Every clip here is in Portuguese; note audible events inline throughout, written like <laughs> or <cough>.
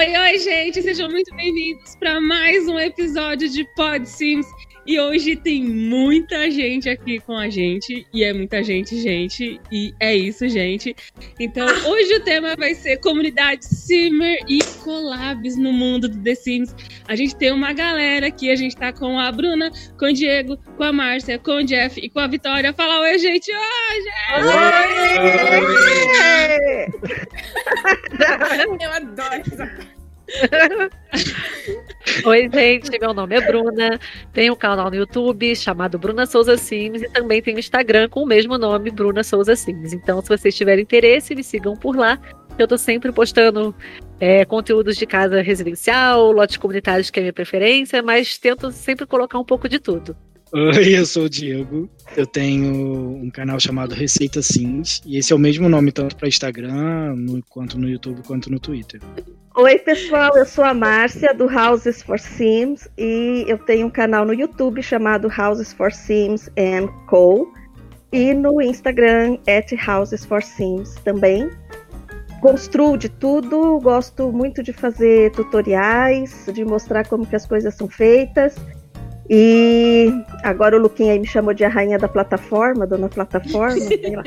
Oi, oi, gente, sejam muito bem-vindos para mais um episódio de Pod Sims. E hoje tem muita gente aqui com a gente, e é muita gente, gente, e é isso, gente. Então, hoje o tema vai ser comunidade Simmer e collabs no mundo do The Sims. A gente tem uma galera aqui, a gente tá com a Bruna, com o Diego, com a Márcia, com o Jeff e com a Vitória. Fala oi, gente! Oi, gente! <laughs> Eu adoro essa <laughs> Oi, gente, meu nome é Bruna. Tenho um canal no YouTube chamado Bruna Souza Sims e também tenho Instagram com o mesmo nome, Bruna Souza Sims. Então, se vocês tiverem interesse, me sigam por lá. Eu tô sempre postando é, conteúdos de casa residencial, lotes comunitários que é minha preferência, mas tento sempre colocar um pouco de tudo. Oi, eu sou o Diego. Eu tenho um canal chamado Receita Sims e esse é o mesmo nome tanto para Instagram, no, quanto no YouTube, quanto no Twitter. Oi, pessoal, eu sou a Márcia do Houses for Sims e eu tenho um canal no YouTube chamado Houses for Sims and Co. E no Instagram, at Houses for Sims também. Construo de tudo, gosto muito de fazer tutoriais, de mostrar como que as coisas são feitas. E agora o Luquinha aí me chamou de a rainha da plataforma, dona plataforma, <laughs> sei lá.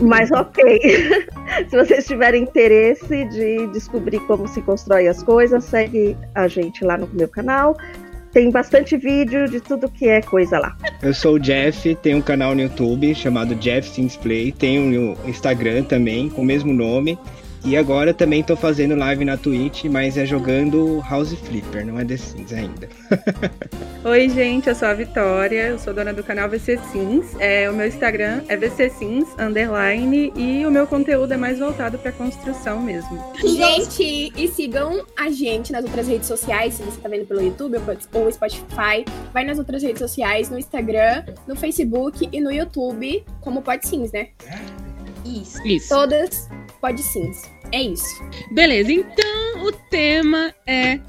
Mas ok. <laughs> se vocês tiverem interesse de descobrir como se constrói as coisas, segue a gente lá no meu canal. Tem bastante vídeo de tudo que é coisa lá. Eu sou o Jeff, tenho um canal no YouTube chamado Jeff Sims Play, tenho um Instagram também com o mesmo nome. E agora também tô fazendo live na Twitch, mas é jogando House Flipper, não é The Sims ainda. <laughs> Oi, gente, eu sou a Vitória, eu sou dona do canal VC Sims. É, o meu Instagram é VC Sims, underline, e o meu conteúdo é mais voltado pra construção mesmo. Gente, e sigam a gente nas outras redes sociais, se você tá vendo pelo YouTube ou Spotify. Vai nas outras redes sociais, no Instagram, no Facebook e no YouTube, como Pode Sims, né? Isso. Isso. Todas Pode Sims. É isso. Beleza, então o tema é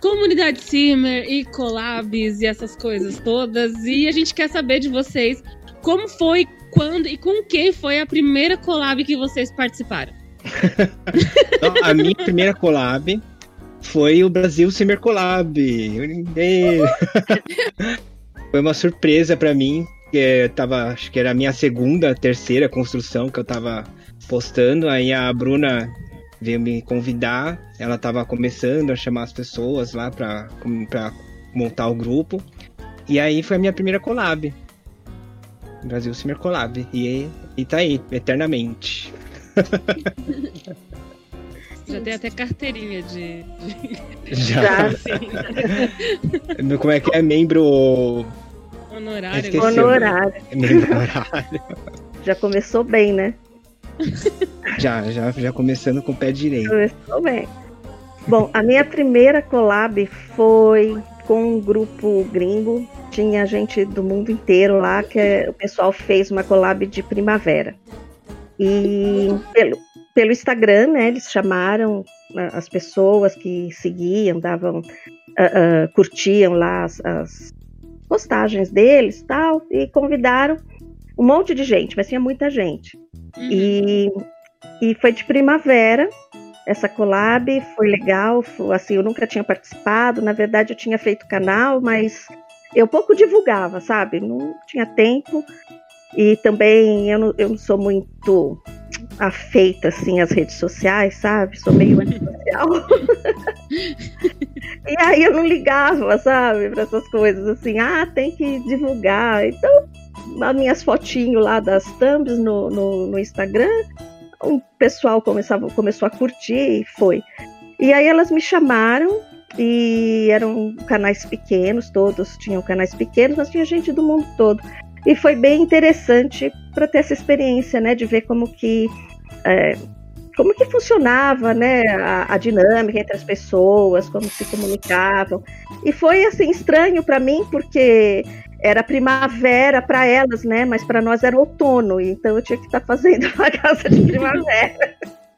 comunidade Simmer e collabs e essas coisas todas. E a gente quer saber de vocês como foi, quando e com quem foi a primeira collab que vocês participaram. <laughs> então, a minha primeira collab foi o Brasil Simmer Collab. <laughs> foi uma surpresa para mim, que tava, acho que era a minha segunda, terceira construção que eu tava postando. Aí a Bruna veio me convidar. Ela estava começando a chamar as pessoas lá para montar o grupo. E aí foi a minha primeira collab. Brasil Summer Collab. E, e tá aí, eternamente. <laughs> Já tem até carteirinha de. Já. <laughs> Como é que é? Membro. Honorário. Honorário. Membro honorário. Já começou bem, né? já, já, já começando com o pé direito. Começou bem. Bom, a minha primeira collab foi com um grupo gringo. Tinha gente do mundo inteiro lá, que é, o pessoal fez uma collab de primavera. E pelo, pelo Instagram, né, eles chamaram as pessoas que seguiam, davam, uh, uh, curtiam lá as, as postagens deles tal, e convidaram um monte de gente, mas tinha muita gente. Uhum. E, e foi de primavera. Essa collab foi legal, foi, assim, eu nunca tinha participado, na verdade eu tinha feito canal, mas eu pouco divulgava, sabe? Não tinha tempo. E também eu não, eu não sou muito afeita assim às redes sociais, sabe? Sou meio <laughs> antissocial. <laughs> e aí eu não ligava, sabe, para essas coisas assim, ah, tem que divulgar. Então as minhas fotinhos lá das thumbs no, no, no Instagram, o pessoal começava, começou a curtir e foi. E aí elas me chamaram e eram canais pequenos, todos tinham canais pequenos, mas tinha gente do mundo todo. E foi bem interessante para ter essa experiência, né, de ver como que é, como que funcionava, né, a, a, dinâmica entre as pessoas, como se comunicavam. E foi assim estranho para mim porque era primavera para elas, né? Mas para nós era outono, então eu tinha que estar tá fazendo <laughs> uma casa de primavera.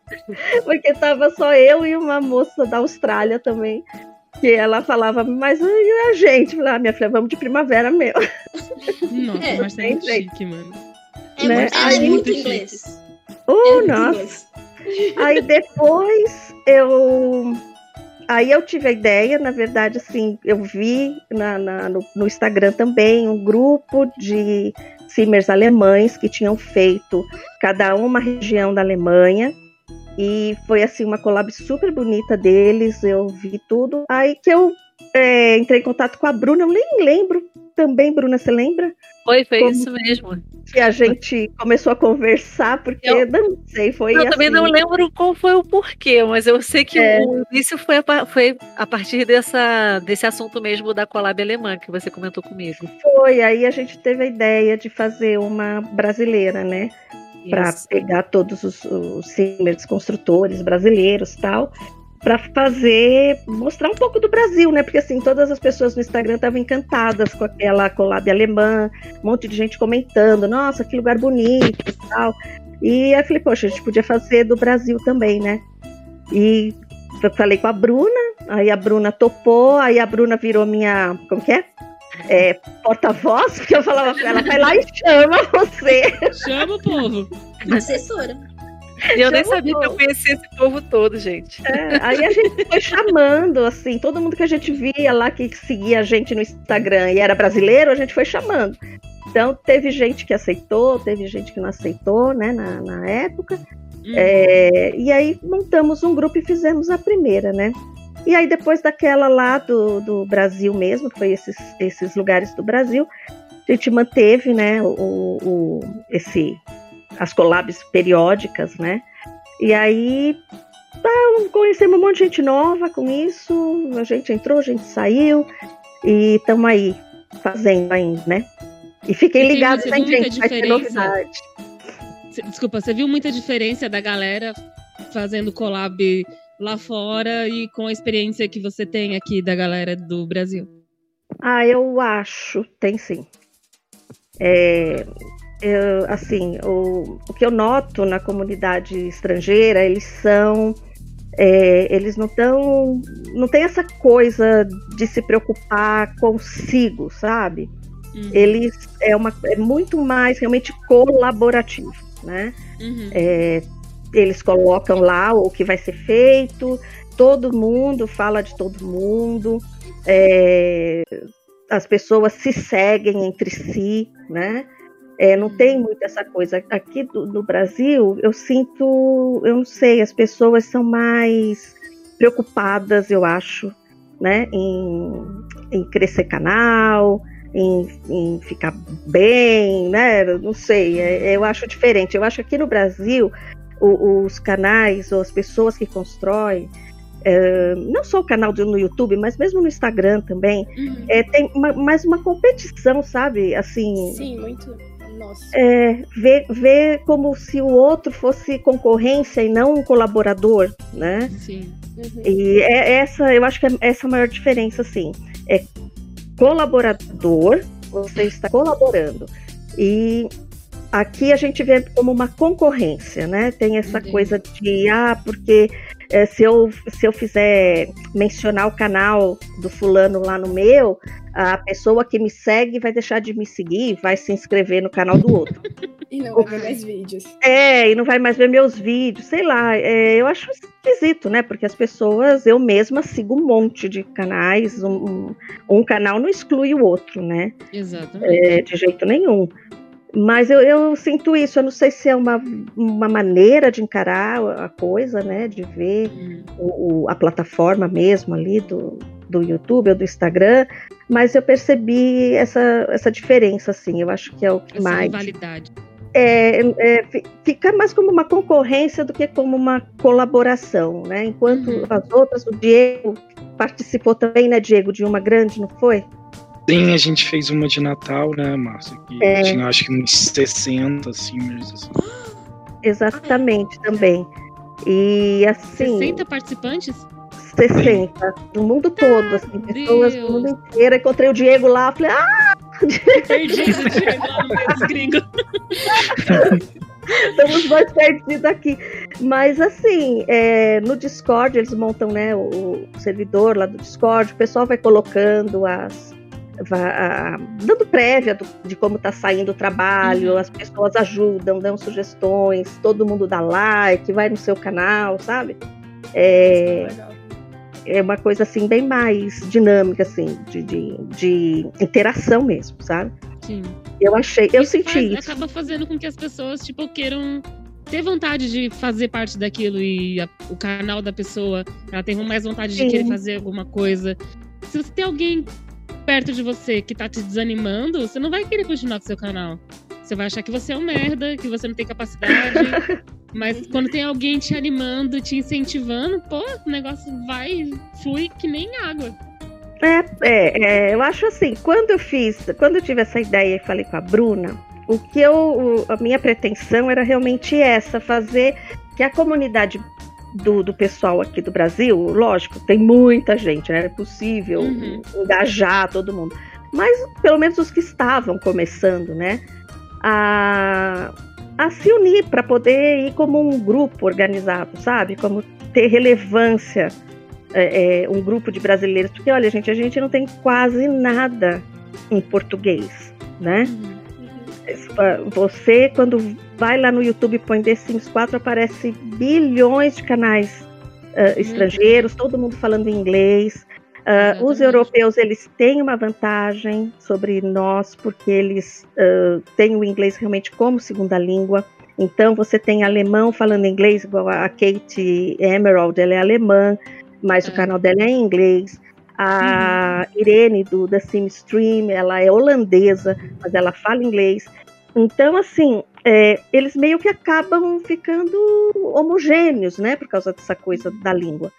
<laughs> Porque tava só eu e uma moça da Austrália também. Que ela falava, mas e a gente? Falei, ah, minha filha, vamos de primavera mesmo. Nossa, é, mas é muito chique, mano. É, né? muito, Aí, é muito inglês. Oh, é nossa. Inglês. Aí depois eu aí eu tive a ideia, na verdade, assim, eu vi na, na- no, no Instagram também um grupo de simmers alemães que tinham feito cada um uma região da Alemanha. E foi assim uma collab super bonita deles, eu vi tudo. Aí que eu é, entrei em contato com a Bruna, eu nem lembro também, Bruna, você lembra? Foi, foi Como- isso mesmo. Que a gente começou a conversar, porque Eu- não sei, foi eu assim. também não lembro qual foi o porquê, mas eu sei que É. o início foi a, foi a partir dessa, desse assunto mesmo da collab alemã que você comentou comigo. Foi, aí a gente teve a ideia de fazer uma brasileira, né? Para pegar todos os, os construtores brasileiros e tal, para fazer, mostrar um pouco do Brasil, né? Porque assim, todas as pessoas no Instagram estavam encantadas com aquela collab alemã, um monte de gente comentando, nossa, que lugar bonito e tal. E aí eu falei, poxa, a gente podia fazer do Brasil também, né? E eu falei com a Bruna, aí a Bruna topou, aí a Bruna virou minha, como que é? É, porta-voz, <laughs> porque eu falava pra ela, vai lá e chama você. Chama o povo. Assessora. E eu nem sabia que eu conhecia esse povo todo, gente. É, aí a gente foi chamando, assim, todo mundo que a gente via lá que seguia a gente no Instagram e era brasileiro, a gente foi chamando. Então teve gente que aceitou, teve gente que não aceitou, né, na, na época. Hum. É, e aí montamos um grupo e fizemos a primeira, né? E aí depois daquela lá do, do Brasil mesmo, que foi esses, esses lugares do Brasil, a gente manteve, né, o, o- esse, as collabs periódicas, né? E aí tá, conhecemos um monte de gente nova com isso, a gente entrou, a gente saiu e estamos aí fazendo ainda, né? E fiquem ligados, muita gente? Vai ter novidade. Desculpa, você viu muita diferença da galera fazendo collab lá fora e com a experiência que você tem aqui da galera do Brasil? Ah, eu acho, tem sim. É, eu, assim, o, o que eu noto na comunidade estrangeira, eles são. é, eles não estão. Não tem essa coisa de se preocupar consigo, sabe? Uhum. Eles é, uma, é muito mais realmente colaborativo, né? Uhum. É, eles colocam lá o que vai ser feito, todo mundo fala de todo mundo, é, as pessoas se seguem entre si, né? É, não tem muito essa coisa. Aqui do- no Brasil, eu sinto, eu não sei, as pessoas são mais preocupadas, eu acho, né? Em, em crescer canal, em, em ficar bem, né? Não sei, é- eu acho diferente. Eu acho que aqui no Brasil, o- os canais ou as pessoas que constroem, é, não só o canal do- no YouTube, mas mesmo no Instagram também, Uhum. é, tem uma- mais uma competição, sabe? Assim, Sim, muito. É, ver, ver como se o outro fosse concorrência e não um colaborador, né? Sim. Uhum. E é essa, eu acho que é essa a maior diferença, assim. É colaborador, você está colaborando. E aqui a gente vê como uma concorrência, né? Tem essa Entendi. coisa de, ah, porque eh, se, eu, se eu fizer mencionar o canal do fulano lá no meu, a pessoa que me segue vai deixar de me seguir, vai se inscrever no canal do outro. <laughs> E não vai ver mais vídeos. É, e não vai mais ver meus vídeos, sei lá. é, eu acho esquisito, né? Porque as pessoas, eu mesma sigo um monte de canais, um, um- um canal não exclui o outro, né? Exatamente. É, de jeito nenhum. Mas eu, eu sinto isso, eu não sei se é uma, uma maneira de encarar a coisa, né? De ver Hum. o- o- a plataforma mesmo ali do, do YouTube ou do Instagram, mas eu percebi essa, essa diferença, assim. Eu acho que é o que Essa mais rivalidade. é, é, fi- fica mais como uma concorrência do que como uma colaboração, né? Enquanto Uhum. as outras, o Diego participou também, né, Diego, de uma grande, não foi? Sim, a gente fez uma de Natal, né, Márcia? Que É. tinha acho que uns 60, assim, mas assim. Exatamente, também. E assim, 60 participantes? 60, do mundo todo, assim, pessoas do Deus. mundo inteiro. Encontrei o Diego lá, falei, ah, Diego, lá no meio dos gringos. <laughs> estamos dois perdidos aqui. Mas assim, é, no Discord eles montam né, o, o servidor lá do Discord, o pessoal vai colocando as. A- dando prévia do- de como está saindo o trabalho, Uhum. as pessoas ajudam, dão sugestões, todo mundo dá like, vai no seu canal, sabe? É, Legal. é uma coisa assim bem mais dinâmica, assim, de, de, de interação mesmo, sabe? Sim. Eu achei, eu Isso senti faz- isso. Acaba fazendo com que as pessoas, tipo, queiram ter vontade de fazer parte daquilo e a- o canal da pessoa, ela tem mais vontade de Sim. querer fazer alguma coisa. Se você tem alguém perto de você que tá te desanimando, você não vai querer continuar com seu canal. Você vai achar que você é um merda, que você não tem capacidade. <laughs> Mas quando tem alguém te animando, te incentivando, pô, o negócio vai, flui que nem água. É, é, é, eu acho assim, quando eu fiz, quando eu tive essa ideia e falei com a Bruna, o que eu, a minha pretensão era realmente essa, fazer que a comunidade do, do pessoal aqui do Brasil, lógico, tem muita gente, né? É possível Uhum. engajar todo mundo. Mas pelo menos os que estavam começando, né? A, a se unir para poder ir como um grupo organizado, sabe? Como ter relevância é, é, um grupo de brasileiros, porque olha, gente, a gente não tem quase nada em português, né? Você, quando vai lá no YouTube põe The Sims 4, aparece bilhões de canais ah, estrangeiros, todo mundo falando inglês. Ah, os europeus, eles têm uma vantagem sobre nós, porque eles ah, têm o inglês realmente como segunda língua. Então, você tem alemão falando inglês, igual a Kate Emerald, ela é alemã, mas É. o canal dela é em inglês. A Irene do The Sim Stream, ela é holandesa, mas ela fala inglês. Então, assim, é, eles meio que acabam ficando homogêneos, né, por causa dessa coisa da língua.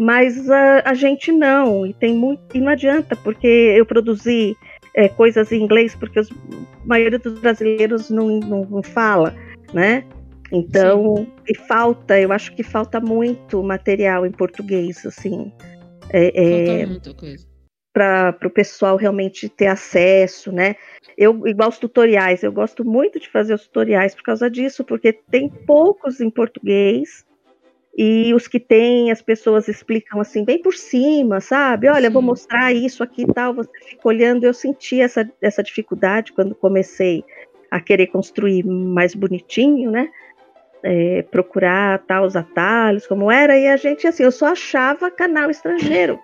Mas a, a gente não, e tem muito, e não adianta, porque eu produzi é, coisas em inglês, porque os- a maioria dos brasileiros não, não, não fala, né? Então, e falta, eu acho que falta muito material em português, assim. É, é, Falta muita coisa. para o pessoal realmente ter acesso, né? Eu, igual os tutoriais, eu gosto muito de fazer os tutoriais por causa disso, porque tem poucos em português e os que tem, as pessoas explicam assim, bem por cima, sabe? Olha, vou Sim. mostrar isso aqui e tal, você fica olhando. Eu senti essa, essa dificuldade quando comecei a querer construir mais bonitinho, né? É, procurar tal os atalhos, como era, e a gente, assim, eu só achava canal estrangeiro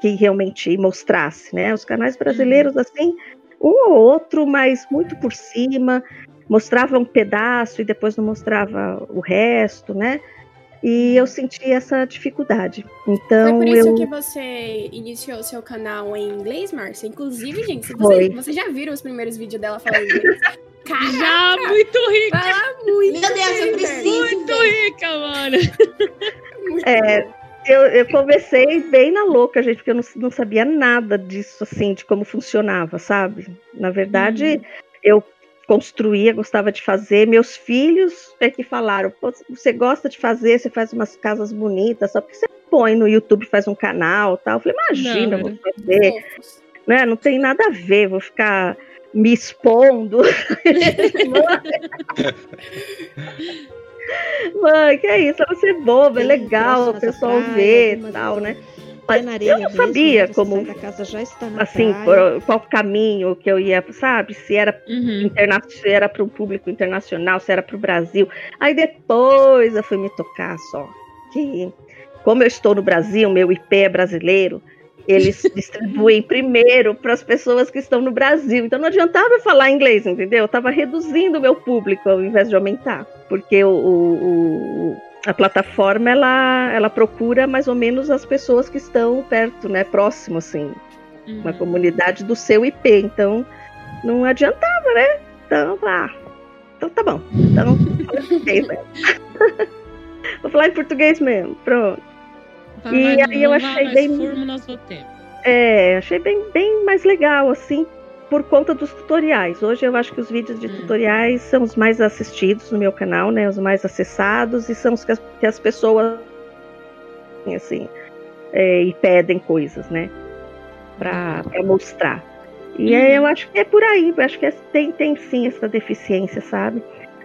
que realmente mostrasse, né? Os canais brasileiros, assim, um ou outro, mas muito por cima, mostrava um pedaço e depois não mostrava o resto, né? E eu senti essa dificuldade. Foi Então por isso eu que você iniciou seu canal em inglês, Márcia? Inclusive, gente, se Foi. vocês, vocês já viram os primeiros vídeos dela falando inglês? <laughs> Caraca, Já, muito rica, fala muito Meu Deus, eu preciso muito rica, mano. Muito É, eu, eu comecei bem na louca, gente, porque eu não, não sabia nada disso, assim, de como funcionava, sabe? Na verdade, eu construía, gostava de fazer. Meus filhos é que falaram: "Pô, você gosta de fazer, você faz umas casas bonitas, só porque você põe no YouTube, faz um canal tal. Eu falei, imagina, Não, vou fazer, né? Não tem nada a ver, vou ficar me expondo. <laughs> <laughs> <laughs> Mãe, que é isso? É você boba, é legal, o pessoal praia, vê e tal, né? Vai areia eu não sabia né? Como- Assim, por qual caminho que eu ia, sabe? Se era Uhum. interna se era para um público internacional, se era para o Brasil. Aí depois eu fui me tocar só que, como eu estou no Brasil, meu IP é brasileiro, eles <laughs> distribuem primeiro para as pessoas que estão no Brasil. Então não adiantava eu falar inglês, entendeu? Eu estava reduzindo o meu público ao invés de aumentar, porque o, o- a plataforma ela, ela procura mais ou menos as pessoas que estão perto, né, próximo assim uma Uhum. comunidade do seu IP, então não adiantava, né? Então, ah, então tá bom. Então, fala em português mesmo. <laughs> Vou falar em português mesmo, pronto. E aí eu achei mais bem- Furmo nós vou ter. É, achei bem, bem mais legal, assim, por conta dos tutoriais. Hoje eu acho que os vídeos de Hum. tutoriais são os mais assistidos no meu canal, né? Os mais acessados e são os que as, que as pessoas, assim, é, e pedem coisas, né? Pra mostrar. E aí eu acho que é por aí, eu acho que é- tem, tem sim essa deficiência, sabe?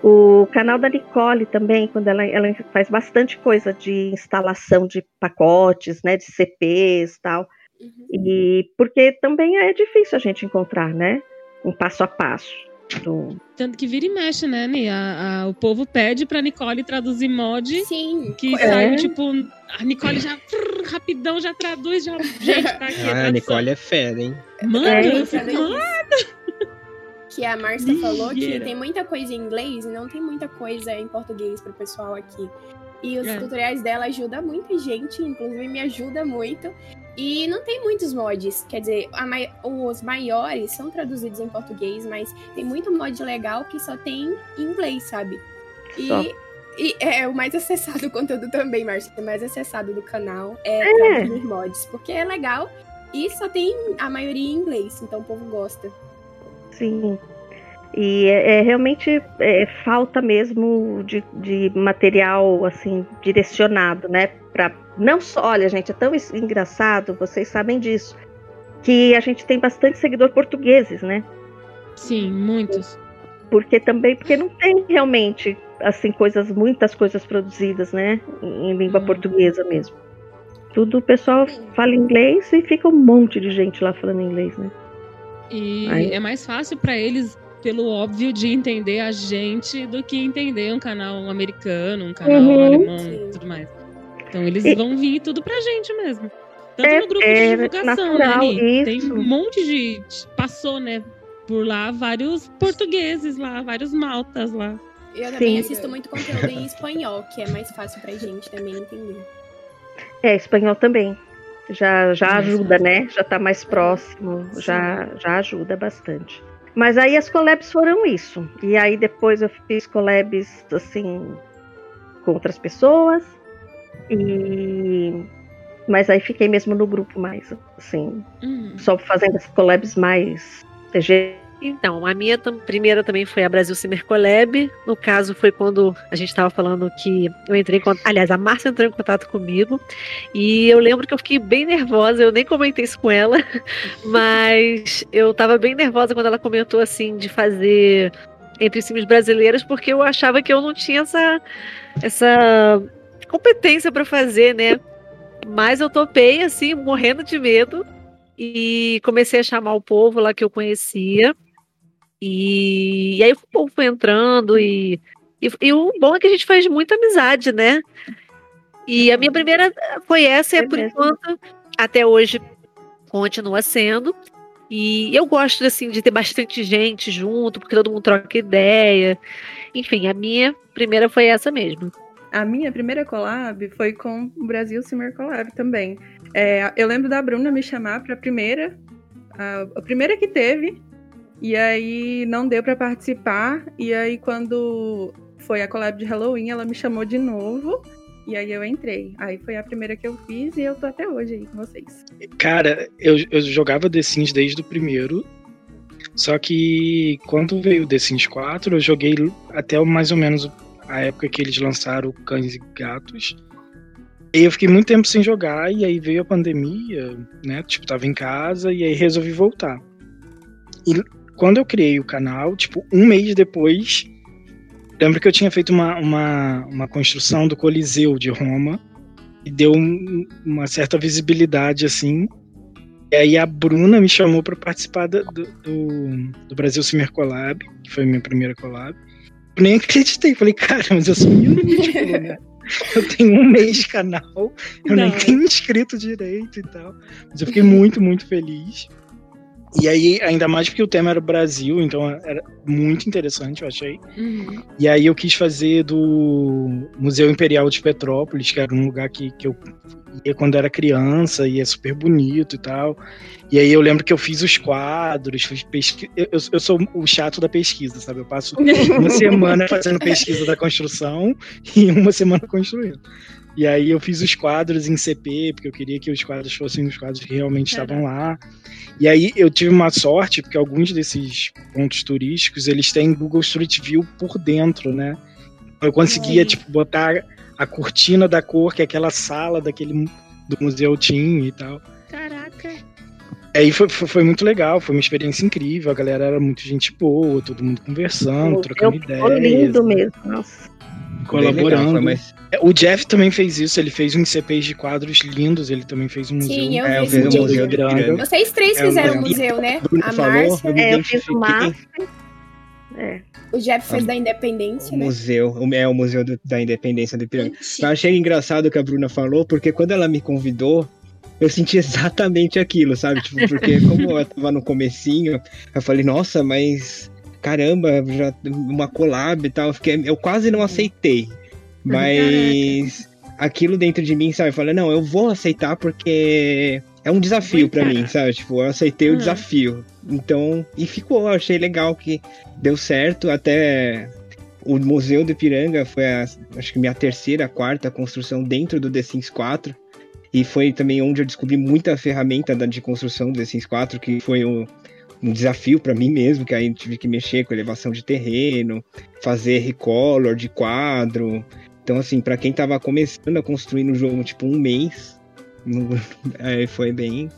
O canal da Nicole também, quando ela, ela faz bastante coisa de instalação de pacotes, né? De CPs e tal. Uhum. E porque também é difícil a gente encontrar, né? Um passo a passo. do- Tanto que vira e mexe, né, Ni? A- a- o povo pede pra Nicole traduzir mod Sim. que É. sai, tipo, a Nicole já frrr, rapidão, já traduz, já. Gente, tá <laughs> aqui. Ah, a tradução. Nicole é fera, hein? Manda, É. fico, mano. Que a Márcia falou que tem muita coisa em inglês e não tem muita coisa em português pro pessoal aqui. E os É. tutoriais dela ajudam muita gente, inclusive me ajuda muito. E não tem muitos mods, quer dizer, a mai- os maiores são traduzidos em português, mas tem muito mod legal que só tem em inglês, sabe? E, e é o mais <laughs> acessado o conteúdo também, Márcia. O mais acessado do canal é, É. traduzir mods, porque é legal e só tem a maioria em inglês, então o povo gosta. Sim. E é, é realmente é, falta mesmo de, de material assim direcionado, né? Para não só, olha, gente, é tão engraçado, vocês sabem disso, que a gente tem bastante seguidor portugueses, né? Sim, muitos. Porque também porque não tem realmente assim coisas, muitas coisas produzidas, né? Em, em língua Hum. portuguesa mesmo. Tudo o pessoal fala inglês e fica um monte de gente lá falando inglês, né? E Aí- é mais fácil pra eles, pelo óbvio, de entender a gente do que entender um canal americano, um canal Uhum. alemão Sim. e tudo mais. Então eles E- vão vir tudo pra gente mesmo. Tanto É- no grupo é de divulgação, natural, né, Ni? Tem um monte de. Passou, né? Por lá, vários portugueses lá, vários maltas lá. Eu também Sim. assisto muito conteúdo em espanhol, que é mais fácil pra gente também entender. É, espanhol também. Já, já Mais ajuda, né? Já tá mais próximo, Sim. já, já ajuda bastante. Mas aí as collabs foram isso. E aí depois eu fiz collabs, assim, com outras pessoas. E... Mas aí fiquei mesmo no grupo mais, assim, Hum. só fazendo as collabs mais. Então, a minha primeira também foi a Brasil Cimer Collab. No caso, foi quando a gente estava falando que eu entrei em contato. Aliás, a Márcia entrou em contato comigo. E eu lembro que eu fiquei bem nervosa. Eu nem comentei isso com ela. <laughs> Mas eu estava bem nervosa quando ela comentou assim de fazer entre times brasileiros, porque eu achava que eu não tinha essa, essa competência para fazer, né? Mas eu topei, assim, morrendo de medo. E comecei a chamar o povo lá que eu conhecia. E, e aí o povo foi entrando e, e, e o bom é que a gente faz muita amizade, né? E a minha primeira foi essa, e É por mesmo. enquanto, até hoje, continua sendo. E eu gosto assim de ter bastante gente junto, porque todo mundo troca ideia. Enfim, a minha primeira foi essa mesmo. A minha primeira collab foi com o Brasil Simmer Collab também. É, eu lembro da Bruna me chamar para a primeira, a primeira que teve, e aí não deu para participar. E aí quando foi a collab de Halloween, ela me chamou de novo. E aí eu entrei. Aí foi a primeira que eu fiz e eu tô até hoje aí com vocês. Cara, eu, eu jogava The Sims desde o primeiro. Só que quando veio The Sims 4, eu joguei até mais ou menos a época que eles lançaram Cães e Gatos. E eu fiquei muito tempo sem jogar, e aí veio a pandemia, né? Tipo, tava em casa, e aí resolvi voltar. E quando eu criei o canal, tipo, um mês depois, lembro que eu tinha feito uma, uma, uma construção do Coliseu de Roma, e deu um- uma certa visibilidade, assim, e aí a Bruna me chamou para participar do, do, do Brasil Summer Collab, que foi a minha primeira collab. Eu nem acreditei, falei, cara, mas eu sou minúsculo, né? <laughs> Eu tenho um mês de canal, eu nem Não. tenho inscrito direito e tal. Mas eu fiquei muito, muito feliz. E aí, ainda mais porque o tema era o Brasil, então era muito interessante, eu achei. Uhum. E aí eu quis fazer do Museu Imperial de Petrópolis, que era um lugar que, que eu ia quando era criança, e é super bonito e tal. E aí eu lembro que eu fiz os quadros, fiz pesqui... eu, eu- eu sou o chato da pesquisa, sabe? Eu passo <laughs> uma semana fazendo pesquisa da construção <laughs> e uma semana construindo. E aí eu fiz os quadros em CP, porque eu queria que os quadros fossem os quadros que realmente estavam lá. E aí eu tive uma sorte, porque alguns desses pontos turísticos, eles têm Google Street View por dentro, né? Eu conseguia, tipo, botar a cortina da cor que aquela sala daquele do museu tinha e tal. Caraca. Aí foi, foi, foi muito legal, foi uma experiência incrível, a galera era muito gente boa, todo mundo conversando, trocando ideias, lindo né? mesmo. Nossa. Legal, colaborando. mais- É, O Jeff também fez isso, ele fez uns CPs de quadros lindos, ele também fez um museu. Sim, eu É, fiz um museu de pirâmide. Vocês três É, fizeram o museu, né? A Márcia. É, eu fiz o. Márcio. É. O Jeff fez Ah, da Independência, O né? museu, o- é o Museu do- da Independência do Ipiranga. Eu achei engraçado o que a Bruna falou, porque quando ela me convidou, eu senti exatamente aquilo, sabe? Tipo, porque como eu tava no comecinho, eu falei, nossa, mas caramba, já uma collab e tal, eu, fiquei, eu quase não aceitei. Mas aquilo dentro de mim, sabe? Eu falei, não, eu vou aceitar porque é um desafio pra mim, sabe? Tipo, eu aceitei o Uhum. desafio. Então, e ficou, achei legal que deu certo, até o Museu do Ipiranga foi a, acho que minha terceira, quarta construção dentro do The Sims 4. E foi também onde eu descobri muita ferramenta da- de construção do The Sims 4, que foi um, um desafio para mim mesmo, que aí tive que mexer com elevação de terreno, fazer recolor de quadro. Então, assim, para quem tava começando a construir no jogo, tipo, um mês, <laughs> no- aí foi bem.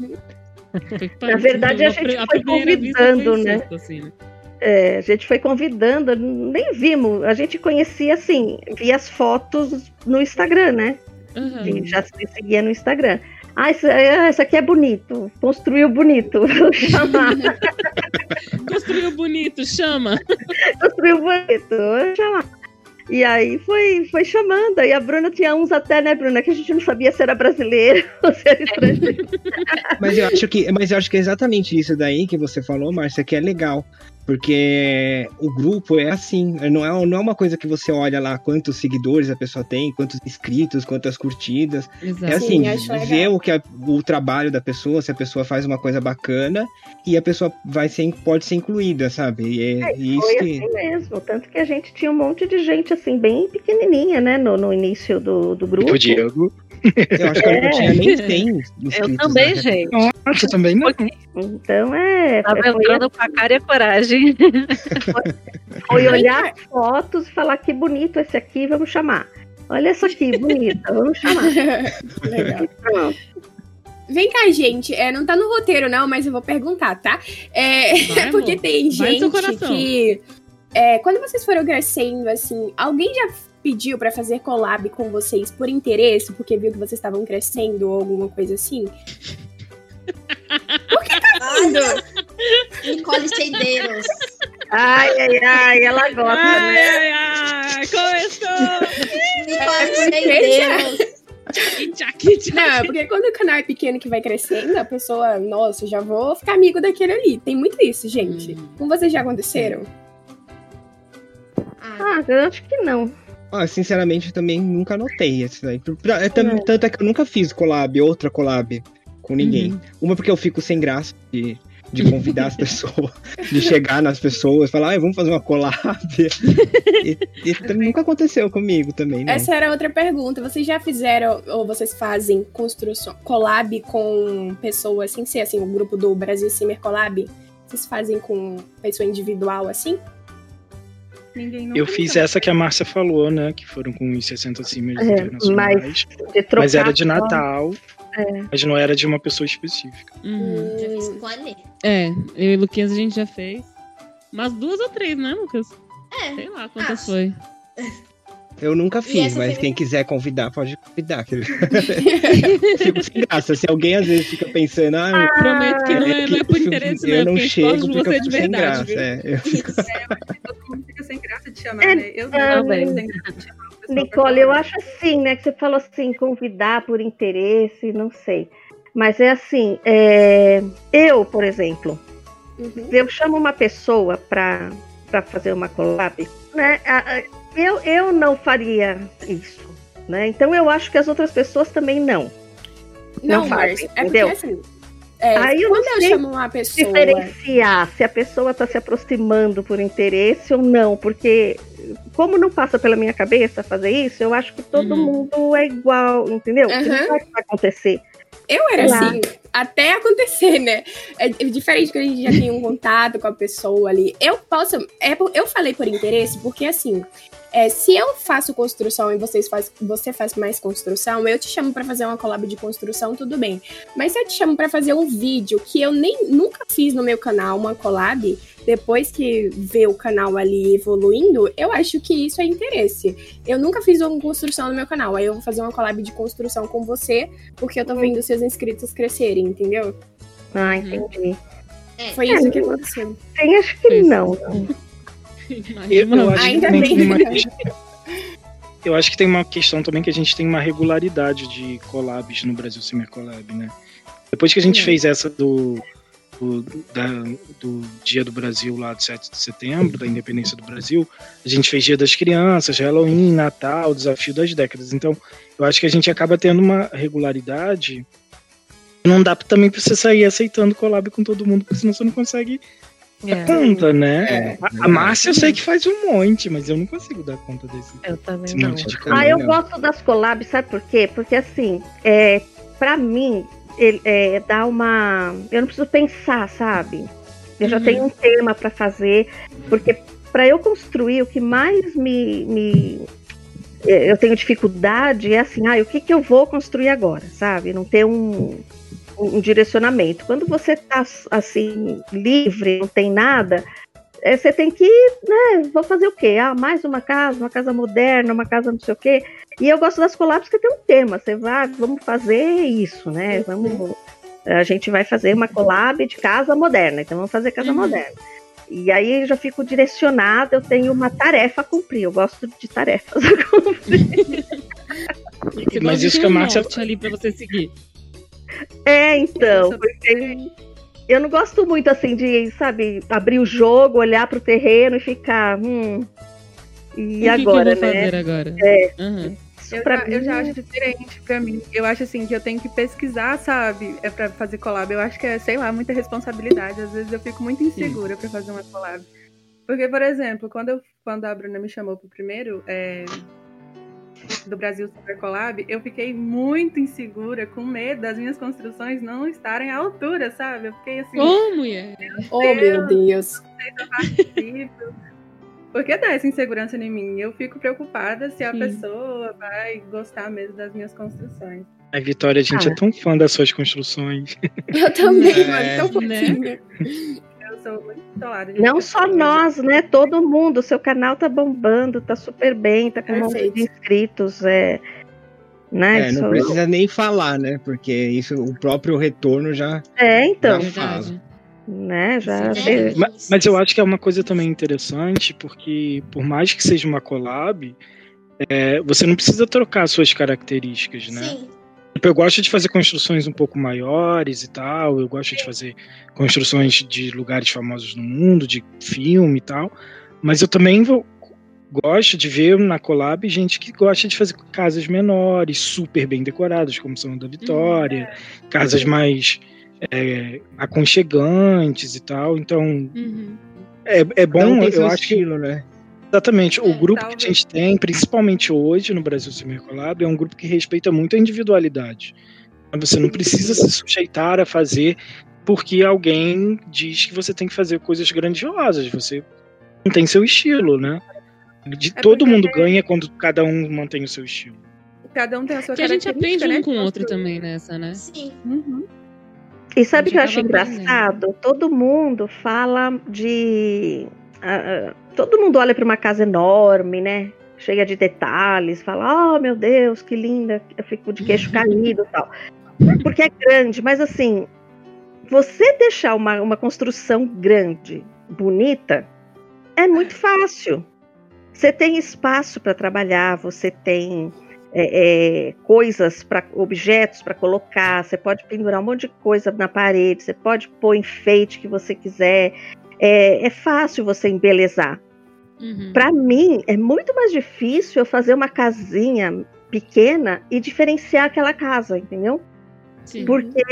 Na verdade, a gente foi convidando, né? assim, né? É, a gente foi convidando, nem vimos, a gente conhecia assim, via as fotos no Instagram, né? A gente já se seguia no Instagram. Ah, isso, isso aqui é bonito, construiu bonito, <laughs> chamar, <laughs> Construiu bonito, chama. <laughs> construiu bonito, vou chamar. E aí foi, foi chamando, aí a Bruna tinha uns até, né, Bruna, que a gente não sabia se era brasileiro ou se era estrangeiro. Mas eu acho que, mas eu acho que é exatamente isso daí que você falou, Márcia, que é legal. Porque o grupo é assim, não é, não é uma coisa que você olha lá quantos seguidores a pessoa tem, quantos inscritos, quantas curtidas. É Exato. assim, Sim, ver o, que a- o trabalho da pessoa, se a pessoa faz uma coisa bacana e a pessoa vai ser, pode ser incluída, sabe? E, é, e isso Foi que. assim mesmo, tanto que a gente tinha um monte de gente assim, bem pequenininha, né, no, no início do, do grupo. O Diego. <laughs> Eu acho que eu não tinha nem 100 inscritos. Eu também, né? gente. Nossa, também não. Então é, Tava foi, entrando com a cara e a coragem. <laughs> foi olhar as fotos e falar que bonito esse aqui, vamos chamar. Olha essa aqui, bonita, vamos chamar. <laughs> Legal. Pronto. Vem cá, gente. É, não tá no roteiro, não, mas eu vou perguntar, tá? É, Vai, <laughs> porque amor. tem gente que. é, quando vocês foram crescendo, assim, alguém já pediu pra fazer collab com vocês por interesse, porque viu que vocês estavam crescendo ou alguma coisa assim? Olha, Nicole Cedeiros. Ai, ai, ai, ela gosta, Ai, né? ai, ai, começou! Nicole. Tchá, tchá, Não, é porque quando o canal é pequeno que vai crescendo, a pessoa, nossa, já vou ficar amigo daquele ali. Tem muito isso, gente. Hum. Com vocês já aconteceram? Ah, Ah, eu acho que não. Ah, sinceramente, eu também nunca notei isso daí. É Tanto é que eu nunca fiz collab, outra collab com ninguém. Uhum. Uma porque eu fico sem graça de, de convidar as <laughs> pessoas, de chegar nas pessoas, falar, "Ai, vamos fazer uma collab. e, e nunca aconteceu comigo também, né? Essa era outra pergunta. Vocês já fizeram ou vocês fazem construção collab com pessoas sem ser assim, o grupo do Brasil Simmer Collab? Vocês fazem com pessoa individual assim? Eu fiz essa que a Márcia falou, né? Que foram com os 60 cimes É, internacionais. Trocar Mas era de. Natal. É. Mas não era de uma pessoa específica. Uhum. já fiz Hum, com a Anê. É, eu e o Luquinhas a gente já fez. Umas duas ou três, né, Lucas? É. Sei lá quantas acho. foi. <laughs> Eu nunca fiz, mas foi- quem quiser convidar, pode convidar. <laughs> <laughs> fico sem graça. Se alguém às vezes fica pensando, ah, Prometo que não é, não é por interesse, eu não, não a gente gosta chego de porque você eu de fico sem verdade, graça. viu? é. Eu fico- Todo mundo fica sem graça de chamar, É, né? Eu também. mesmo fico sem graça de chamar Nicole, eu acho assim, né? Que você falou assim, convidar por interesse, não sei. Mas é assim, é, eu, por exemplo, uhum. eu chamo uma pessoa para fazer uma collab, né? Eu, eu não faria isso, né? Então eu acho que as outras pessoas também não. Não, Não fazem, É porque entendeu? assim. É, Aí eu quando não eu chamo uma pessoa. Diferenciar se a pessoa está se aproximando por interesse ou não, porque como não passa pela minha cabeça fazer isso, eu acho que todo Uhum. mundo é igual, entendeu? Aham. não vai acontecer. Eu era assim, até acontecer, né? É diferente quando a gente já tem um contato com a pessoa ali. Eu posso. É, eu falei por interesse, porque assim. é, se eu faço construção e vocês faz, você faz mais construção, eu te chamo pra fazer uma collab de construção, tudo bem. Mas se eu te chamo pra fazer um vídeo que eu nem nunca fiz no meu canal, uma collab, depois que vê o canal ali evoluindo, eu acho que isso é interesse. Eu nunca fiz uma construção no meu canal, aí eu vou fazer uma collab de construção com você, porque eu tô vendo seus inscritos crescerem, entendeu? Ah, Uhum. entendi. Foi É, isso que aconteceu. Tem, acho que Isso. <laughs> não. Eu, eu acho Ainda que bem. tem uma questão- Eu acho que tem uma questão também que a gente tem uma regularidade de collabs no Brasil Summer Collab, né? Depois que a gente Hum. fez essa do, do, da- do Dia do Brasil lá do 7 de setembro, da independência do Brasil, a gente fez Dia das Crianças, Halloween, Natal, Desafio das Décadas. Então, eu acho que a gente acaba tendo uma regularidade. Não dá também pra você sair aceitando collab com todo mundo, porque senão você não consegue dar É, conta, né? É, A- A Márcia eu sei que faz um monte, mas eu não consigo dar conta desse, eu também não. Ah, eu gosto das collabs, sabe por quê? Porque assim, é, para mim, ele, é, dá uma. Eu não preciso pensar, sabe? Eu já Uhum. tenho um tema para fazer, porque para eu construir, o que mais me, me- é, eu tenho dificuldade é assim, ah, o que, que eu vou construir agora, sabe? Não ter um, um direcionamento. Quando você tá assim, livre, não tem nada, é, você tem que, né, vou fazer o quê? Ah, mais uma casa, uma casa moderna, uma casa não sei o quê. E eu gosto das collabs que tem um tema. Você vai, vamos fazer isso, né? Vamos, a gente vai fazer uma collab de casa moderna, então vamos fazer casa Uhum. moderna. E aí eu já fico direcionada, eu tenho uma tarefa a cumprir. Eu gosto de tarefas a cumprir. Você <laughs> Mas isso que a Márcia- ali pra você seguir. É, então, Eu porque eu não gosto muito assim de, sabe, abrir o jogo, olhar pro terreno e ficar, hum. E o que agora, que eu vou né? fazer agora? É. Aham. Eu pra já, eu mim- já acho diferente pra mim. Eu acho assim que eu tenho que pesquisar, sabe? É pra fazer collab. Eu acho que é, sei lá, muita responsabilidade. Às vezes eu fico muito insegura pra fazer uma collab. Porque, por exemplo, quando, eu, quando a Bruna me chamou pro primeiro é, do Brasil Super Collab, eu fiquei muito insegura, com medo das minhas construções não estarem à altura, sabe? Eu fiquei assim, Ô, mulher! Oh, meu Deus. participo. Porque dá essa insegurança em mim. Eu fico preocupada se a Sim. pessoa vai gostar mesmo das minhas construções. A Vitória, a gente Ah. é tão fã das suas construções. <laughs> Eu também, É, mano. Tão né? fofinha. Eu sou muito isolada. de Não só nós, né? Todo mundo. Seu canal tá bombando, tá super bem, tá com um monte de inscritos. É, né? É, não precisa nem falar, né? Porque isso, o próprio retorno já. é, então, Já Verdade. Né? Já Sim, é. Mas, mas eu acho que é uma coisa também interessante, porque por mais que seja uma collab, é, você não precisa trocar suas características, né? Sim. Tipo, eu gosto de fazer construções um pouco maiores e tal, eu gosto de fazer construções de lugares famosos no mundo, de filme e tal, mas eu também vou- gosto de ver na collab gente que gosta de fazer casas menores, super bem decoradas, como são a da Vitória, casas mais é, aconchegantes e tal, então Uhum. é, é um bom, eu acho que estilo, né? Exatamente. O É, grupo talvez. que a gente tem, principalmente hoje no Brasil Collab, é um grupo que respeita muito a individualidade. Você não precisa se sujeitar a fazer porque alguém diz que você tem que fazer coisas grandiosas. Você não tem seu estilo, né? De, É todo mundo ganha quando cada um mantém o seu estilo. Cada um tem a sua Que a gente aprende um né, com o outro também nessa, né? Sim. Uhum. E sabe o que eu acho aprendendo. engraçado? Todo mundo fala de. ah, todo mundo olha para uma casa enorme, né? Cheia de detalhes, fala: Oh meu Deus, que linda! Eu fico de queixo caído e tal. Porque é grande, mas assim, você deixar uma, uma construção grande, bonita, é muito fácil. Você tem espaço para trabalhar, você tem é, é, coisas para objetos para colocar, você pode pendurar um monte de coisa na parede, você pode pôr enfeite que você quiser. É, é fácil você embelezar. Uhum. Para mim, é muito mais difícil eu fazer uma casinha pequena e diferenciar aquela casa, entendeu? Sim. Porque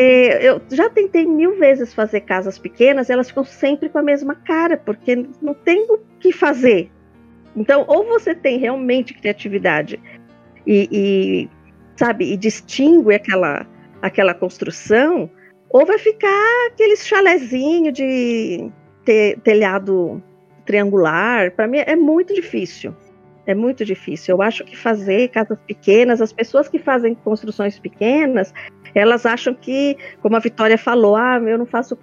eu já tentei mil vezes fazer casas pequenas elas ficam sempre com a mesma cara, porque não tem o que fazer. Então, ou você tem realmente criatividade e, e, sabe, e distingue aquela, aquela construção, ou vai ficar aqueles chalezinho de te- telhado triangular. Para mim é muito difícil. É muito difícil. Eu acho que fazer casas pequenas, as pessoas que fazem construções pequenas, elas acham que, como a Vitória falou, ah, eu não faço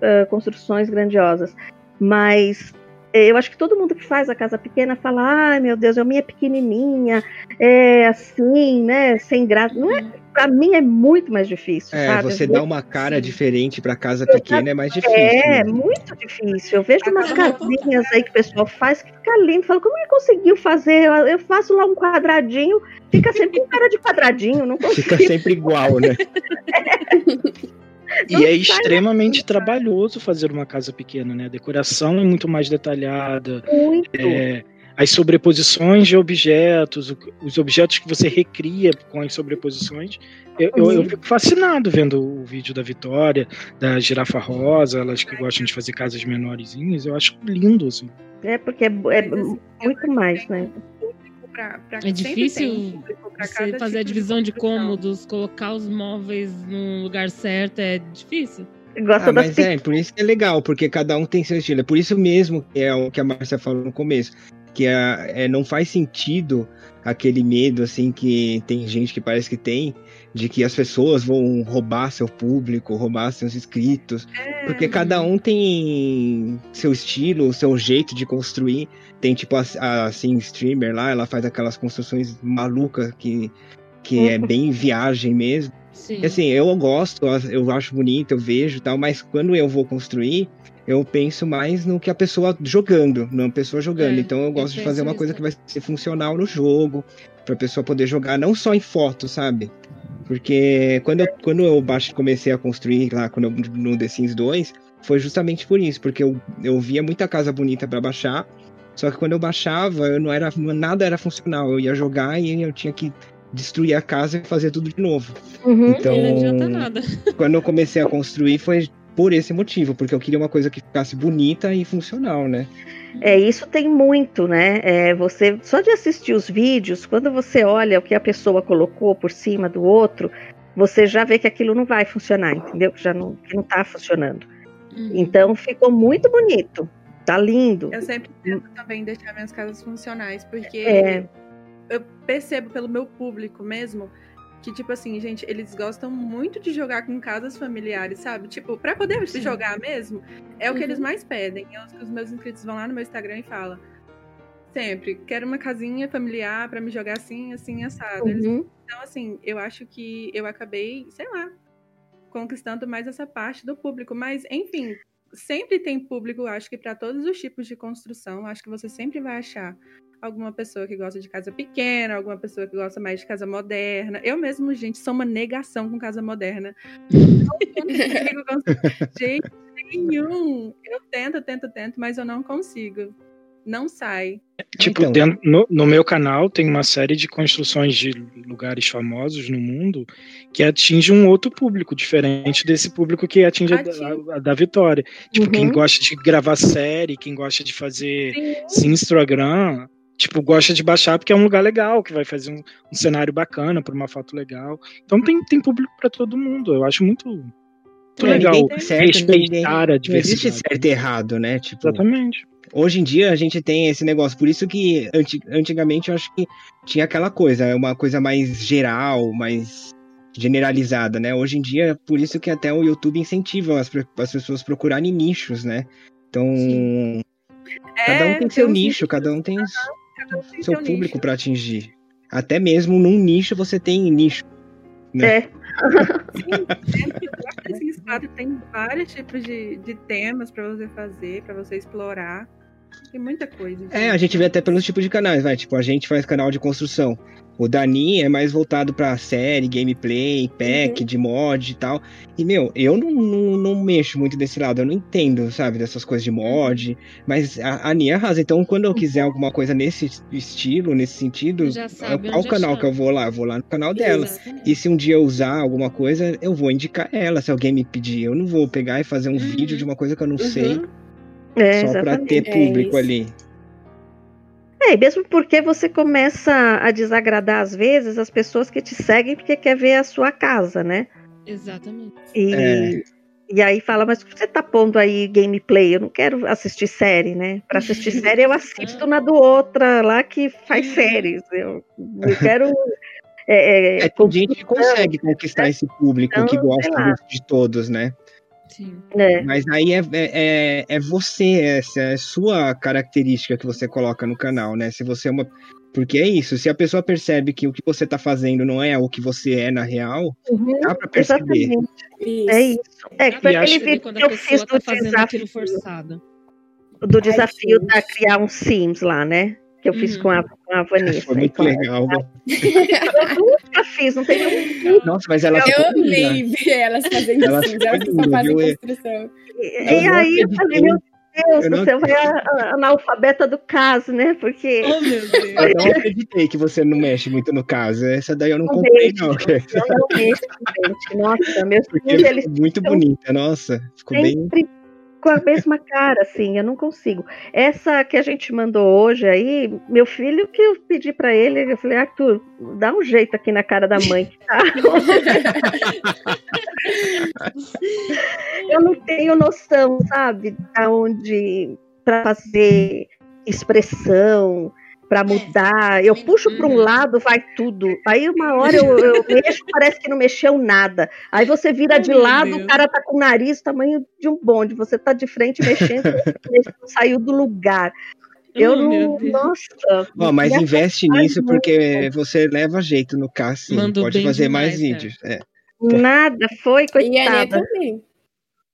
eh, construções grandiosas. Mas eu acho que todo mundo que faz a casa pequena fala, ai meu Deus, a minha é pequenininha, é assim, né, sem graça. Não é, pra mim é muito mais difícil, É, sabe? você dá uma cara Sim. diferente pra casa pequena é mais difícil. É, né? muito difícil. Eu vejo umas roupa casinhas aí que o pessoal faz que fica lindo. Falo, como ele conseguiu fazer? Eu, eu faço lá um quadradinho, fica sempre com cara de quadradinho, não consigo. Fica sempre igual, né? <laughs> <laughs> E é extremamente trabalhoso fazer uma casa pequena, né? A decoração é muito mais detalhada, muito. é, as sobreposições de objetos, os objetos que você recria com as sobreposições. Eu, eu- eu fico fascinado vendo o vídeo da Vitória, da Girafa Rosa, elas que gostam de fazer casas menorzinhas. Eu acho lindo, assim. É porque é, é assim, muito mais, né? Pra- É difícil tem público pra Você cada fazer a tipo divisão de construção. cômodos, colocar os móveis no lugar certo é difícil. Gosta Ah, mas é, por isso que é legal, porque cada um tem seu estilo. É por isso mesmo que é o que a Márcia falou no começo, que é, é, não faz sentido aquele medo, assim, que tem gente que parece que tem, de que as pessoas vão roubar seu público, roubar seus inscritos, É, porque cada um tem seu estilo, seu jeito de construir. Tem tipo a, a assim, streamer lá, ela faz aquelas construções malucas que, que é <laughs> bem viagem mesmo. Sim. E, Assim, eu gosto, eu acho bonito, eu vejo e tal, mas quando eu vou construir, eu penso mais no que a pessoa jogando, na pessoa jogando. É, então eu eu gosto de penso fazer uma nisso coisa que vai ser funcional no jogo, pra pessoa poder jogar não só em foto, sabe? Porque quando eu, quando eu baixo, comecei a construir lá quando eu, no The Sims 2, foi justamente por isso, porque eu, eu via muita casa bonita pra baixar, só que quando eu baixava, eu não era nada era funcional. Eu ia jogar e eu tinha que destruir a casa e fazer tudo de novo. Uhum. Então, não adianta nada. <laughs> quando eu comecei a construir foi por esse motivo, porque eu queria uma coisa que ficasse bonita e funcional, né? É, isso tem muito, né? É, você só de assistir os vídeos, quando você olha o que a pessoa colocou por cima do outro, você já vê que aquilo não vai funcionar, entendeu? Que já não, que não tá funcionando. Uhum. Então ficou muito bonito, tá lindo. Eu sempre tento também deixar minhas casas funcionais, porque É. eu percebo pelo meu público mesmo que, tipo assim, gente, eles gostam muito de jogar com casas familiares, sabe? Tipo, pra poder se jogar mesmo, é o que Uhum. eles mais pedem. É os que os meus inscritos vão lá no meu Instagram e falam. Sempre, quero uma casinha familiar pra me jogar assim, assim, assado. Eles Uhum. então, assim, eu acho que eu acabei, sei lá, conquistando mais essa parte do público. Mas, enfim, sempre tem público, acho que para todos os tipos de construção. Acho que você sempre vai achar alguma pessoa que gosta de casa pequena, alguma pessoa que gosta mais de casa moderna. Eu mesmo, gente, sou uma negação com casa moderna. <laughs> Não consigo jeito nenhum. Eu tento, tento, tento, mas eu não consigo. Não sai. Tipo, Então. dentro- no, no meu canal tem uma série de construções de lugares famosos no mundo que atinge um outro público, diferente desse público que atinge a, Atinge. a da Vitória. Tipo, quem Uhum. gosta de gravar série, quem gosta de fazer Sim. Instagram, tipo, gosta de baixar porque é um lugar legal, que vai fazer um, um cenário bacana para uma foto legal. Então tem, tem público para todo mundo. Eu acho muito, muito É, legal ninguém certo, ninguém- respeitar a Não existe diversidade. certo e errado, né? Tipo, Exatamente. Hoje em dia a gente tem esse negócio, por isso que anti- antigamente eu acho que tinha aquela coisa, é uma coisa mais geral, mais generalizada, né? Hoje em dia, por isso que até o YouTube incentiva as, as pessoas procurarem nichos, né? Então, Sim. cada um É, tem seu nicho, nichos, cada um tem cada um tem seu seu público nicho. para atingir. Até mesmo num nicho você tem nicho. né? É. Sim, 4 tem vários tipos de, de temas pra você fazer, pra você explorar. Tem muita coisa. É, a gente vê até pelos tipos de canais, vai. Tipo, a gente faz canal de construção. O Dani é mais voltado pra série, gameplay, pack, de mod e tal. E, meu, eu não, não, não mexo muito desse lado. Eu não entendo, sabe, dessas coisas de mod. Mas a, a Nia arrasa. Então, quando eu quiser alguma coisa nesse estilo, nesse sentido, Já sabe qual canal que eu vou lá? Eu vou lá no canal dela. Exatamente. E se um dia eu usar alguma coisa, eu vou indicar ela, se alguém me pedir. Eu não vou pegar e fazer um Uhum. vídeo de uma coisa que eu não sei, É, só pra exatamente. ter É público isso. ali. É, e mesmo porque você começa a desagradar às vezes as pessoas que te seguem porque quer ver a sua casa, né? Exatamente. E, É. e aí fala, mas você tá pondo aí gameplay, eu não quero assistir série, né? Pra assistir <laughs> série eu assisto na do outra lá que faz séries. Eu, eu quero. É, é, É, tem gente que consegue conquistar esse público Então, que gosta de todos, né? Sim. né? Mas aí é, é, é- é você, essa é a sua característica que você coloca no canal, né? Se você é uma. Porque é isso, se a pessoa percebe que o que você tá fazendo não é o que você é na real, dá pra perceber. Exatamente. Isso. É isso. É, que foi aquele vídeo quando que a eu fiz pessoa do tá fazendo aquilo desafio, forçado. do desafio gente. da criar um Sims lá, né? Que eu fiz Uhum. com a, com a Vanessa. Foi muito Então, legal. Eu nunca fiz, não tenho. Nossa, mas ela Eu amei linda. ver elas fazendo Elas Sims, elas ficam só fazem construção. E, Eu e aí eu falei, meu Deus Eu do céu, vai a, a analfabeta do caso, né? Porque Oh, meu Deus. Eu não acreditei que você não mexe muito no caso. Essa daí eu não Não comprei, não. eu não mexo, gente. Nossa, meus Porque filhos, eles ficou muito bonita, nossa. Ficou bem. Com a mesma cara, assim, eu não consigo. Essa que a gente mandou hoje aí, meu filho que eu pedi pra ele, eu falei, Arthur, dá um jeito aqui na cara da mãe que tá. <laughs> eu não tenho noção, sabe, da onde para fazer expressão, para mudar. Eu puxo para um Uhum. lado, vai tudo. Aí uma hora eu, eu <laughs> mexo, parece que não mexeu nada. Aí você vira de lado, o cara tá com o nariz tamanho de um bonde. Você tá de frente mexendo, <laughs> você saiu do lugar. Eu Oh, não. Nossa. Ó, mas investe nisso muito. porque você leva jeito no caso, Pode fazer mais demais, vídeos. É. Nada, foi, E a coitada. também.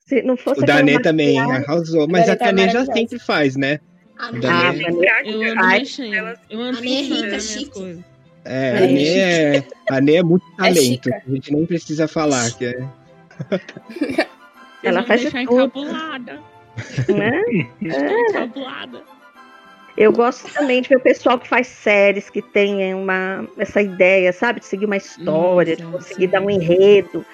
Se não fosse O Danê também maquiagem- arrasou. Mas Danê a tá Tanê já sempre faz, né? A minha Ah, Danê. Vanessa, Eu ando Ai, mexendo. elas- Eu ando A minha é fazendo rica, chique. É, É a Anê é, a é muito É talento. chica. a gente nem precisa falar. Que é... <laughs> Ela faz de tudo. encabulada. né? Estou encabulada. Eu gosto também de ver o pessoal que faz séries, que tem uma, essa ideia, sabe? De seguir uma história, de Sim, conseguir sim. dar um enredo.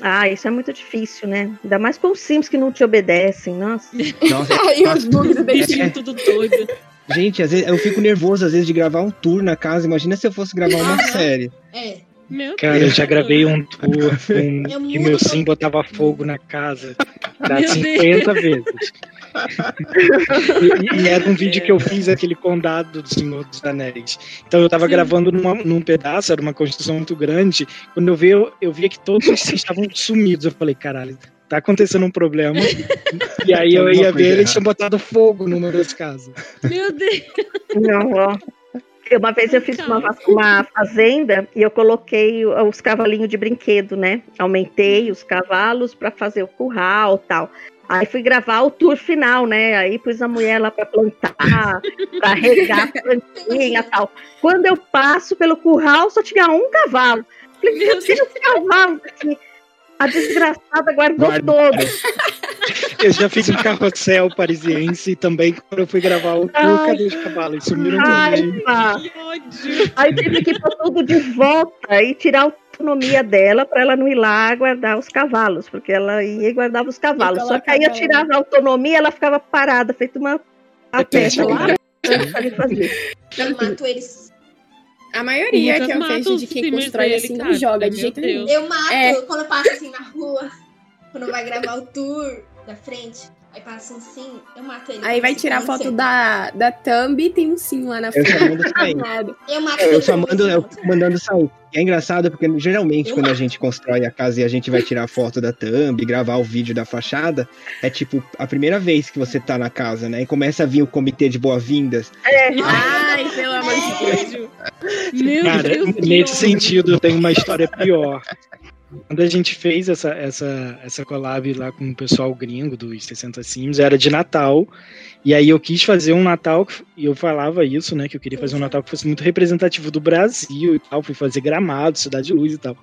Ah, isso é muito difícil, né? Ainda mais com os Sims que não te obedecem. Nossa. Nossa, <laughs> Aí os bugs do Bichinho destino. tudo doido. gente, às vezes eu fico nervoso às vezes de gravar um tour na casa. Imagina se eu fosse gravar uma série. É. Meu Cara, eu Deus. já gravei um tour <laughs> Eu que meu sim botava fogo na casa. Dá Meu 50 vezes. E, e era um vídeo que eu fiz aquele condado do Senhor dos Anéis. Então eu tava Sim. gravando numa- num pedaço, era uma construção muito grande. Quando eu vi, eu, eu via que todos estavam <laughs> sumidos. Eu falei, caralho, tá acontecendo um problema. E aí eu ia ver, eles tinham botado fogo numa das casas. Meu Deus. Não, ó. Uma vez eu fiz uma, uma fazenda e eu coloquei os cavalinhos de brinquedo, né? Aumentei os cavalos para fazer o curral e tal. Aí fui gravar o tour final, né? Aí pus a mulher lá para plantar, para regar a plantinha e tal. Quando eu passo pelo curral, só tinha um cavalo. Falei, Meu Deus, cavalo aqui. A desgraçada guardou Guardou. todos. Eu já fiz um carrossel parisiense também quando eu fui gravar o tour. Ai. Cadê os cavalos? Sumiram ódio. Aí tive que pôr tudo de volta e tirar a autonomia dela para ela não ir lá guardar os cavalos, porque ela ia e guardava os cavalos. Só que aí eu tirava a autonomia, ela ficava parada, feito uma a peça lá. né? Eu mato eles. A maioria Lucas que eu vejo de quem constrói assim não joga de jeito nenhum. Eu mato É. quando eu passo assim na rua. Quando vai gravar o tour da frente. Aí passa um sim, eu mato ele. Aí vai tirar a foto da, da thumb e tem um sim lá na Eu frente. só mando sair. <laughs> Eu mato Eu todo só mando, eu mandando sair. E é engraçado porque geralmente Eu quando a mato. gente constrói a casa e a gente vai tirar foto da thumb, gravar o vídeo da fachada, é tipo a primeira vez que você tá na casa, né? E começa a vir o comitê de boas-vindas. Ai, pelo amor de Deus. Meu Cara, Deus. nesse ódio. sentido, eu tenho uma história pior. Quando a gente fez essa, essa, essa collab lá com o pessoal gringo dos 60 Sims, era de Natal. E aí eu quis fazer um Natal, e eu falava isso, né? Que eu queria fazer um Natal que fosse muito representativo do Brasil e tal. Fui fazer gramado, Cidade de Luz e tal.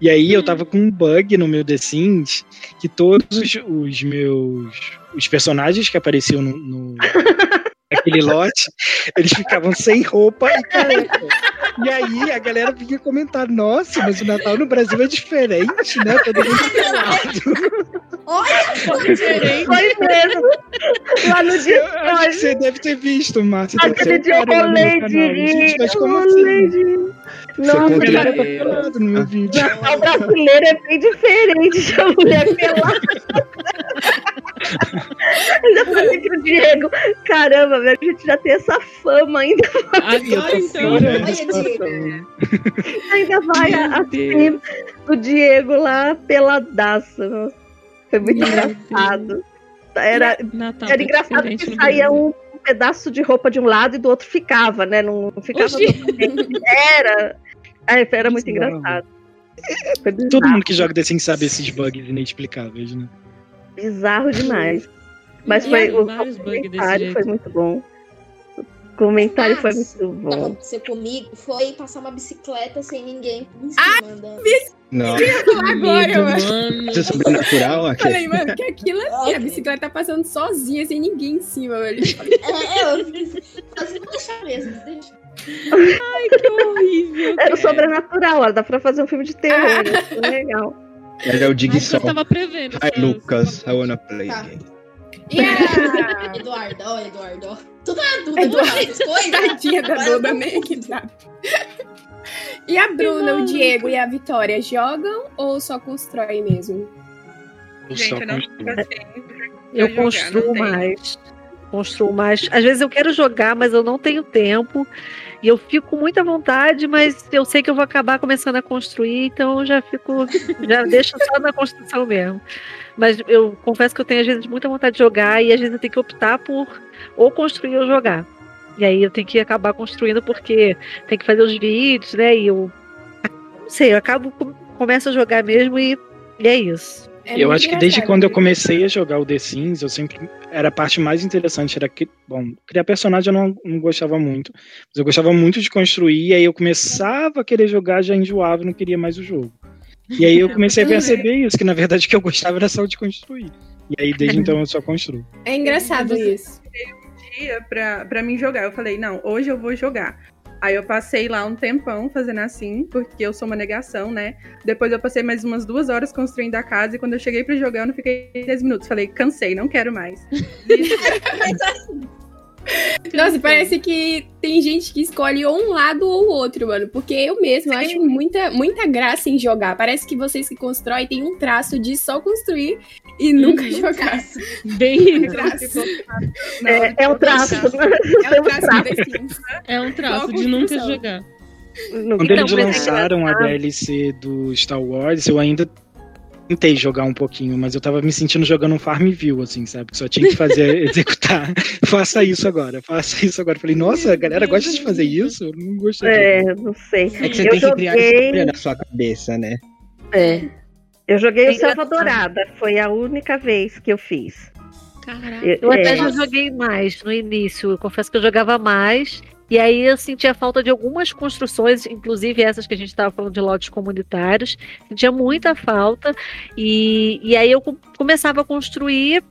E aí eu tava com um bug no meu The Sims que todos os, os meus. Os personagens que apareciam no. no <laughs> aquele lote, eles ficavam sem roupa e careca. E aí a galera vinha comentar, nossa, mas o Natal no Brasil é diferente, né? Todo mundo <laughs> pelado. Olha, Diferente. Foi mesmo. Lá no dia Eu acho que de você deve ter visto, Márcia. Aquele dia eu rolei canal. Gente, mas de. como assim? de. Você Nossa, A galera tá pelado no meu vídeo. Natal brasileiro é bem diferente de uma mulher pelada. Já falei pro Diego, caramba, velho, a gente já tem essa fama ainda. Agora então. <laughs> Ainda vai a Meu Deus. do Diego lá peladaço. Nossa. Foi muito Meu engraçado. Era, Natal era tá engraçado que saía um, pedaço de roupa de um lado e do outro ficava, né? Não, não ficava. Era. Ai, era muito engraçado. Todo mundo que joga The Sims sabe esses bugs inexplicáveis, né? Bizarro demais. Mas E foi, o, comentário foi muito bom. O comentário foi Mas, muito bom. acontecer comigo foi passar uma bicicleta sem ninguém em cima andando. Nossa, Agora, mano. mano. isso é sobrenatural, aqui. Falei, mano, que aquilo assim, a Ok. bicicleta tá passando sozinha, sem ninguém em cima, velho. É, eu <laughs> assim, vou deixar mesmo, deixa. Que horrível. Era o cara. sobrenatural, ó, dá pra fazer um filme de terror. né? Foi legal. É o Dig Mas eu Sol. tava prevendo. Hi, Lucas. I wanna play. Tá. E a Eduardo, ó, Eduardo, ó. Tudo é Duda, Eduardo. Essas coisas. tadinha da eu Duda, né? Que sabe. E a Bruna, o Diego e a Vitória jogam ou só constroem mesmo? Eu Gente, só eu não pra Eu jogar, construo mais. Construo mais. Às vezes eu quero jogar, mas eu não tenho tempo. E eu fico com muita vontade, mas eu sei que eu vou acabar começando a construir, então eu já fico. Já <laughs> deixo só na construção mesmo. Mas eu confesso que eu tenho, às vezes, muita vontade de jogar e às vezes eu tenho que optar por ou construir ou jogar. E aí eu tenho que acabar construindo porque tem que fazer os vídeos, né? E eu. Não sei, eu acabo, começo a jogar mesmo e, e é isso. É eu acho que desde quando eu comecei a jogar o The Sims, eu sempre. Era a parte mais interessante, era que. Bom, criar personagem eu não, não gostava muito. Mas eu gostava muito de construir, e aí eu começava a querer jogar, já enjoava e não queria mais o jogo. E aí eu <laughs> comecei a perceber isso, que na verdade o que eu gostava era só de construir. E aí desde então eu só construo. É engraçado isso. dia pra, pra mim jogar. Eu falei, não, hoje eu vou jogar. Aí eu passei lá um tempão fazendo assim, porque eu sou uma negação, né? Depois eu passei mais umas duas horas construindo a casa e quando eu cheguei pra jogar eu não fiquei 10 minutos. Falei, cansei, não quero mais. <laughs> <laughs> Nossa, parece que tem gente que escolhe ou um lado ou o outro, mano. Porque eu mesmo acho muita, muita graça em jogar. Parece que vocês que constroem têm um traço de só construir e nunca Uhum. jogar. Bem, <laughs> Traço. É, é um traço. É o Temos traço é um traço de nunca construção. jogar. Nunca- Quando Então, eles é lançaram a. DLC do Star Wars, eu ainda tentei jogar um pouquinho, mas eu tava me sentindo jogando um Farmville, assim, sabe? Que só tinha que fazer, <laughs> executar. faça isso agora, faça isso agora. Falei, nossa, a galera gosta de fazer isso? Eu não gostei. É, não sei. É que você Eu tem que criar joguei- história na sua cabeça, né? É. Eu joguei É o Selva. Dourada, foi a única vez que eu fiz. Caraca. Eu, Eu até é, já joguei mais no início. Eu confesso que eu jogava mais. E aí eu sentia falta de algumas construções, inclusive essas que a gente estava falando de lotes comunitários. Sentia muita falta. E, e aí eu com- começava a construir.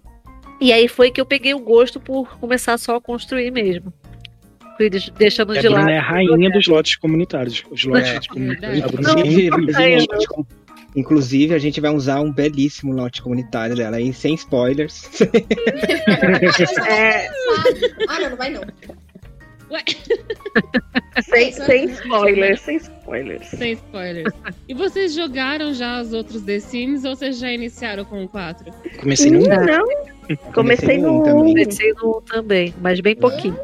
E aí foi que eu peguei o gosto por começar só a construir mesmo. Fui deixando a de lado. Bruna é a rainha dos lotes comunitários. Os lotes É. comunitários. Inclusive, um- Não, inclusive, inclusive, a gente vai usar um belíssimo lote comunitário dela aí, sem spoilers. <laughs> <laughs> É. Ah, não, não vai não. Sem, Isso é- sem spoilers, sem spoilers. Sem spoilers. E vocês jogaram já os outros The Sims ou vocês já iniciaram com o 4? Comecei no. Não, comecei no um também. Comecei no também, mas bem pouquinho.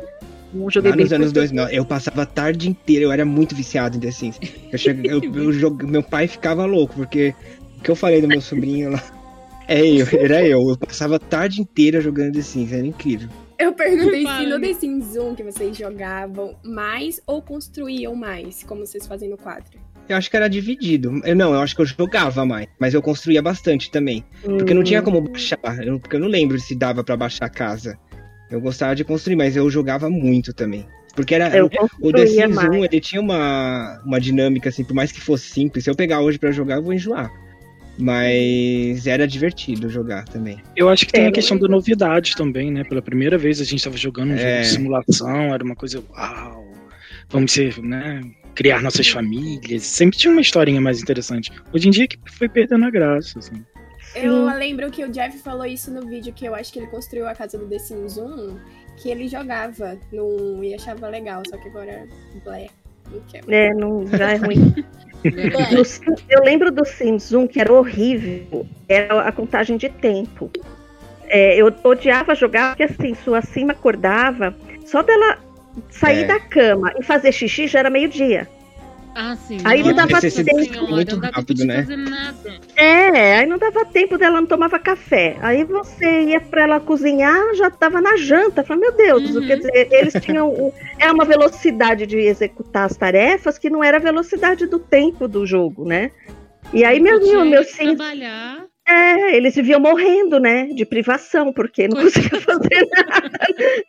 Um joguei Lá bem nos anos pouquinho. 2000, eu passava a tarde inteira, eu era muito viciado em The Sims. Eu cheguei, eu, <laughs> eu jogue- meu pai ficava louco, porque o que eu falei do meu sobrinho lá. É eu, <laughs> era eu. Eu passava a tarde inteira jogando The Sims, era incrível. Eu perguntei se Para, no? The Sims 1 que vocês jogavam mais ou construíam mais, como vocês fazem no 4. Eu acho que era dividido. Eu, não, eu acho que eu jogava mais, mas eu construía bastante também. Porque não tinha como baixar. eu- porque eu não lembro se dava pra baixar a casa. Eu gostava de construir, mas eu jogava muito também. Porque era. Eu o The Sims mais. 1, ele tinha uma, uma dinâmica, assim, por mais que fosse simples. Se eu pegar hoje pra jogar, eu vou enjoar. Mas era divertido jogar também. Eu acho que tem É, a questão da novidade também, né? Pela primeira vez a gente estava jogando um jogo É. de simulação, era uma coisa, uau, vamos ser, né? Criar nossas famílias. Sempre tinha uma historinha mais interessante. Hoje em dia que foi perdendo a graça, assim. Eu lembro que o Jeff falou isso no vídeo que eu acho que ele construiu a casa do The Sims 1, que ele jogava no, e achava legal, só que agora blé, não. É, não, já é ruim. <laughs> No eu lembro do Sims 1, que era horrível, era a contagem de tempo. É, eu odiava jogar, porque assim, sua cima acordava, só dela sair É. da cama e fazer xixi já era meio-dia. Ah, sim. Aí não dava Senhora, tempo, muito não dá tempo rápido, de né? fazer nada. É, aí não dava tempo dela, não tomava café. Aí você ia pra ela cozinhar, já tava na janta. Falei, meu Deus, Uhum. quer dizer, eles tinham é uma velocidade de executar as tarefas que não era a velocidade do tempo do jogo, né? E aí, meu, Tinha meu, filhos, trabalhar. é, eles viviam morrendo, né? De privação, porque não conseguia fazer nada.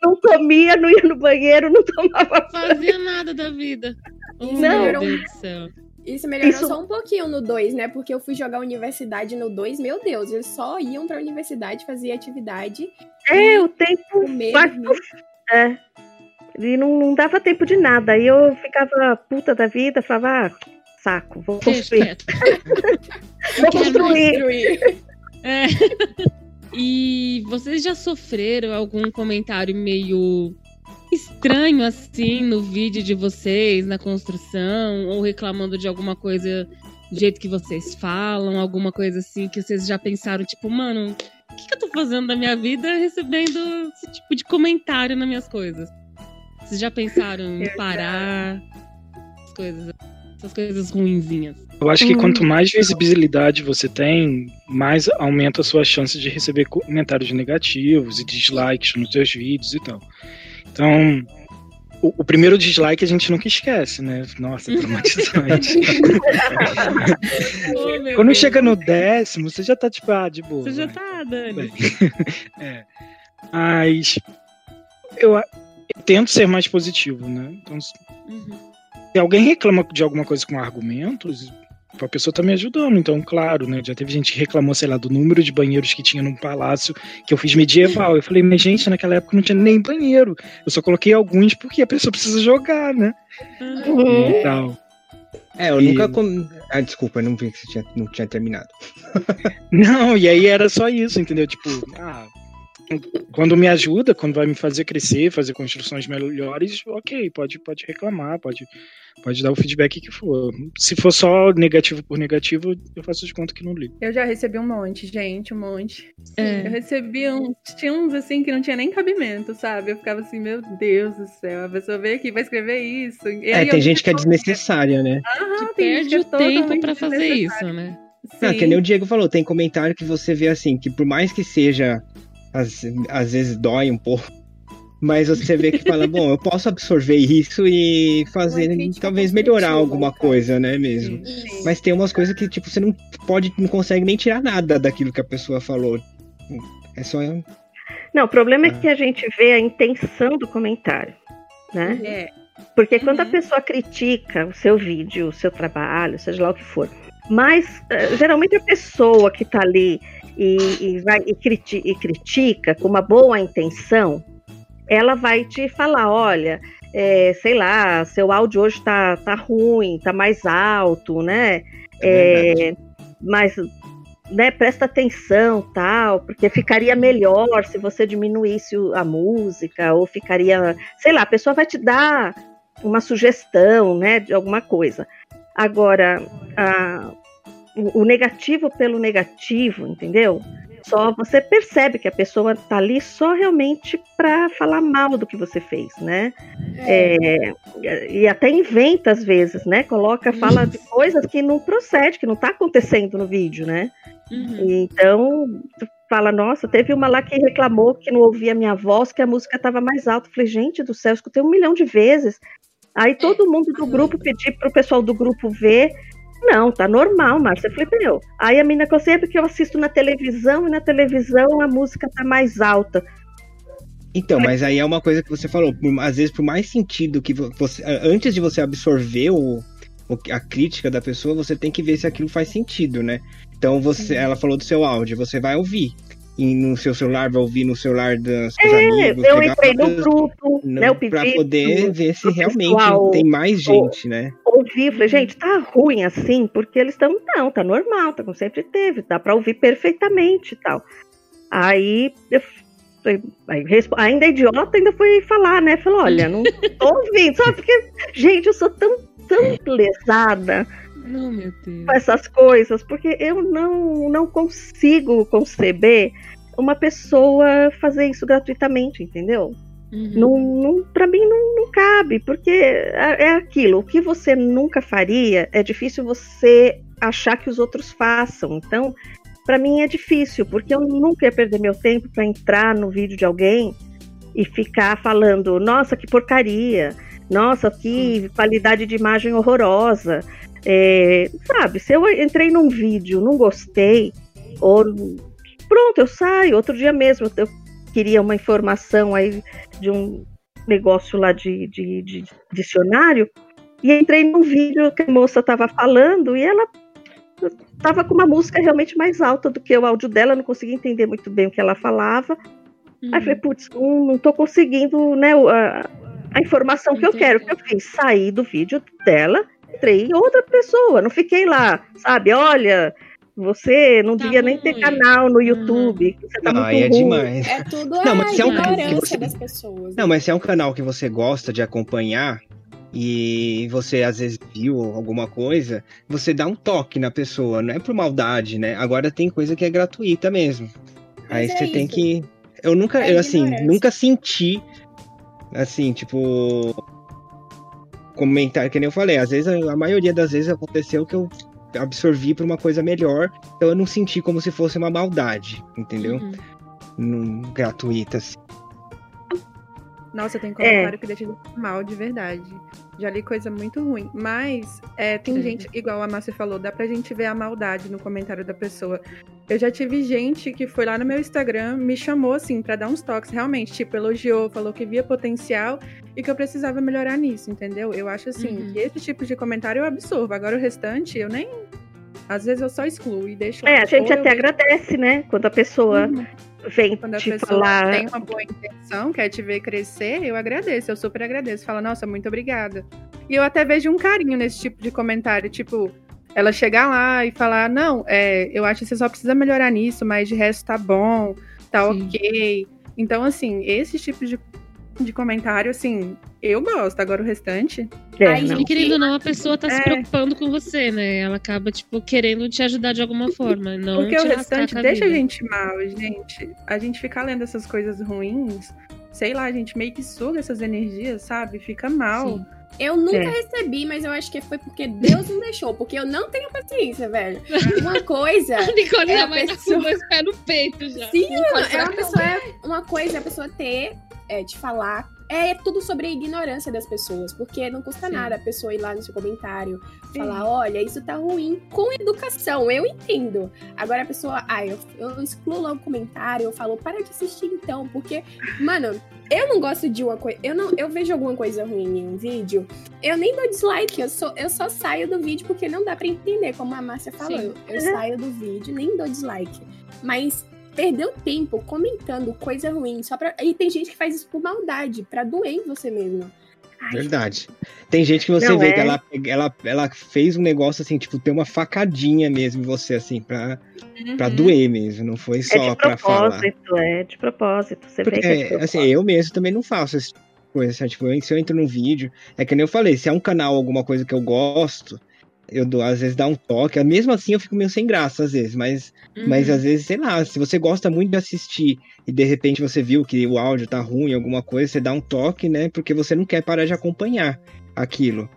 Não comia, não ia no banheiro, não tomava Fazia nada da vida. Oh, Isso meu melhorou Deus do céu. Isso melhorou Isso- só um pouquinho no 2, né? Porque eu fui jogar universidade no 2, meu Deus, eles só iam pra universidade, faziam atividade. É, o tempo vai dormir. É. E não, não dava tempo de nada. Aí eu ficava puta da vida, falava, ah, saco, vou construir. <laughs> Vou construir. Construir. É. <laughs> E vocês já sofreram algum comentário meio estranho assim no vídeo de vocês, na construção, ou reclamando de alguma coisa do jeito que vocês falam, alguma coisa assim que vocês já pensaram, tipo, mano, o que, que eu tô fazendo da minha vida recebendo esse tipo de comentário nas minhas coisas? Vocês já pensaram em parar as coisas, essas coisas ruinzinhas? Eu acho que Hum. quanto mais visibilidade você tem, mais aumenta a sua chance de receber comentários negativos e dislikes nos seus vídeos e tal. Então, o, o primeiro dislike a gente nunca esquece, né? Nossa, traumatizante. <laughs> <laughs> Oh, Quando Deus. chega no décimo, você já tá tipo, ah, de boa. Você já vai. tá, Dani. <laughs> É. Mas eu, eu tento ser mais positivo, né? Então, Uhum. se alguém reclama de alguma coisa com argumentos, a pessoa tá me ajudando. Então, claro, né? Já teve gente que reclamou, sei lá, do número de banheiros que tinha num palácio que eu fiz medieval. Eu falei, mas gente, naquela época não tinha nem banheiro. Eu só coloquei alguns porque a pessoa precisa jogar, né? Uhum. E tal. É, eu E- nunca. Com... Ah, desculpa, eu não vi que você tinha, não tinha terminado. Não, e aí era só isso, entendeu? Tipo, ah, quando me ajuda, quando vai me fazer crescer, fazer construções melhores, ok, pode, pode reclamar, pode, pode dar o feedback que for. Se for só negativo por negativo, eu faço de conta que não ligo. Eu já recebi um monte, gente, um monte. Eu É. recebi uns, tinha uns assim que não tinha nem cabimento, sabe? Eu ficava assim, meu Deus do céu, a pessoa veio aqui e vai escrever isso. E É, tem eu- gente que é desnecessária, né? Aham, Que perde que é o tempo pra fazer isso, né? Ah, Sim. que nem o Diego falou, tem comentário que você vê assim, que por mais que seja, às, às vezes dói um pouco, mas você vê que fala, bom, eu posso absorver isso e fazer, talvez melhorar alguma caso. coisa, né, mesmo. Isso. Mas tem umas coisas que, tipo, você não pode, não consegue nem tirar nada daquilo que a pessoa falou. É só. Não, o problema é Ah. que a gente vê a intenção do comentário, né? É, Porque quando a Uhum. pessoa critica o seu vídeo, o seu trabalho, seja lá o que for, mas eh, geralmente a pessoa que está ali e, e vai e, criti- e critica com uma boa intenção, ela vai te falar, olha, eh, sei lá, seu áudio hoje tá, tá ruim, tá mais alto, né? É verdade. mas né, presta atenção, tal, porque ficaria melhor se você diminuísse a música, ou ficaria, sei lá, a pessoa vai te dar uma sugestão, né, de alguma coisa. Agora, a- o, o negativo pelo negativo, entendeu? Só você percebe que a pessoa tá ali só realmente para falar mal do que você fez, né? É, e até inventa às vezes, né? Coloca, fala de coisas que não procede, que não tá acontecendo no vídeo, né? Uhum. Então, tu fala, nossa, teve uma lá que reclamou que não ouvia minha voz, que a música estava mais alta. Eu Falei, gente do céu, escutei um milhão de vezes. Aí todo mundo do grupo pediu pro pessoal do grupo ver. Não, tá normal, Márcia. Eu falei, meu. Aí a menina falou assim, é porque eu assisto na televisão e na televisão a música tá mais alta. Então, mas aí é uma coisa que você falou, por- às vezes por mais sentido que vo- você, antes de você absorver o, o- a crítica da pessoa, você tem que ver se aquilo faz sentido, né? Então você, ela falou do seu áudio, você vai ouvir. E no seu celular, vai ouvir no celular seus É, amigos. eu entrei no grupo, no- né? Eu pra pedi poder pro- ver se realmente pessoal- tem mais gente, né? ouvir, falei, gente, tá ruim assim, porque eles estão, não, tá normal, tá como sempre teve, dá pra ouvir perfeitamente e tal. Aí, eu aí, ainda é idiota, ainda fui falar, né? Falei, olha, não tô ouvindo, sabe? Porque, <laughs> gente, eu sou tão, tão lesada Não, meu Deus. com essas coisas, porque eu não, não consigo conceber uma pessoa fazer isso gratuitamente, entendeu? Uhum. Não, não, para mim não, não cabe, porque é, é aquilo. O que você nunca faria é difícil você achar que os outros façam. Então, para mim é difícil, porque eu nunca ia perder meu tempo para entrar no vídeo de alguém e ficar falando: nossa, que porcaria, nossa, que qualidade de imagem horrorosa. É, sabe, se eu entrei num vídeo, não gostei, ou pronto, eu saio. Outro dia mesmo eu queria uma informação aí de um negócio lá de, de, de dicionário e entrei num vídeo que a moça estava falando e ela estava com uma música realmente mais alta do que o áudio dela, não conseguia entender muito bem o que ela falava. Uhum. Aí falei, putz, não, não tô conseguindo né, a, a informação que eu Entendi. quero. O que eu fiz? Saí do vídeo dela, entrei em outra pessoa, não fiquei lá, sabe? Olha, você não Tá devia nem ter canal no YouTube, você tá aí é ruim. demais. É tudo Não, a mas é um canal que ignorância você- das pessoas. né? Não, mas se é um canal que você gosta de acompanhar e você às vezes viu alguma coisa, você dá um toque na pessoa, não é por maldade, né? Agora tem coisa que é gratuita mesmo. Aí Mas é você tem isso. que. Eu nunca, É eu assim, nunca senti assim, tipo comentário, que nem eu falei, às vezes a maioria das vezes aconteceu que eu absorvi pra uma coisa melhor, então eu não senti como se fosse uma maldade, entendeu? Uhum. Num, gratuita assim. Nossa, É. tem comentário que deixa mal de verdade. Já li coisa muito ruim. Mas é, tem Credo. gente, igual a Márcia falou, dá pra gente ver a maldade no comentário da pessoa. Eu já tive gente que foi lá no meu Instagram, me chamou assim pra dar uns toques, realmente, tipo, elogiou, falou que via potencial e que eu precisava melhorar nisso, entendeu? Eu acho assim, Uhum. que esse tipo de comentário eu absorvo. Agora o restante eu nem. Às vezes eu só excluo e deixo lá. É, a gente Ou eu até vejo- agradece, né? Quando a pessoa Uhum. vem Quando a te pessoa falar. tem uma boa intenção, quer te ver crescer, eu agradeço, eu super agradeço. Fala, nossa, muito obrigada. E eu até vejo um carinho nesse tipo de comentário, tipo, ela chegar lá e falar, não, é, eu acho que você só precisa melhorar nisso, mas de resto tá bom, tá Sim. ok. Então, assim, esse tipo de, de comentário, assim, eu gosto. Agora o restante. É, Ai, não. E querendo ou não, a pessoa tá se É. preocupando com você, né? Ela acaba, tipo, querendo te ajudar de alguma forma. Não Porque te o restante a deixa a gente mal, gente. A gente ficar lendo essas coisas ruins, sei lá, a gente meio que suga essas energias, sabe? Fica mal. Sim. Eu nunca É. recebi, mas eu acho que foi porque Deus não deixou, porque eu não tenho paciência, velho. Uma <laughs> coisa. A Nicole É a estar pessoa- com dois pés no peito já. Sim, é uma pessoa, é uma coisa é a pessoa ter, é, te falar. É tudo sobre a ignorância das pessoas, porque não custa Sim. nada a pessoa ir lá no seu comentário, falar, olha, isso tá ruim, com educação, eu entendo. Agora a pessoa, ah, eu, eu excluo logo o comentário, eu falo, para de assistir então, porque, mano, eu não gosto de uma coisa, eu não, eu vejo alguma coisa ruim em um vídeo, eu nem dou dislike, eu, sou, eu só saio do vídeo porque não dá pra entender, como a Márcia falou. Sim. Eu saio do vídeo, nem dou dislike. Mas perdeu tempo comentando coisa ruim só pra. E tem gente que faz isso por maldade, pra doer em você mesmo. Ai, Verdade. Tem gente que você vê é. que ela, ela, ela fez um negócio assim, tipo, ter uma facadinha mesmo em você, assim, pra, pra Uhum. doer mesmo. Não foi É só de pra falar. propósito, é de propósito. Você Porque, vê que é de é, propósito. assim, eu mesmo também não faço essa coisa. sabe? Tipo, se eu entro num vídeo, é que nem eu falei, se é um canal, alguma coisa que eu gosto, eu dou, às vezes dá um toque. Mesmo assim eu fico meio sem graça, às vezes, mas Mas Uhum. às vezes, sei lá, se você gosta muito de assistir e de repente você viu que o áudio tá ruim, alguma coisa, você dá um toque, né? Porque você não quer parar de acompanhar aquilo.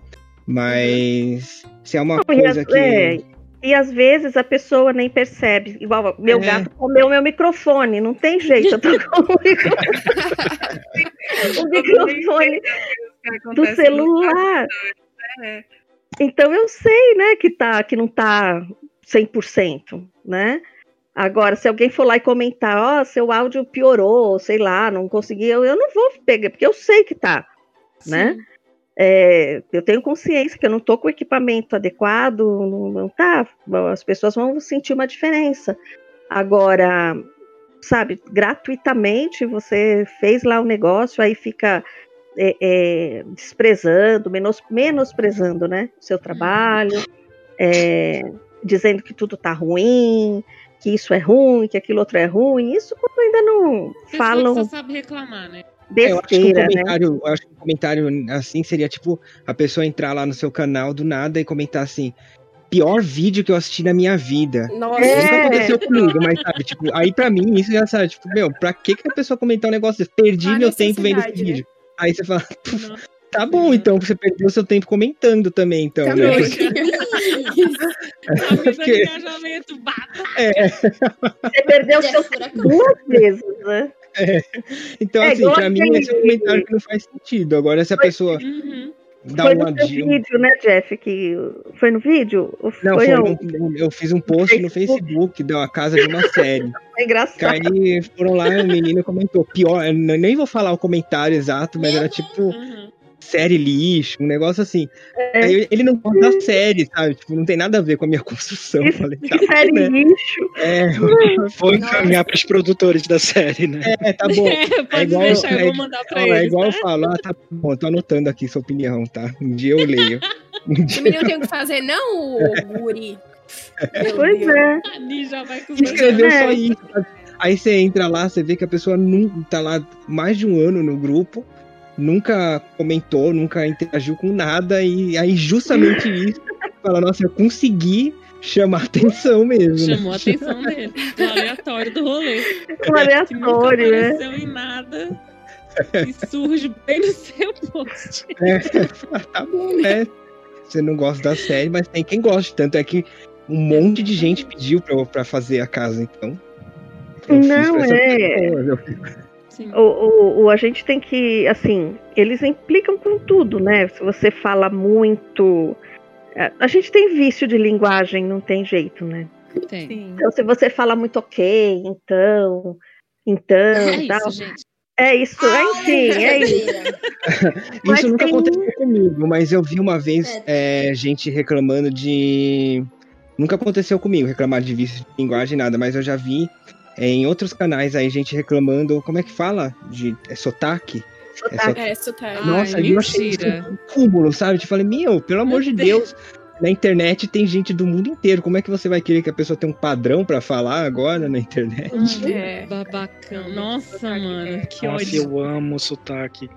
Mas se é uma Não, e coisa às- que. é, e às vezes a pessoa nem percebe. Igual, meu É. gato comeu meu microfone, não tem jeito, eu tô <laughs> com o microfone, o microfone do celular. É. Então eu sei, né, que, tá, que não tá 100%, né? Agora, se alguém for lá e comentar, ó, seu áudio piorou, sei lá, não consegui, eu, eu não vou pegar, porque eu sei que tá, né? Sim. É, eu tenho consciência que eu não estou com o equipamento adequado, não, não tá. As pessoas vão sentir uma diferença. Agora, sabe, gratuitamente você fez lá o negócio, aí fica é, é, desprezando, menos, menosprezando, né, o seu trabalho, é, dizendo que tudo tá ruim, que isso é ruim, que aquilo outro é ruim. Isso quando ainda não Pessoa falam só sabe reclamar, né? É, eu acho que um besteira, né? comentário, eu acho que um comentário assim seria tipo a pessoa entrar lá no seu canal do nada e comentar assim: pior vídeo que eu assisti na minha vida. Nossa. Isso nunca É. aconteceu comigo, mas sabe, tipo, aí pra mim isso já sabe, tipo, meu, pra que, que a pessoa comentar um negócio desse? Perdi A meu tempo vendo esse necessidade, né? Aí você fala, "Puf, Não. tá bom, então, você perdeu seu tempo comentando também, então, né? Também. Avisa Porque- de engajamento, bata. Você perdeu seu furacão. duas vezes, né? Então, É, assim, pra mim esse é um comentário que não faz sentido. Agora, se a pessoa Uhum. Dá foi uma no vídeo, né, Jeff? Que foi no vídeo? Ou Não, foi aonde? um- eu fiz um post no Facebook. Facebook da casa de uma série. <laughs> É engraçado. Aí foram lá, o menino comentou. Pior, eu nem vou falar o comentário exato, mas era tipo Uhum. Série lixo, um negócio assim. É. Aí ele não gosta da série, sabe? Tipo, não tem nada a ver com a minha <laughs> construção. Eu Isso, Falei, que tá, série né? lixo. É, <laughs> Vou encaminhar pros produtores da série, né? é, tá bom. <laughs> É, pode igual- deixar, eu é vou mandar pra Ó, eles. é igual eu tá? falo, ah, tá bom, tô anotando aqui sua opinião, tá? Um dia eu leio. Um O dia... menino tem o que fazer, não, o Guri. Meu Pois Deus. é. Escreveu É. só isso. sabe? Aí você entra lá, você vê que a pessoa nunca tá lá mais de um ano no grupo, nunca comentou, nunca interagiu com nada, e aí justamente <laughs> isso fala, nossa, eu consegui chamar atenção mesmo. né? Chamou a atenção dele. O aleatório do rolê. Um Que nunca aleatório, né? em nada. E surge bem no seu post. <laughs> É, tá bom, né? Você não gosta da série, mas tem quem gosta. Tanto é que um monte de gente pediu pra, eu- pra fazer a casa, então. eu fiz Não, pra essa é. pessoa, eu. O, o, o- a gente tem que, assim, eles implicam com tudo, né? Se você fala muito. a- A gente tem vício de linguagem, não tem jeito, né? Tem. Então, se você fala muito ok, então, então, É tal. isso, gente. É isso, é, enfim, é isso. <laughs> Isso nunca tem- aconteceu comigo, mas eu vi uma vez é, gente reclamando de. Nunca aconteceu comigo reclamar de vício de linguagem, nada, mas eu já vi é, em outros canais aí gente reclamando. Como é que fala? De é, sotaque? Sotaque. É, sotaque. Ai, Nossa, eu achei um cúmulo, sabe? Eu falei, meu, pelo amor de Deus. Na internet tem gente do mundo inteiro. Como é que você vai querer que a pessoa tenha um padrão pra falar agora na internet? É. Babacão. Nossa, mano. Que Nossa, ódio. eu amo sotaque.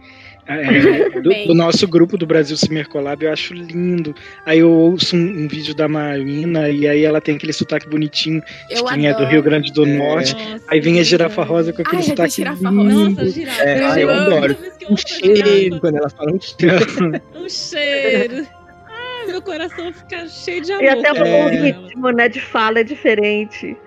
É, <laughs> do, do nosso grupo do Brasil Cimer Collab, eu acho lindo. Aí eu ouço um, um vídeo da Marina e aí ela tem aquele sotaque bonitinho de Eu quem é do adoro. Rio Grande do É. Norte. Nossa, Aí vem a girafa rosa com aquele Ai, é sotaque girafa lindo. Nossa, girafa. É, ah, eu adoro. Toda vez que eu Um cheiro, girafa, quando ela fala um cheiro. <laughs> Um cheiro. Ai, meu coração fica cheio de amor. E até o É. ritmo, né, de fala é diferente.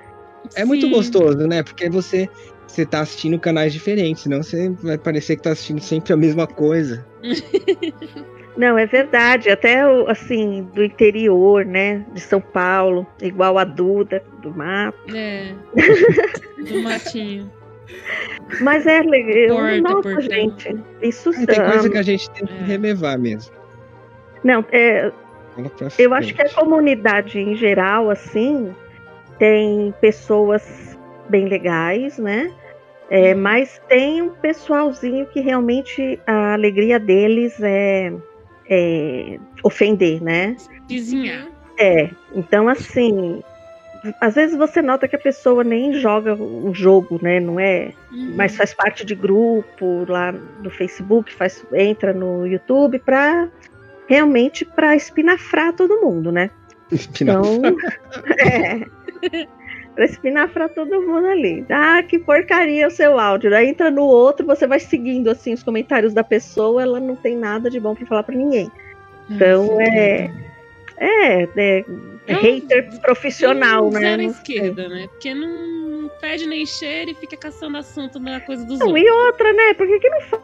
É muito Sim. gostoso, né? Porque você, você tá assistindo canais diferentes, senão você vai parecer que tá assistindo sempre a mesma coisa. <laughs> Não, é verdade. Até, o, assim, do interior, né, de São Paulo, igual a Duda, do mato. É. <laughs> Do matinho. Mas é legal. Porta, Nossa, gente, isso É, tem coisa que a gente tem que É. relevar mesmo. Não, é, Eu acho que a comunidade em geral, assim, tem pessoas bem legais, né? É, mas tem um pessoalzinho que realmente a alegria deles é, é ofender, né? Vizinhar. É, então assim, às vezes você nota que a pessoa nem joga o jogo, né? Não é, Uhum. mas faz parte de grupo lá no Facebook, faz, entra no YouTube pra realmente para espinafrar todo mundo, né? <laughs> Final. Então, <laughs> é. <laughs> Pra espinafrar todo mundo ali. Ah, que porcaria o seu áudio. Aí entra no outro, você vai seguindo assim os comentários da pessoa, ela não tem nada de bom pra falar pra ninguém. Então Nossa, é. É, é, é É um- hater profissional, um né? Zero à esquerda, né? Porque não pede nem cheiro e fica caçando assunto na coisa dos Não, outros. e outra, né? Por que, que não fa-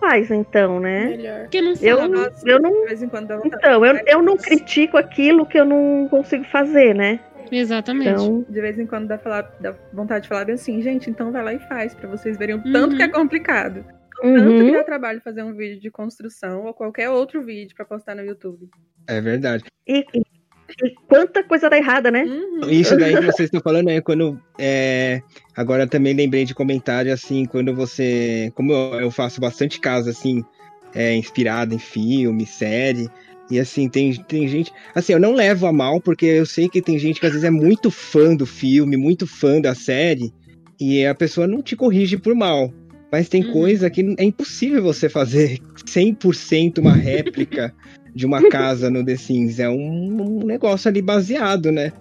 faz então, né? Melhor. Porque não Eu, eu não. De vez em quando dá. Então, eu, eu não critico aquilo que eu não consigo fazer, né? Exatamente. Então, De vez em quando dá, falar, dá vontade de falar bem assim, gente, então vai lá e faz, pra vocês verem o tanto Uhum. que é complicado. Tanto uhum. que dá trabalho fazer um vídeo de construção ou qualquer outro vídeo pra postar no YouTube. É verdade. e, e- e quanta coisa dá errada, né? Uhum. Isso daí que vocês estão falando é quando. É... Agora também lembrei de comentário assim, quando você. Como eu, eu faço bastante casa, assim, é, inspirado em filme, série. E assim, tem, tem gente. Assim, eu não levo a mal, porque eu sei que tem gente que às vezes é muito fã do filme, muito fã da série, e a pessoa não te corrige por mal. Mas tem Uhum. coisa que é impossível você fazer 100% uma réplica de uma casa no The Sims. É um, um negócio ali baseado, né?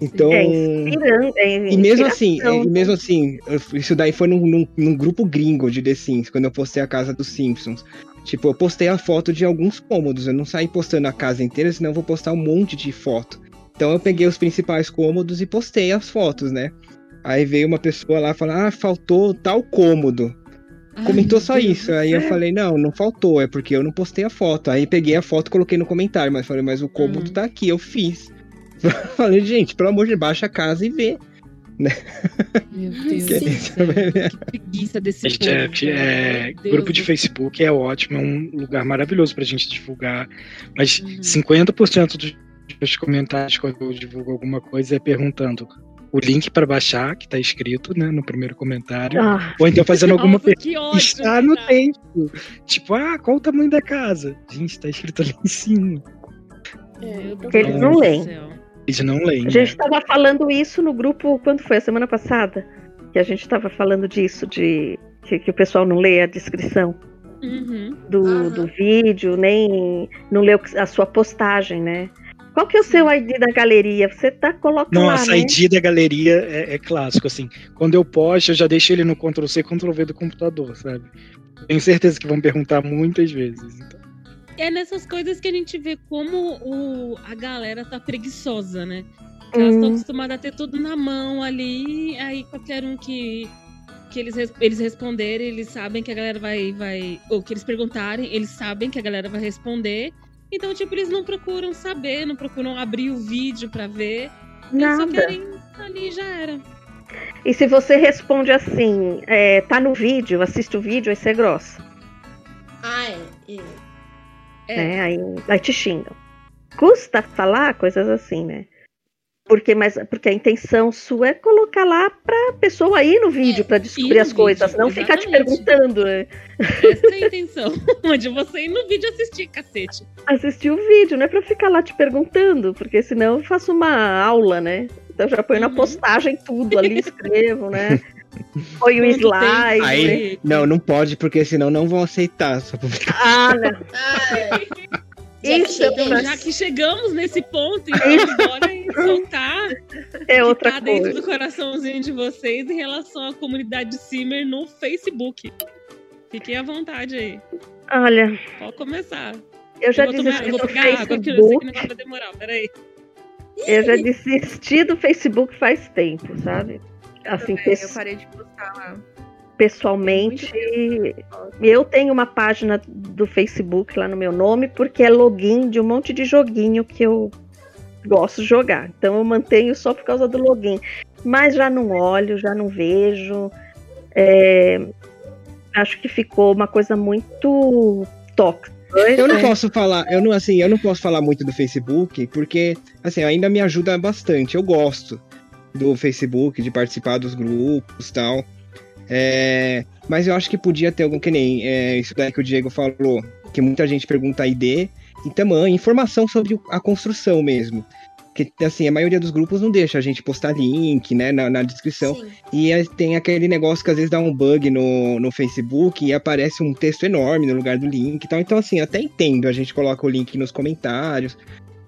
Então. É inspirando. É E mesmo assim, e mesmo assim, isso daí foi num, num- num grupo gringo de The Sims, quando eu postei a casa dos Simpsons. Tipo, eu postei a foto de alguns cômodos, eu não saí postando a casa inteira, senão eu vou postar um monte de foto. Então eu peguei os principais cômodos e postei as fotos, né? Aí veio uma pessoa lá falar, ah, faltou tal cômodo. Ai, Comentou só Deus isso. Aí eu falei, não, não faltou, é porque eu não postei a foto. Aí peguei a foto e coloquei no comentário, mas falei, mas o cômodo Uhum. tá aqui, eu fiz. <laughs> falei, gente, pelo amor de Deus, baixa a casa e vê. Meu Deus Que. Que preguiça desse Gente, povo. é, que é, grupo de Facebook é ótimo, é um lugar maravilhoso pra gente divulgar. Mas Uhum. 50% dos, dos comentários quando eu divulgo alguma coisa é perguntando o link pra baixar, que tá escrito né, no primeiro comentário. Ah, Ou então fazendo alguma Nossa, pergunta. Está no texto. Tipo, ah, qual o tamanho da casa? Gente, tá escrito ali em cima. Meu Porque eles não leem. Não leem. a gente né? estava falando isso no grupo, quando foi? A semana passada? Que a gente estava falando disso, de que, que o pessoal não lê a descrição Uhum. do, Aham. do vídeo, nem não lê a sua postagem, né? Qual que é o seu ID da galeria? Você tá colocando lá, Nossa, né? ID da galeria é, é clássico, assim. Quando eu posto, eu já deixo ele no Ctrl-C, Ctrl-V do computador, sabe? Tenho certeza que vão perguntar muitas vezes. Então. É nessas coisas que a gente vê como o, a galera tá preguiçosa, né? Elas estão Hum. acostumadas a ter tudo na mão ali, aí qualquer um que, que eles, eles responderem, eles sabem que a galera vai, vai. Ou que eles perguntarem, eles sabem que a galera vai responder. Então, tipo, eles não procuram saber, não procuram abrir o vídeo pra ver. Eles só Nada. querem ali e já era. E se você responde assim, é, tá no vídeo, assiste o vídeo, aí você é grossa. Ah, é. É. Né? Aí, aí te xingam. Custa falar coisas assim, né? Porque, mas, porque a intenção sua é colocar lá pra pessoa ir no vídeo É, pra ir descobrir as coisas, vídeo, não ficar te perguntando. né? Essa é a intenção. <laughs> Onde você ir no vídeo assistir, cacete. Assistir o vídeo, não é pra ficar lá te perguntando, porque senão eu faço uma aula, né? Então eu já ponho na Uhum. postagem tudo ali, escrevo, né? <laughs> Põe o slide. Aí, não, não pode, porque senão não vão aceitar. Só publicar. Ah, não. É. Isso, Jack Então, Chapin. já que chegamos nesse ponto, então bora soltar é que outra tá dentro coisa. do coraçãozinho de vocês em relação à comunidade Simmer no Facebook. Fiquem à vontade aí. Olha, Pode começar. eu já eu vou, tomar, desisti vou do pegar água, porque eu sei que Facebook. o negócio vai demorar. Peraí. Eu já desisti do Facebook faz tempo, sabe? Assim, Também, Eu parei de postar lá. pessoalmente, eu tenho uma página do Facebook lá no meu nome, porque é login de um monte de joguinho que eu gosto de jogar. Então eu mantenho só por causa do login. Mas já não olho, já não vejo. É, acho que ficou uma coisa muito tóxica. Eu não posso falar, eu não assim, eu não posso falar muito do Facebook, porque assim, ainda me ajuda bastante. Eu gosto do Facebook, de participar dos grupos e tal. É, mas eu acho que podia ter algum que nem é, isso daí que o Diego falou, que muita gente pergunta ID e tamanho, informação sobre a construção mesmo. Que assim, a maioria dos grupos não deixa a gente postar link, né, na, na descrição. Sim. E aí tem aquele negócio que às vezes dá um bug no, no Facebook e aparece um texto enorme no lugar do link e tal. Então, assim, até entendo, a gente coloca o link nos comentários.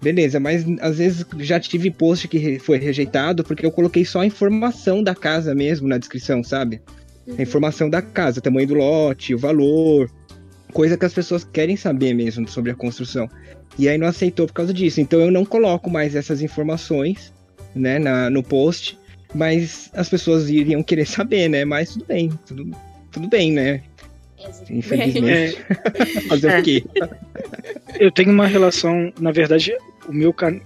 Beleza, mas às vezes já tive post que foi rejeitado porque eu coloquei só a informação da casa mesmo na descrição, sabe? A informação da casa, tamanho do lote, o valor, coisa que as pessoas querem saber mesmo sobre a construção. E aí não aceitou por causa disso. Então eu não coloco mais essas informações, né, na, no post, mas as pessoas iriam querer <laughs> saber, né? Mas tudo bem, tudo, tudo bem, né? Infelizmente. <laughs> Fazer É. o quê? Eu tenho uma relação, na verdade, o meu canal.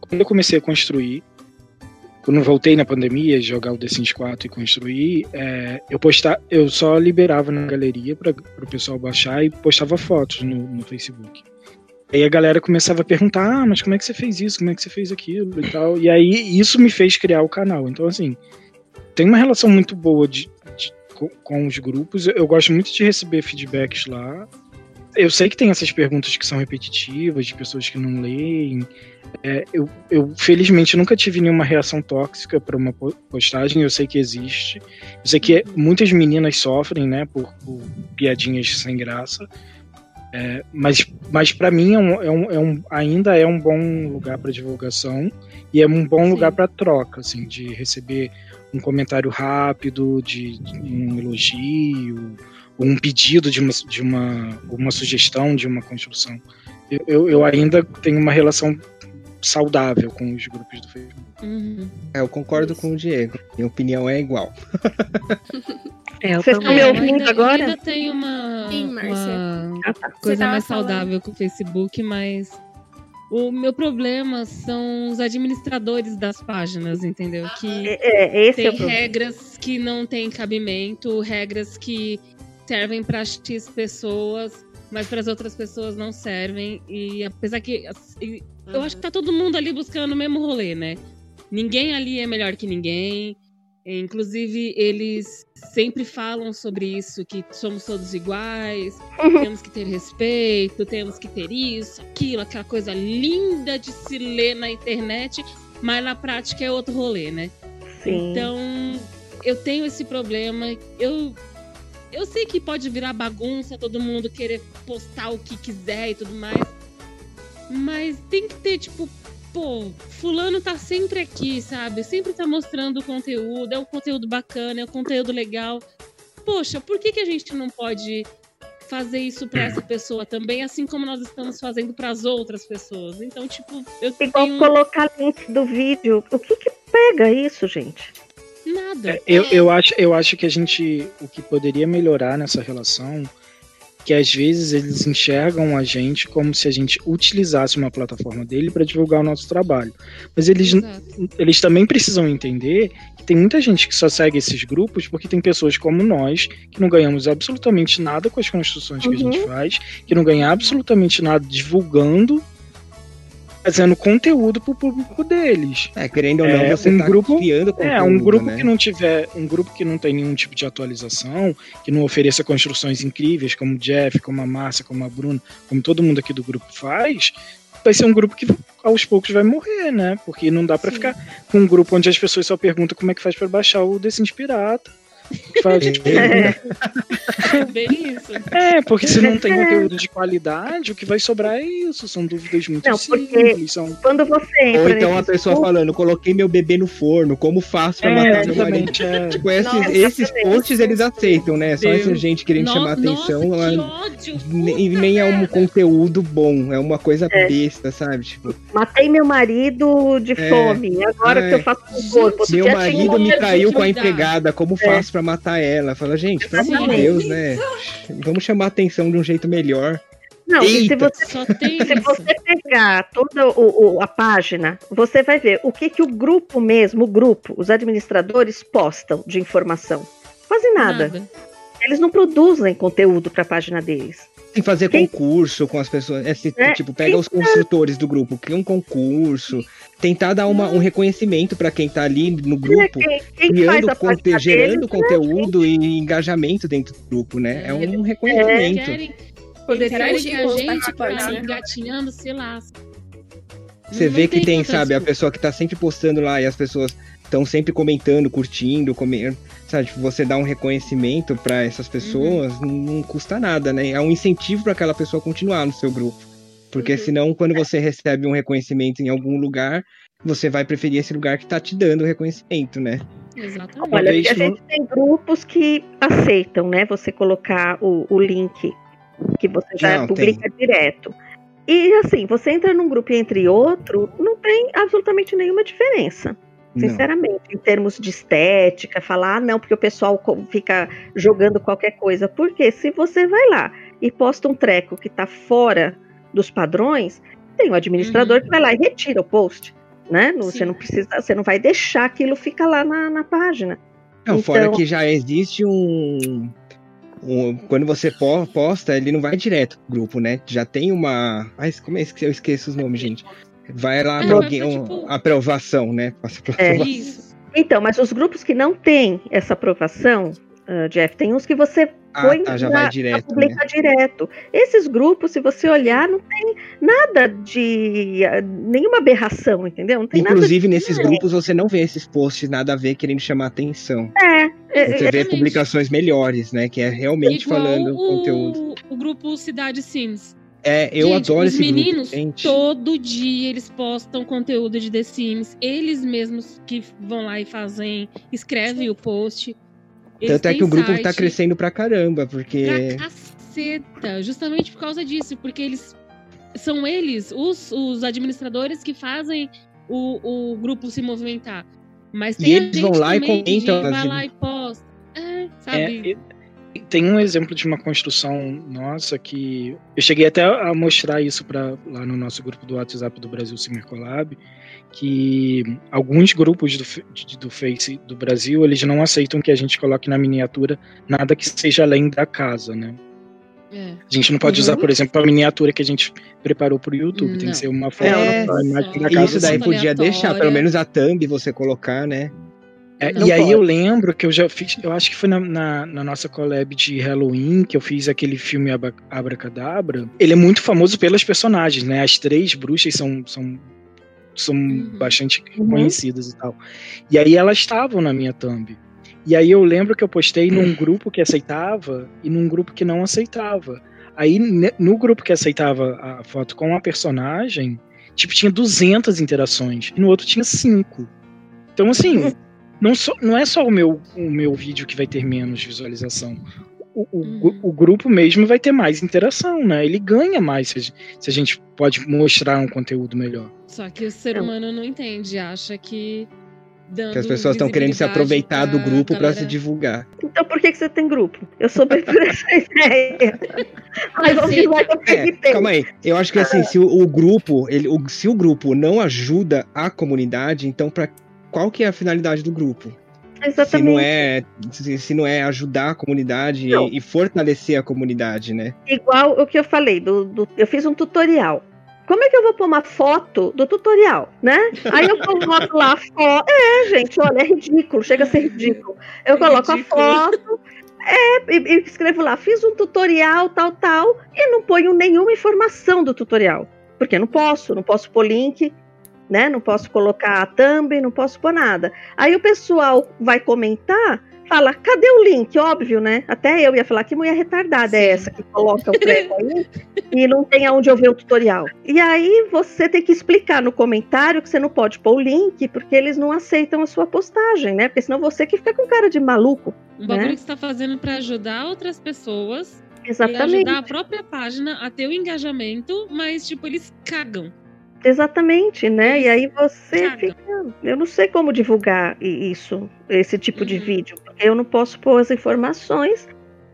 Quando eu comecei a construir, quando voltei na pandemia, jogar o The Sims 4 e construir, é, eu postar, eu só liberava na galeria para o pessoal baixar e postava fotos no, no Facebook. Aí a galera começava a perguntar, ah, mas como é que você fez isso? Como é que você fez aquilo e tal. E aí isso me fez criar o canal. Então, assim, tem uma relação muito boa de, de- com, com os grupos. Eu gosto muito de receber feedbacks lá. Eu sei que tem essas perguntas que são repetitivas, de pessoas que não leem. É, eu, eu, felizmente, nunca tive nenhuma reação tóxica para uma po- postagem. Eu sei que existe. Eu sei que muitas meninas sofrem, né, por, por piadinhas sem graça. É, mas mas para mim é um, é um- é um- ainda é um bom lugar para divulgação e é um bom Sim. lugar para troca, assim, de receber um comentário rápido, de, de um elogio, um pedido de uma, de uma, uma sugestão de uma construção. Eu, eu, eu ainda tenho uma relação saudável com os grupos do Facebook. Uhum. É, eu concordo com o Diego. Minha opinião é igual. É, eu Vocês estão me É, ouvindo ainda, agora? eu ainda tem uma, Sim, uma Ah, tá. coisa mais falando. saudável com o Facebook, mas o meu problema são os administradores das páginas, entendeu? Que É, esse é tem problema. regras que não têm cabimento, regras que servem para X pessoas, mas para as outras pessoas não servem. E apesar que assim, eu acho que tá todo mundo ali buscando o mesmo rolê, né? Ninguém ali é melhor que ninguém. Inclusive, eles sempre falam sobre isso, que somos todos iguais, temos que ter respeito, temos que ter isso, aquilo, aquela coisa linda de se ler na internet, mas na prática é outro rolê, né? Sim. Então, eu tenho esse problema. Eu, eu sei que pode virar bagunça, todo mundo querer postar o que quiser e tudo mais. Mas tem que ter, tipo, pô, fulano tá sempre aqui, sabe? Sempre tá mostrando o conteúdo, é um conteúdo bacana, é um conteúdo legal. Poxa, por que, que a gente não pode fazer isso pra essa pessoa também, assim como nós estamos fazendo pras outras pessoas? Então, tipo, eu Igual tenho colocar link do vídeo. O que que pega isso, gente? Nada. Eu, eu, acho, eu acho que a gente. O que poderia melhorar nessa relação que às vezes eles enxergam a gente como se a gente utilizasse uma plataforma dele para divulgar o nosso trabalho. Mas eles, Exato. eles também precisam entender que tem muita gente que só segue esses grupos porque tem pessoas como nós que não ganhamos absolutamente nada com as construções que a gente faz, que não ganha absolutamente nada divulgando, fazendo conteúdo pro público deles. É, querendo ou não, É, você um tá grupo- criando conteúdo, É, um grupo né? que não tiver, um grupo que não tem nenhum tipo de atualização, que não ofereça construções incríveis, como o Jeff, como a Márcia, como a Bruna, como todo mundo aqui do grupo faz, vai ser um grupo que aos poucos vai morrer, né? Porque não dá pra Sim. ficar com um grupo onde as pessoas só perguntam como é que faz pra baixar o The Sims Pirata. Fala, gente, É bem isso. é, porque se não tem conteúdo de qualidade, o que vai sobrar é isso. São dúvidas muito Não, simples. São... Quando você entra Ou então a pessoa falando, coloquei meu bebê no forno, como faço pra É, matar meu marido? É. Tipo, esses, Nossa, esses posts eles aceitam, né? Só Deus. essa gente querendo No- chamar atenção. Nossa, que ela- ódio! nem, nem é um conteúdo bom, é uma coisa É. besta, sabe? Tipo, Matei meu marido de É. fome. Agora que eu é. faço com o corpo. Meu marido me traiu com a empregada, como faço pra matar ela? Fala, gente, pelo amor de. Deus, né? Vamos chamar a atenção de um jeito melhor. Não, e se você <laughs> Se você pegar toda o- o- a página, você vai ver o que, que o grupo mesmo, o grupo, os administradores postam de informação. Quase nada. Eles não produzem conteúdo para a página deles. Tem que fazer Quem- concurso com as pessoas. É, se- É, tipo, pega os construtores do grupo, cria um concurso, tentar dar uma- um reconhecimento pra quem tá ali no grupo. Quem, Criando, a conte- gerando deles, conteúdo e engajamento dentro do grupo, né? É um Eles reconhecimento. querem, Poderia a gente né? engatinhando, sei lá. Você Não vê que tem, sabe, a pessoa que tá sempre postando lá e as pessoas estão sempre comentando, curtindo, comer, sabe, tipo, você dá um reconhecimento pra essas pessoas, Uhum. não, não custa nada, né? É um incentivo pra aquela pessoa continuar no seu grupo. Porque Uhum. senão, quando você recebe um reconhecimento em algum lugar, você vai preferir esse lugar que tá te dando o reconhecimento, né? Exatamente. Olha, a gente tem grupos que aceitam, né? Você colocar o, o link que você já Não, publica direto. E assim, você entra num grupo e entre outro, não tem absolutamente nenhuma diferença. Não. Sinceramente, em termos de estética, falar, ah, não, porque o pessoal fica jogando qualquer coisa. Porque se você vai lá e posta um treco que tá fora dos padrões, tem um administrador Uhum. que vai lá e retira o post. Né? Não- Você não precisa, você não vai deixar aquilo ficar lá na, na página. Não, fora Então- que já existe um, um- Quando você po- posta, ele não vai direto pro grupo, né? Já tem uma. Ai, como é que eu esqueço os nomes, gente? Vai lá É, pra vai alguém. tipo- aprovação, né? Passa pra É. aprovação. Isso. Então, mas os grupos que não têm essa aprovação, ah, Jeff, tem uns que você Ah, põe tá, já na- vai direto, publicar direto. Esses grupos, se você olhar, não tem nada de ah, nenhuma aberração, entendeu? Não tem Inclusive, nesses É. grupos você não vê esses posts nada a ver querendo chamar atenção. nada. É, é, Você é, vê Exatamente. publicações melhores, né? Que é realmente Igual falando o, conteúdo. o grupo Cidade Sims. É, eu Gente, adoro os esse meninos, grupo, todo dia eles postam conteúdo de The Sims. Eles mesmos que vão lá e fazem, escrevem o post. Eles Tanto é que o grupo tá site crescendo pra caramba, porque. Pra caceta. Justamente por causa disso. Porque eles. São eles, os, os administradores, que fazem o, o grupo se movimentar. Mas E tem a eles vão lá e comentam vai lá e posta. É, É, sabe? e- tem um exemplo de uma construção nossa que eu cheguei até a mostrar isso para lá no nosso grupo do WhatsApp do Brasil Simer Collab, que alguns grupos do, do Face do Brasil eles não aceitam que a gente coloque na miniatura nada que seja além da casa, né? É. A gente não pode Uhum. usar, por exemplo, a miniatura que a gente preparou para o YouTube. Tem Não. que ser uma foto É, da imagem da casa. Isso daí Foto podia aleatória. deixar, pelo menos a thumb você colocar, né? É, Não e aí pode. eu lembro que eu já fiz, eu acho que foi na, na, na nossa collab de Halloween que eu fiz aquele filme Abra- Abracadabra. Ele é muito famoso pelas personagens, né? As três bruxas são, são, são Uhum. bastante Uhum. conhecidas e tal. E aí elas estavam na minha thumb. E aí eu lembro que eu postei num <clears throat> grupo que aceitava e num grupo que não aceitava. Aí no grupo que aceitava a foto com a personagem, tipo, tinha 200 interações. E no outro tinha 5. Então, assim, <laughs> não, só- não é só o meu, o meu vídeo que vai ter menos visualização. O, o, Uhum. o grupo mesmo vai ter mais interação, né? Ele ganha mais se a, gente- se a gente pode mostrar um conteúdo melhor. Só que o ser humano não entende, acha que. Dando Que as pessoas estão querendo se aproveitar do grupo pra galera- se divulgar. Então por que, que você tem grupo? Eu sou bem por <laughs> essa ideia. Aí vamos lá que eu É, tem. calma aí. Eu acho que assim, se o, o grupo, ele, o- se o grupo não ajuda a comunidade, então para qual que é a finalidade do grupo? Se Exatamente. não é, se, se não é ajudar a comunidade e, e fortalecer a comunidade, né? Igual o que eu falei, do, do- eu fiz um tutorial. Como é que eu vou pôr uma foto do tutorial, né? Aí eu coloco lá a foto. É, gente, olha, é ridículo, chega a ser ridículo. Eu É coloco ridículo. a foto, é, e, e escrevo lá, fiz um tutorial, tal, tal, e não ponho nenhuma informação do tutorial. Porque não posso, não posso pôr link, né? Não posso colocar a thumb, não posso pôr nada. Aí o pessoal vai comentar, fala, cadê o link? Óbvio, né? Até eu ia falar, que mulher retardada é Sim. essa que coloca o treco aí e não tem aonde eu ver o tutorial. E aí você tem que explicar no comentário que você não pode pôr o link, porque eles não aceitam a sua postagem, né? Porque senão você que fica com cara de maluco. Um bagulho né? que você tá fazendo pra ajudar outras pessoas e Exatamente. ajudar a própria página a ter o engajamento, mas, tipo, eles cagam. Exatamente, né? E aí você fica. Eu não sei como divulgar isso, esse tipo de Uhum. vídeo, porque eu não posso pôr as informações.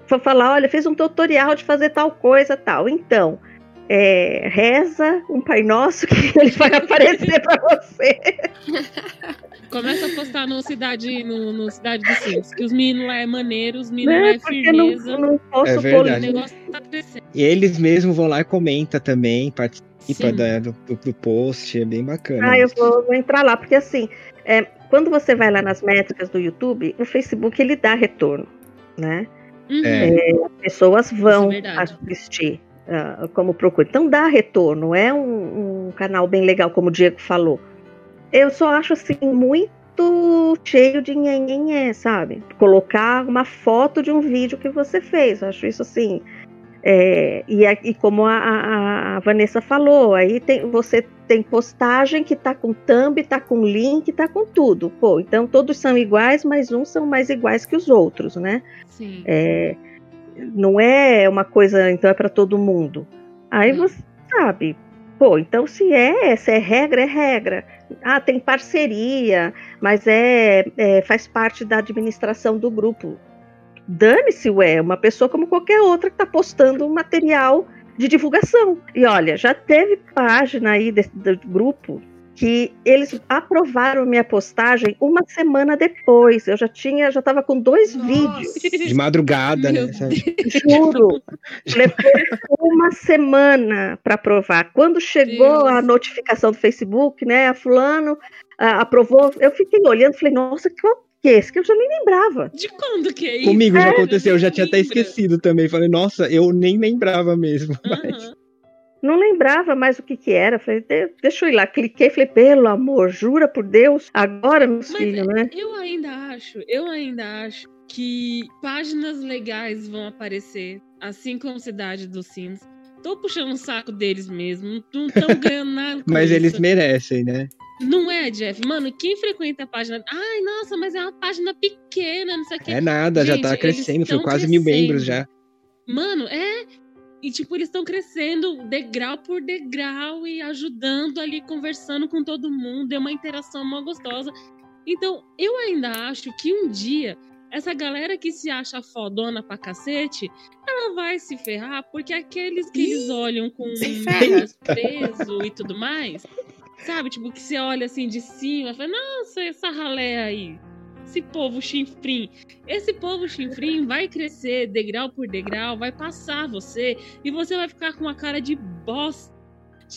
Vou falar, olha, fiz um tutorial de fazer tal coisa, tal. Então, é, reza um Pai Nosso que <laughs> ele vai aparecer para você. <laughs> Começa a postar no Cidade, no, no Cidade dos Sims, que os meninos lá é maneiro, os meninos lá Né? é Porque não, firmeza. não posso É pôr O verdade. negócio tá crescendo. E eles mesmos vão lá e comentam também, participa Sim. da- do, do- do post, é bem bacana. Ah, eu vou, vou entrar lá, porque assim, é, quando você vai lá nas métricas do YouTube, o Facebook ele dá retorno, né? Uhum. É. As pessoas vão Isso é assistir ah, como procura. Então dá retorno, é um, um canal bem legal, como o Diego falou. Eu só acho assim muito cheio de nhenhenhé, sabe? Colocar uma foto de um vídeo que você fez. Eu acho isso assim. É, e, e como a, a- Vanessa falou, aí tem, você tem postagem que tá com thumb, tá com link, tá com tudo. Pô, então todos são iguais, mas uns são mais iguais que os outros, né? Sim. É, não é uma coisa, então é para todo mundo. Aí Não. você sabe, pô, então se é, se é regra, é regra. Ah, tem parceria, mas é, é, faz parte da administração do grupo. Dane-se, ué, uma pessoa como qualquer outra que está postando um material de divulgação. E olha, já teve página aí desse, do grupo que eles aprovaram minha postagem uma semana depois. Eu já tinha, já estava com dois vídeos. De madrugada, Meu né? Juro. Levou uma semana para aprovar. Quando chegou Deus. a notificação do Facebook, né? A fulano ah, aprovou. Eu fiquei olhando, falei, nossa, qual, que é esse? Que eu já nem lembrava. De quando que é isso? Comigo já É, aconteceu, eu já tinha até lembra? esquecido também. Falei, nossa, eu nem lembrava mesmo. <laughs> Mas... Aham. Não lembrava mais o que que era. Falei, "De- deixa eu ir lá. Cliquei, falei, pelo amor, jura por Deus, agora, meus Mas filhos, né? Eu ainda acho, eu ainda acho que páginas legais vão aparecer, assim como Cidade dos Sims. Tô puxando o saco deles mesmo, não estão ganhando <laughs> nada com Mas isso. eles merecem, né? Não é, Jeff? Mano, quem frequenta a página... Ai, nossa, mas é uma página pequena, não sei o quê. É nada, já Gente, tá eles crescendo, foi quase mil crescendo. membros já. Mano, é... E, tipo, eles estão crescendo degrau por degrau e ajudando ali, conversando com todo mundo. É uma interação mó gostosa. Então, eu ainda acho que um dia, essa galera que se acha fodona pra cacete, ela vai se ferrar, porque aqueles que eles olham com ferra. peso e tudo mais, sabe? Tipo, que você olha assim de cima, fala, nossa, essa ralé aí. Esse povo chinfrim. Esse povo chinfrim vai crescer degrau por degrau, vai passar você e você vai ficar com uma cara de bosta.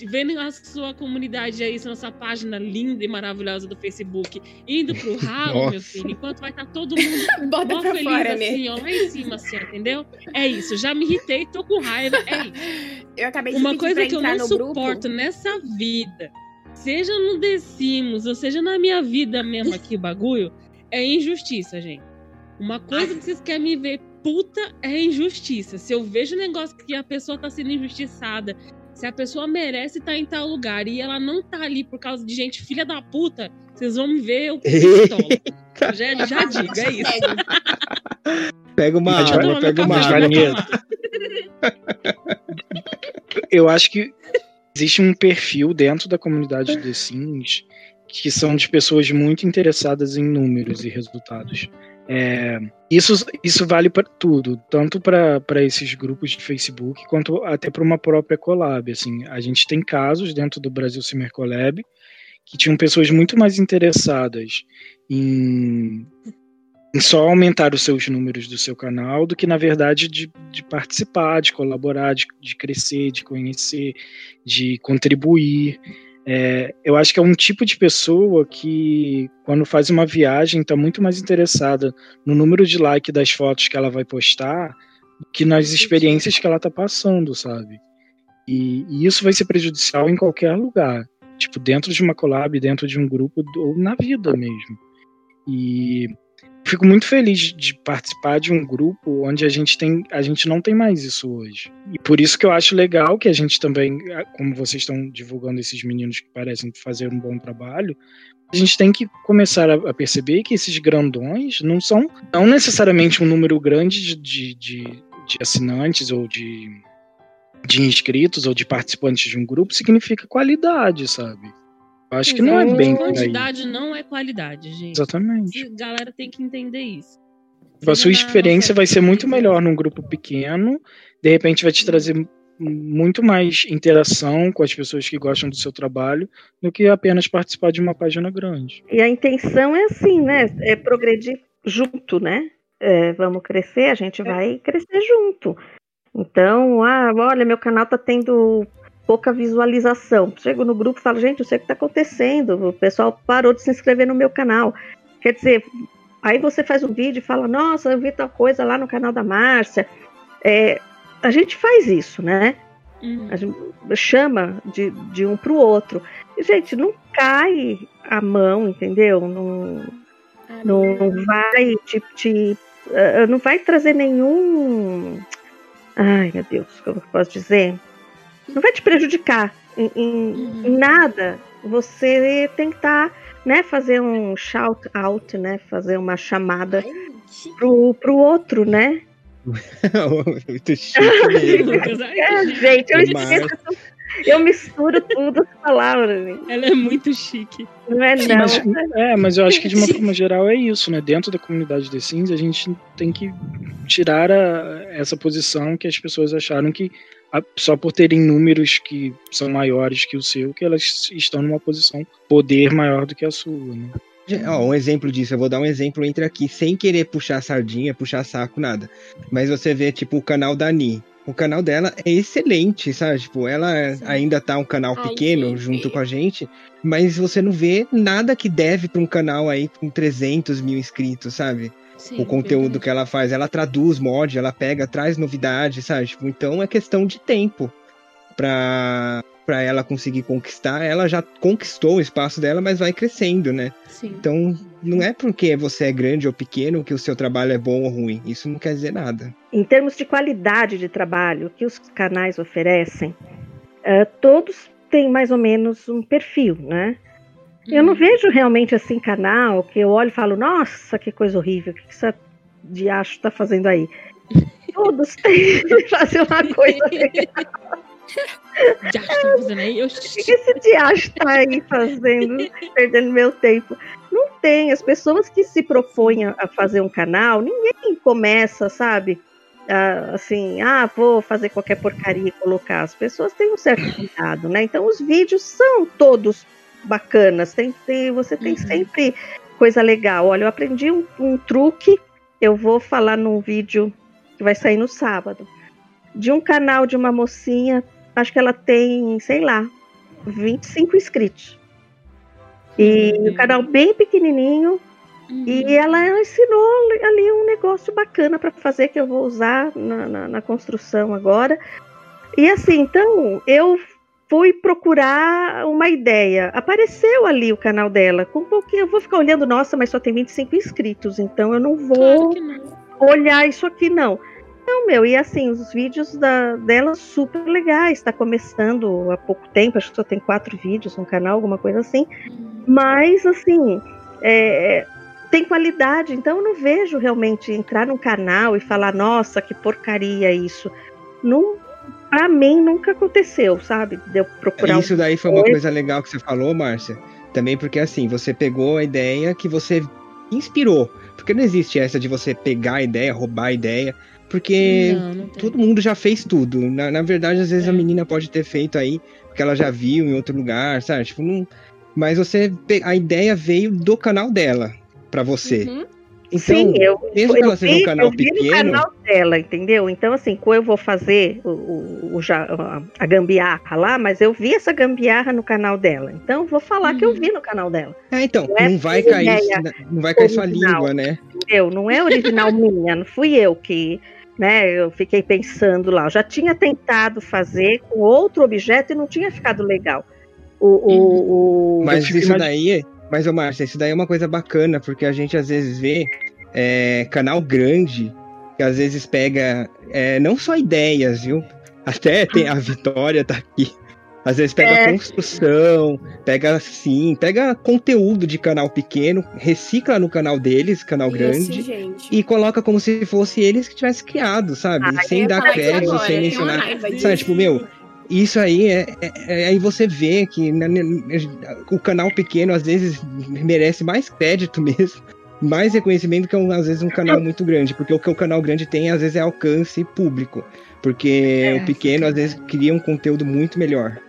Vendo a sua comunidade aí, sua página linda e maravilhosa do Facebook, indo pro ralo, meu Nossa. filho, enquanto vai estar todo mundo <laughs> Bota pra feliz fora, assim, né? ó, lá em cima, assim, entendeu? É isso, já me irritei, tô com raiva, é <laughs> isso. Eu acabei de Uma pedir coisa pra que eu não no grupo. suporto nessa vida, seja no The Sims, ou seja na minha vida mesmo <laughs> aqui, bagulho, é injustiça, gente. Uma coisa que vocês querem me ver puta é injustiça. Se eu vejo um negócio que a pessoa tá sendo injustiçada, se a pessoa merece estar em tal lugar e ela não tá ali por causa de gente filha da puta, vocês vão me ver eu <laughs> pistola. já, já digo, é isso. Pega uma água, pega uma água. <laughs> eu acho que existe um perfil dentro da comunidade The Sims que são de pessoas muito interessadas em números e resultados. É, isso, isso vale para tudo, tanto para esses grupos de Facebook quanto até para uma própria collab. Assim, a gente tem casos dentro do Brasil Simmer Collab que tinham pessoas muito mais interessadas em, em só aumentar os seus números do seu canal do que, na verdade, de, de participar, de colaborar, de, de crescer, de conhecer, de contribuir. É, eu acho que é um tipo de pessoa que, quando faz uma viagem, está muito mais interessada no número de like das fotos que ela vai postar do que nas experiências que ela está passando, sabe? E, e isso vai ser prejudicial em qualquer lugar, tipo dentro de uma collab, dentro de um grupo ou na vida mesmo. E fico muito feliz de participar de um grupo onde a gente tem, a gente não tem mais isso hoje. E por isso que eu acho legal que a gente também, como vocês estão divulgando esses meninos que parecem fazer um bom trabalho, a gente tem que começar a, perceber que esses grandões não são não necessariamente um número grande de, de, de, de assinantes ou de, de inscritos ou de participantes de um grupo significa qualidade, sabe? Acho que não é bem por aí. Quantidade não é qualidade, gente. Exatamente. A galera tem que entender isso. A sua experiência vai ser muito melhor num grupo pequeno, de repente vai te trazer muito mais interação com as pessoas que gostam do seu trabalho do que apenas participar de uma página grande. E a intenção é assim, né? É progredir junto, né? É, vamos crescer, a gente vai crescer junto. Então, ah, olha, meu canal tá tendo pouca visualização. Chego no grupo e falo, gente, eu sei o que tá acontecendo. O pessoal parou de se inscrever no meu canal. Quer dizer, aí você faz um vídeo e fala, nossa, eu vi tal coisa lá no canal da Márcia. É, a gente faz isso, né? Uhum. A gente chama de, de um pro outro. E, gente, não cai a mão, entendeu? Não, não, não vai te, te eh, não vai trazer nenhum. Ai, meu Deus, como eu posso dizer? Não vai te prejudicar em, em- Uhum. em nada. Você tem que estar, né, fazer um shout out, né, fazer uma chamada pro, pro outro, né? <laughs> Muito chique mesmo. <laughs> É, gente, eu esqueço, eu misturo tudo as palavras, gente. Ela é muito chique. não é não. Mas, é, mas eu acho que de uma forma geral é isso, né? Dentro da comunidade The Sims, a gente tem que tirar a- essa posição que as pessoas acharam que só por terem números que são maiores que o seu, que elas estão numa posição poder maior do que a sua, né? Ó, um exemplo disso, eu vou dar um exemplo entre aqui, sem querer puxar sardinha, puxar saco, nada. Mas você vê, tipo, o canal da Ni. O canal dela é excelente, sabe? Tipo, ela Sim. ainda tá um canal Ai, pequeno gente. junto com a gente, mas você não vê nada que deve pra um canal aí com 300 mil inscritos, sabe? Sim, o conteúdo que ela faz. Ela traduz mod, ela pega, traz novidades, sabe? Tipo, então é questão de tempo pra, pra ela conseguir conquistar. Ela já conquistou o espaço dela, mas vai crescendo, né? Sim. Então não é porque você é grande ou pequeno que o seu trabalho é bom ou ruim. Isso não quer dizer nada. Em termos de qualidade de trabalho que os canais oferecem, eh, todos têm mais ou menos um perfil, né? Eu Uhum. não vejo realmente assim canal que eu olho e falo, nossa, que coisa horrível, o que essa diacho tá fazendo aí? <laughs> Todos têm que fazer uma coisa <laughs> legal. Tá fazendo aí? Eu... O que esse diacho tá aí fazendo, perdendo meu tempo? Não tem. As pessoas que se propõem a a fazer um canal, ninguém começa, sabe? ah, assim, ah, vou fazer qualquer porcaria e colocar. As pessoas têm um certo cuidado, né? Então os vídeos são todos bacanas. Tem, tem, você tem Uhum. sempre coisa legal. Olha, eu aprendi um, um truque. Eu vou falar num vídeo que vai sair no sábado. De um canal de uma mocinha, acho que ela tem, sei lá, 25 inscritos. E Uhum. o canal bem pequenininho, Uhum. e ela ensinou ali um negócio bacana para fazer que eu vou usar na, na- na construção agora. E assim, então eu fui procurar uma ideia. Apareceu ali o canal dela. Com um pouquinho, eu vou ficar olhando, nossa, mas só tem 25 inscritos, então eu não vou Claro não. olhar isso aqui, não. Não, meu, e assim, os vídeos da, dela super legais. Está começando há pouco tempo, acho que só tem quatro vídeos no canal, alguma coisa assim. Mas, assim, é, tem qualidade, então eu não vejo realmente entrar num canal e falar, nossa, que porcaria isso. Não, pra mim nunca aconteceu, sabe? De eu procurar Isso daí foi uma coisa. legal que você falou, Márcia. Também porque assim, você pegou a ideia que você inspirou. Porque não existe essa de você pegar a ideia, roubar a ideia. Porque Não, não todo mundo já fez tudo. Na, na verdade, às vezes É. a menina pode ter feito aí, porque ela já viu em outro lugar, sabe? Tipo, não... Mas você. A ideia veio do canal dela pra você. Uhum. Então, Sim, eu, mesmo eu ela seja um vi- canal eu vi no canal dela, entendeu? Então, assim, quando eu vou fazer o, o- o a, gambiarra lá, mas eu vi essa gambiarra no canal dela. Então, eu vou falar que eu Uhum. vi no canal dela, É, então, Não é não vai cair, ideia não vai cair sua língua, né? entendeu? Não é original <laughs> minha, não fui eu que, né, eu fiquei pensando lá. Eu já tinha tentado fazer com outro objeto e não tinha ficado legal. O, o, o- Mas isso daí, mas ô Márcia, isso daí é uma coisa bacana, porque a gente às vezes vê é, canal grande, que às vezes pega é, não só ideias, viu? Até tem a Vitória tá aqui. Às vezes pega É. construção, pega assim, pega conteúdo de canal pequeno, recicla no canal deles, canal Isso, grande, gente. e coloca como se fosse eles que tivessem criado, sabe? Ah, sem dar crédito, sem mencionar. Sabe, tipo, meu, isso aí é, é- é- aí você vê que né, né, o canal pequeno às vezes merece mais crédito <laughs> mesmo, mais reconhecimento que um, às vezes um canal muito grande, porque o que o canal grande tem às vezes é alcance público, porque o pequeno às vezes cria um conteúdo muito melhor.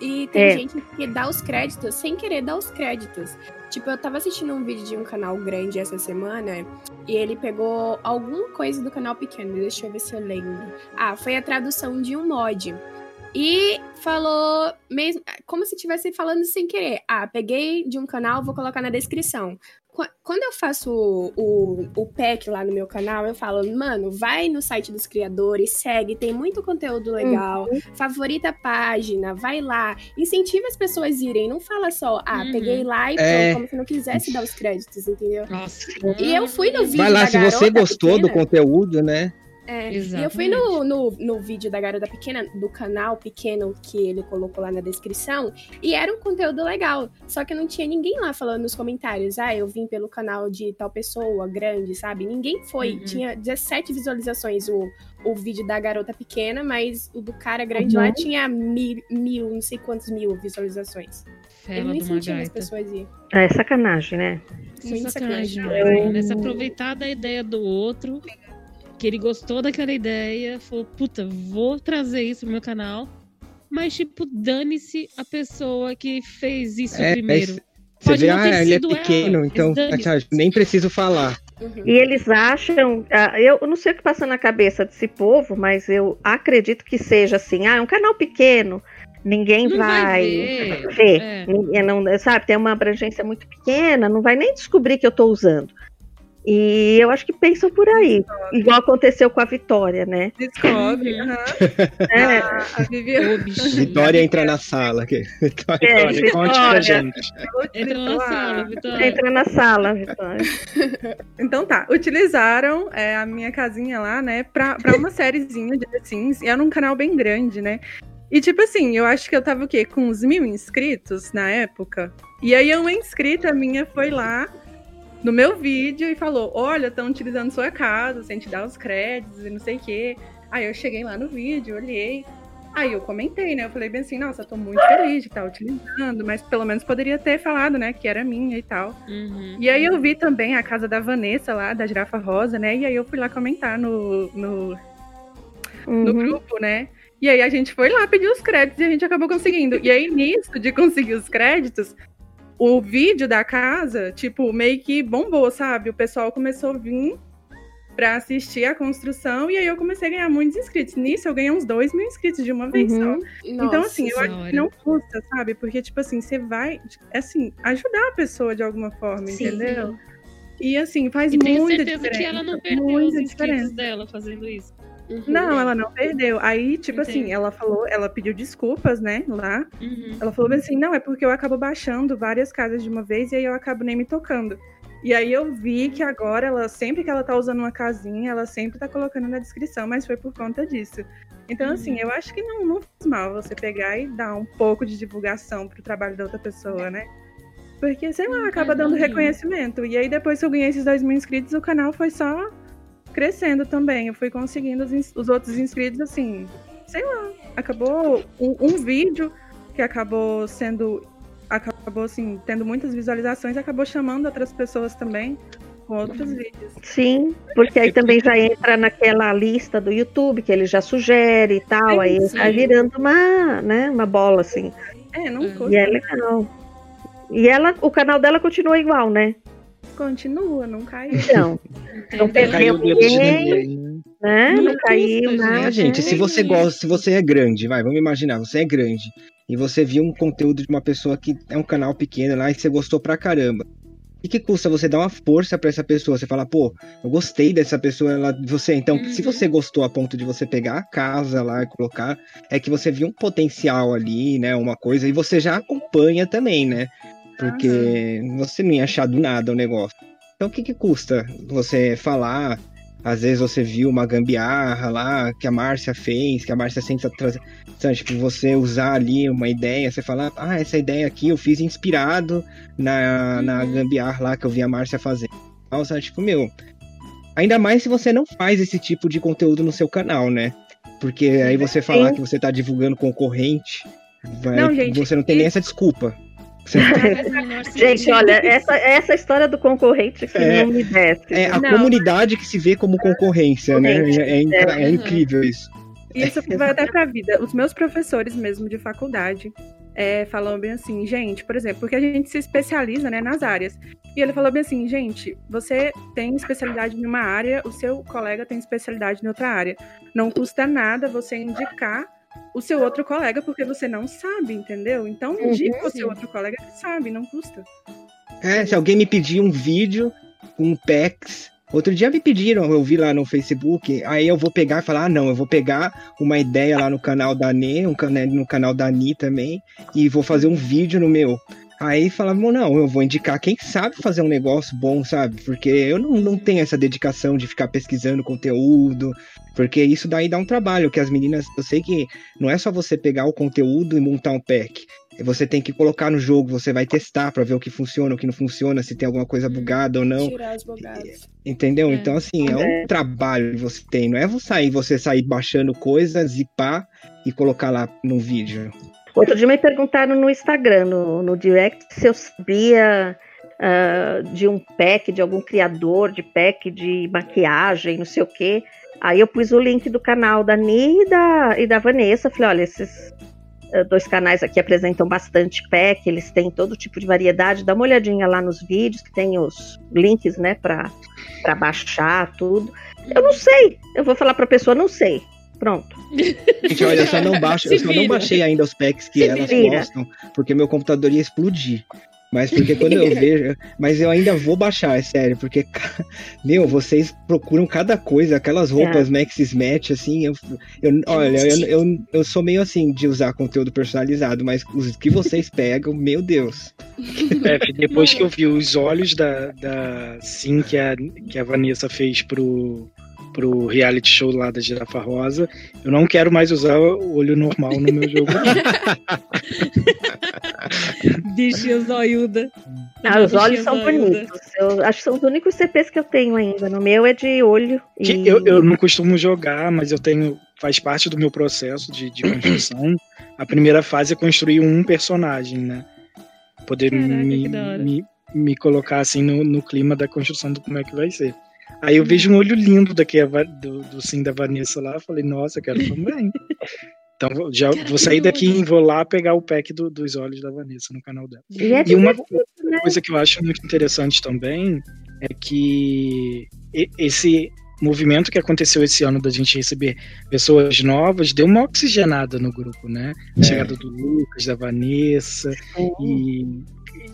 E tem É. gente que dá os créditos sem querer dar os créditos. Tipo, eu tava assistindo um vídeo de um canal grande essa semana e ele pegou alguma coisa do canal pequeno. Deixa eu ver se eu lembro. Ah, foi a tradução de um mod. E falou mesmo como se estivesse falando sem querer. Ah, peguei de um canal, vou colocar na descrição. Qu- Quando eu faço o, o, o pack lá no meu canal, eu falo, mano, vai no site dos criadores, segue, tem muito conteúdo legal favorita a página, vai lá, incentiva as pessoas a irem, não fala só, ah, Uhum. peguei lá e pronto, É. como se não quisesse dar os créditos, entendeu? Nossa. E eu fui no vídeo Vai lá, da se você gostou do pequena, conteúdo, né? É, e eu fui no, no, no vídeo da garota pequena, do canal pequeno que ele colocou lá na descrição, e era um conteúdo legal. Só que não tinha ninguém lá falando nos comentários, ah, eu vim pelo canal de tal pessoa, grande, sabe? Ninguém foi. Uhum. Tinha 17 visualizações o, o vídeo da garota pequena, mas o do cara grande Uhum. lá tinha mil, mil, não sei quantos mil visualizações. Ele Fela não uma incentiva as pessoas a ir. É sacanagem, né? Muito sacanagem sacanagem. demais, né? Nessa aproveitar da ideia do outro, que ele gostou daquela ideia, falou, puta, vou trazer isso pro meu canal. Mas, tipo, dane-se a pessoa que fez isso É, primeiro. Você Pode vê, ah, ele é ela, pequeno, mas então sabe, nem preciso falar. Uhum. E eles acham, ah, eu não sei o que passa na cabeça desse povo, mas eu acredito que seja assim, ah, é um canal pequeno, ninguém Não vai, vai ver. ver. É. Não, sabe, tem uma abrangência muito pequena, não vai nem descobrir que eu estou usando. E eu acho que pensam por aí, igual aconteceu com a Vitória, né? Descobre. Uhum. <laughs> É, A, a bichinho. Vitória entra na sala. que- Vitória. É, Vitória, conte pra gente. Entra na sala, Vitória. entra na sala, Vitória. <laughs> Então tá, utilizaram é, a minha casinha lá, né, pra, pra uma <laughs> sériezinha de The Sims, e era um canal bem grande, né? E tipo assim, eu acho que eu tava o quê? Com uns mil inscritos na época. E aí uma inscrita minha foi lá no meu vídeo e falou: Olha, estão utilizando sua casa, sem te dar os créditos e não sei o quê. Aí eu cheguei lá no vídeo, olhei. Aí eu comentei, né? Eu falei bem assim, nossa, tô muito feliz de estar utilizando, mas pelo menos poderia ter falado, né, que era minha e tal. Uhum. E aí eu vi também a casa da Vanessa lá, da Girafa Rosa, né? E aí eu fui lá comentar no, no, no Uhum. grupo, né? E aí a gente foi lá pedir os créditos e a gente acabou conseguindo. E aí, nisso de conseguir os créditos, o vídeo da casa, tipo, meio que bombou, sabe? O pessoal começou a vir pra assistir a construção e aí eu comecei a ganhar muitos inscritos. Nisso eu ganhei uns dois mil inscritos de uma vez só. Uhum. Então, assim, eu acho Senhora. que não custa, sabe? Porque, tipo assim, você vai, assim, ajudar a pessoa de alguma forma, Sim. entendeu? E, assim, faz E tenho muita certeza diferença. que ela não perdeu os muita diferença. dela fazendo isso. Uhum. Não, ela não perdeu. Aí, tipo assim, Entendi. ela falou, ela pediu desculpas, né, lá. Uhum. Ela falou assim, não, é porque eu acabo baixando várias casas de uma vez e aí eu acabo nem me tocando. E aí eu vi que agora ela, sempre que ela tá usando uma casinha, ela sempre tá colocando na descrição, mas foi por conta disso. Então, Uhum. assim, eu acho que não, não faz mal você pegar e dar um pouco de divulgação pro trabalho da outra pessoa, né? Porque, sei lá, acaba dando reconhecimento. E aí, depois que eu ganhei esses dois mil inscritos, o canal foi só crescendo também. Eu fui conseguindo os, os outros inscritos, assim, sei lá. Acabou um, um vídeo que acabou sendo. Acabou, assim, tendo muitas visualizações, acabou chamando outras pessoas também com outros vídeos. Sim, porque aí também já entra naquela lista do YouTube que ele já sugere e tal, aí Sim. vai virando uma, né, uma bola assim. É, não custa. E é legal. E ela, o canal dela continua igual, né? Continua, não caiu. Então, não Entendeu? perdeu ninguém, né? Não Não caiu nada. É, gente, se você Sim. gosta, se você é grande, vai, vamos imaginar, você é grande e você viu um conteúdo de uma pessoa que é um canal pequeno lá e você gostou pra caramba. O que, custa você dar uma força pra essa pessoa? Você fala, pô, eu gostei dessa pessoa, ela, você. Então, se Uhum. você gostou a ponto de você pegar a casa lá e colocar, é que você viu um potencial ali, né? Uma coisa, e você já acompanha também, né? Porque você não ia achar do nada o negócio. Então, o que, que custa você falar? Às vezes você viu uma gambiarra lá que a Márcia fez, que a Márcia sempre traz, sabe, tipo, você usar ali uma ideia, você falar, ah, essa ideia aqui eu fiz inspirado na, na Uhum. gambiarra lá que eu vi a Márcia fazer. Então, sabe, tipo, meu, ainda mais se você não faz esse tipo de conteúdo no seu canal, né? Porque aí você falar Sim. que você tá divulgando concorrente, vai- Não, gente, você não tem nem essa desculpa. O <laughs> menor Gente, olha, essa, essa história do concorrente que É. não me desce. É a Não. comunidade que se vê como concorrência, né? É, é é é. incrível isso. Isso <laughs> vai até pra vida. Os meus professores mesmo de faculdade é, falam bem assim, gente, por exemplo, porque a gente se especializa né, nas áreas. E ele falou bem assim, gente, você tem especialidade em uma área, o seu colega tem especialidade em outra área. Não custa nada você indicar o seu outro colega, porque você não sabe, entendeu? Então, indica o seu sim. outro colega que sabe, não custa. É, se alguém me pedir um vídeo com um PEX. Outro dia me pediram, eu vi lá no Facebook, aí eu vou pegar e falar, ah, não, eu vou pegar uma ideia lá no canal da Nê, um cana- no canal da Ni também, e vou fazer um vídeo no meu. Aí falavam, não, eu vou indicar quem sabe fazer um negócio bom, sabe? Porque eu não, não tenho essa dedicação de ficar pesquisando conteúdo, porque isso daí dá um trabalho, que as meninas, eu sei que não é só você pegar o conteúdo e montar um pack. Você tem que colocar no jogo, você vai testar pra ver o que funciona, o que não funciona, se tem alguma coisa bugada ou não. Tirar os bugados. Entendeu? É. Então, assim, é um trabalho que você tem. Não é você sair, você sair baixando coisas, zipar e colocar lá no vídeo. Outro dia me perguntaram no Instagram, no, no direct, se eu sabia ah, de um pack, de algum criador de pack de maquiagem, não sei o quê. Aí eu pus o link do canal da Ni e da, e da Vanessa. Falei, olha, esses, eh, dois canais aqui apresentam bastante pack, eles têm todo tipo de variedade. Dá uma olhadinha lá nos vídeos, que tem os links, né, para baixar tudo. Eu não sei, eu vou falar para a pessoa, não sei. Pronto. Gente, olha, eu só não baixo, eu só não baixei ainda os packs que Se elas vira. postam, porque meu computador ia explodir. Mas porque quando eu vejo. Mas eu ainda vou baixar, é sério, porque, <laughs> meu, vocês procuram cada coisa, aquelas roupas Maxis Match, assim. Eu, eu- olha, eu, eu, eu sou meio assim de usar conteúdo personalizado, mas os que vocês <laughs> pegam, meu Deus. F, depois que eu vi os olhos da, da Sim que a, que a Vanessa fez pro, pro reality show lá da Girafa Rosa, eu não quero mais usar o olho normal no meu jogo. <laughs> Bichinha zoiuda. Ah, os olhos são zoiuda. bonitos. Eu acho que são os únicos CPs que eu tenho ainda. No meu é de olho. E- eu, eu não costumo jogar, mas eu tenho. Faz parte do meu processo de, de <coughs> construção. A primeira fase é construir um personagem, né? Poder Caraca, me, me, me colocar assim no, no clima da construção do como é que vai ser. Aí eu vejo um olho lindo daqui a do, do sim da Vanessa lá, falei, nossa, quero <laughs> também. Então já vou sair daqui e vou lá pegar o pack do- dos olhos da Vanessa no canal dela. E é E uma né? coisa que eu acho muito interessante também é que esse movimento que aconteceu esse ano da gente receber pessoas novas deu uma oxigenada no grupo, né? A É. chegada do Lucas, da Vanessa, e, e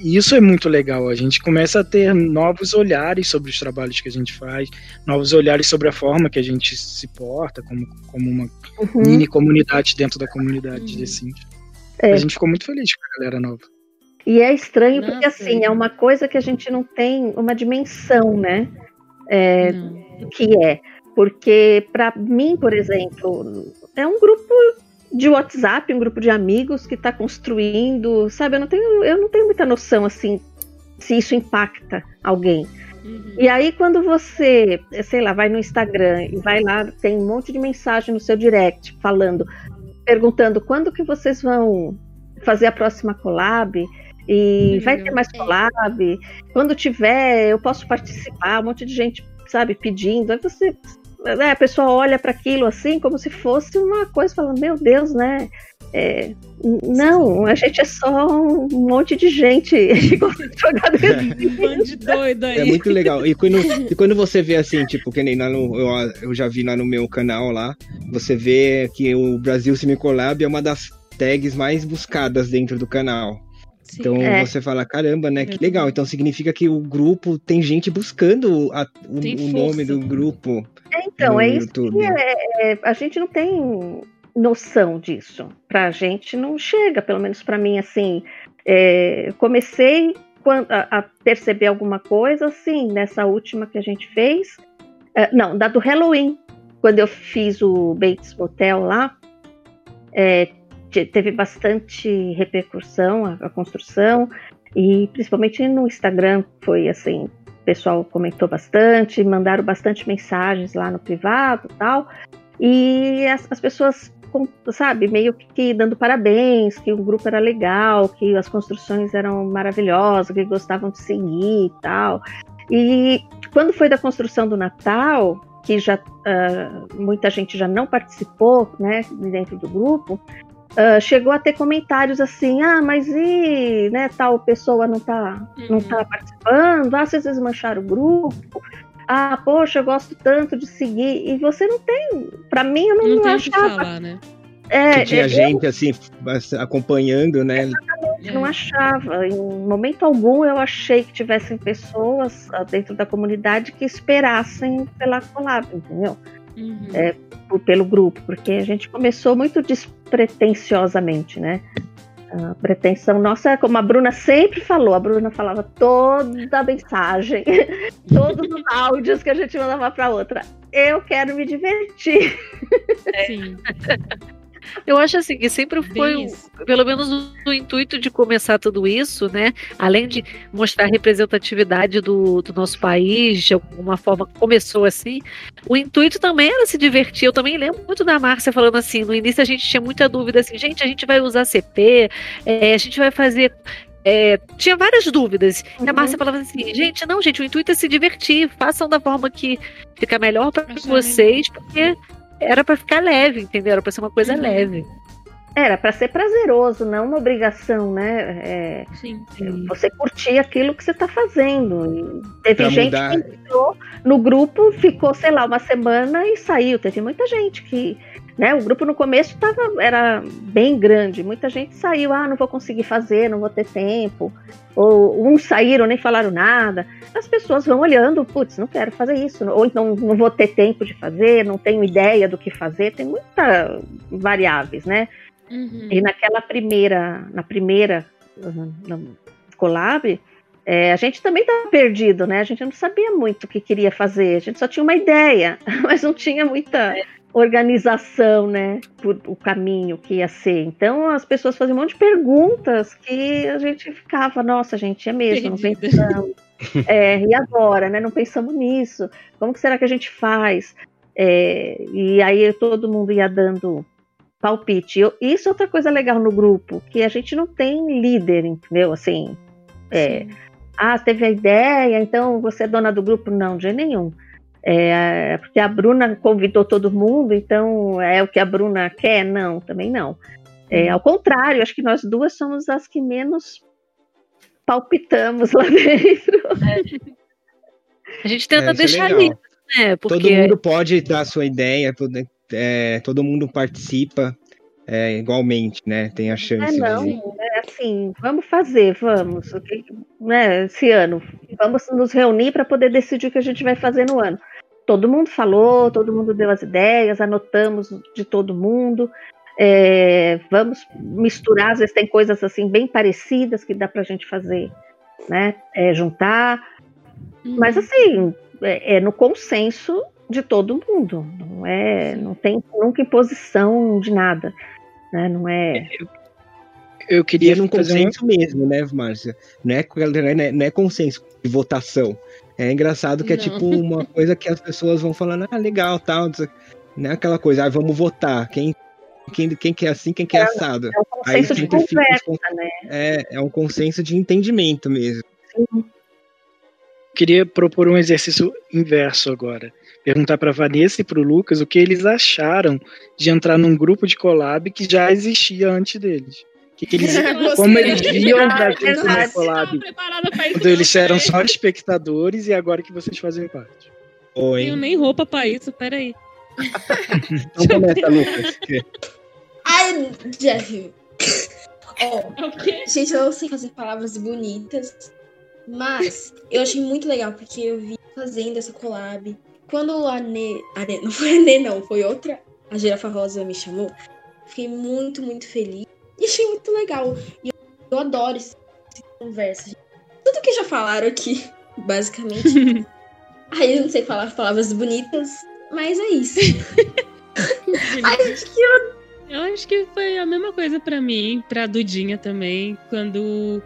isso é muito legal. A gente começa a ter novos olhares sobre os trabalhos que a gente faz, novos olhares sobre a forma que a gente se porta como, como uma Uhum. mini comunidade dentro da comunidade Uhum. de Sims. É. A gente ficou muito feliz com a galera nova. E é estranho porque, assim, é uma coisa que a gente não tem uma dimensão, né? É, que é. Porque, para mim, por exemplo, é um grupo de WhatsApp, um grupo de amigos que está construindo, sabe? Eu não tenho, eu não tenho muita noção, assim, se isso impacta alguém. Uhum. E aí, quando você, sei lá, vai no Instagram e vai lá, tem um monte de mensagem no seu direct falando, perguntando quando que vocês vão fazer a próxima collab e Que vai ter mais collab. Quando tiver, eu posso participar. Um monte de gente, sabe, pedindo. Aí você, né, a pessoa olha para aquilo assim como se fosse uma coisa, falando, meu Deus, né? É, não, a gente é só um monte de gente <laughs> que gosta de jogar <laughs> bando de doido aí. É muito legal. E quando, e quando você vê assim, tipo, que nem lá no. Eu, eu já vi lá no meu canal lá, você vê que o Brasil Sim Collab é uma das tags mais buscadas dentro do canal. Sim. Então É. você fala, caramba, né? Que Eu legal. Então significa que o grupo tem gente buscando a- o, o nome do grupo. Então, no é isso YouTube. que é, é, a gente não tem noção disso. Pra gente não chega, pelo menos pra mim, assim. é, comecei a, a perceber alguma coisa, assim, nessa última que a gente fez. É, não, da do Halloween, quando eu fiz o Bates Motel lá, é, teve bastante repercussão a, a construção, e principalmente no Instagram foi assim, o pessoal comentou bastante, mandaram bastante mensagens lá no privado tal. E as, as pessoas, sabe, meio que dando parabéns, que o grupo era legal, que as construções eram maravilhosas, que gostavam de seguir e tal. E quando foi da construção do Natal, que já ah, muita gente já não participou, né, dentro do grupo, ah, chegou a ter comentários assim, ah, mas e, né, tal pessoa não tá, não Uhum. tá participando, ah, vocês desmancharam o grupo, ah, poxa, eu gosto tanto de seguir, e você não tem, pra mim eu não, Não tem o que achava, falar, né? é, Que tinha eu gente assim, acompanhando, né? não achava, em momento algum eu achei que tivessem pessoas ah, dentro da comunidade que esperassem pela collab, entendeu? Uhum. É, por- pelo grupo, porque a gente começou muito despretensiosamente, né? A pretensão nossa, como a Bruna sempre falou, a Bruna falava toda a mensagem, <laughs> todos os áudios que a gente mandava para outra. Eu quero me divertir. Sim. <laughs> Eu acho assim que sempre foi, o- pelo menos o, intuito de começar tudo isso, né? Além de mostrar a representatividade do, do nosso país, de alguma forma começou assim, o intuito também era se divertir. Eu também lembro muito da Márcia falando assim, no início a gente tinha muita dúvida assim, gente, a gente vai usar CP, é, a gente vai fazer. é, tinha várias dúvidas. E a Uhum. Márcia falava assim, gente, não, gente, o intuito é se divertir, façam da forma que fica melhor para vocês, porque era para ficar leve, entendeu? Era para ser uma coisa Uhum. leve. era para ser prazeroso, não uma obrigação, né? É, Sim. você curtir aquilo que você está fazendo. E teve Pra gente mudar. que entrou no grupo, ficou, sei lá, uma semana e saiu. Teve muita gente que. Né, o grupo no começo tava, era bem grande, muita gente saiu, ah, não vou conseguir fazer, não vou ter tempo. Ou uns saíram, nem falaram nada. As pessoas vão olhando, putz, não quero fazer isso. Ou então não vou ter tempo de fazer, não tenho ideia do que fazer. Tem muitas variáveis, né? Uhum. E naquela primeira, na primeira collab, é, a gente também estava perdido, né? A gente não sabia muito o que queria fazer, a gente só tinha uma ideia, <laughs> mas não tinha muita organização, né? Por o caminho que ia ser. Então as pessoas faziam um monte de perguntas que a gente ficava, nossa, gente, é mesmo, não pensamos. <laughs> É, e agora, né? Não pensamos nisso. Como que será que a gente faz? É, e aí todo mundo ia dando palpite. Eu- isso é outra coisa legal no grupo, que a gente não tem líder, entendeu? Assim, é, ah, teve a ideia, então você é dona do grupo? Não, de jeito nenhum. É, porque a Bruna convidou todo mundo, então é o que a Bruna quer? Não, também não. É, ao contrário, acho que nós duas somos as que menos palpitamos lá <laughs> dentro. A gente tenta É, isso é deixar legal. livre, né? Porque Todo mundo pode dar sua ideia, pode- é, todo mundo participa é, igualmente, né? Tem a É, chance não, de. é assim, vamos fazer, vamos, né, esse ano, vamos nos reunir para poder decidir o que a gente vai fazer no ano. Todo mundo falou, todo mundo deu as ideias, anotamos de todo mundo, é, vamos misturar, às vezes tem coisas assim bem parecidas que dá para a gente fazer, né, é, juntar, mas assim, é, é no consenso de todo mundo, não é, não tem nunca imposição de nada, né, não é... Eu E queria é num um- consenso mesmo, né, Márcia? Não é, não é- não é consenso de votação. É engraçado que é Não. tipo uma <laughs> coisa que as pessoas vão falando, ah, legal, tal. Não é aquela coisa, ah, vamos votar. Quem, quem, quem que é assim, quem que é assado. É um consenso de sempre fica conversa, né? É, é um consenso de entendimento mesmo. queria propor um exercício inverso agora. Perguntar para Vanessa e para o Lucas o que eles acharam de entrar num grupo de collab que já existia antes deles. Que que eles, <laughs> como eles viam o Brasil verdade. Summer Não Collab quando eles eram só espectadores e agora que vocês fazem parte. Oi. Tenho nem roupa pra isso, peraí. <laughs> Então começa, Lucas. que- Ai, Jeff. Ó, É o quê? gente, eu não sei fazer palavras bonitas, mas eu achei muito legal, porque eu vi fazendo essa collab. Quando a Nê. A Nê <laughs> não foi a Nê, não, foi outra. A Girafa Rosa me chamou. Fiquei muito, muito feliz. E achei muito legal. E eu, eu adoro esse conversa. Tudo que já falaram aqui, <laughs> basicamente. <laughs> Aí eu não sei falar palavras bonitas, mas é isso. <laughs> Ai, gente, que Eu acho que foi a mesma coisa pra mim, pra Dudinha também, quando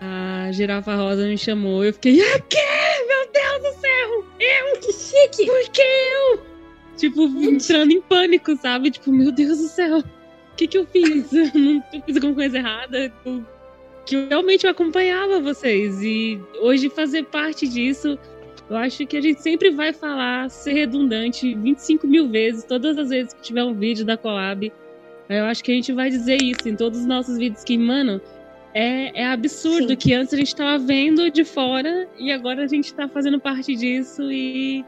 a Girafa Rosa me chamou, eu fiquei, ah, quê? Meu Deus do céu! Eu? que chique! Por que eu? Tipo, entrando em pânico, sabe? Tipo, meu Deus do céu, que que eu fiz? <laughs> Eu não eu fiz alguma coisa errada? Eu- Que eu realmente eu acompanhava vocês e hoje fazer parte disso, eu acho que a gente sempre vai falar, ser redundante 25 mil vezes, todas as vezes que tiver um vídeo da Collab, eu acho que a gente vai dizer isso em todos os nossos vídeos, que, mano, é, é absurdo Sim. que antes a gente tava vendo de fora e agora a gente tá fazendo parte disso e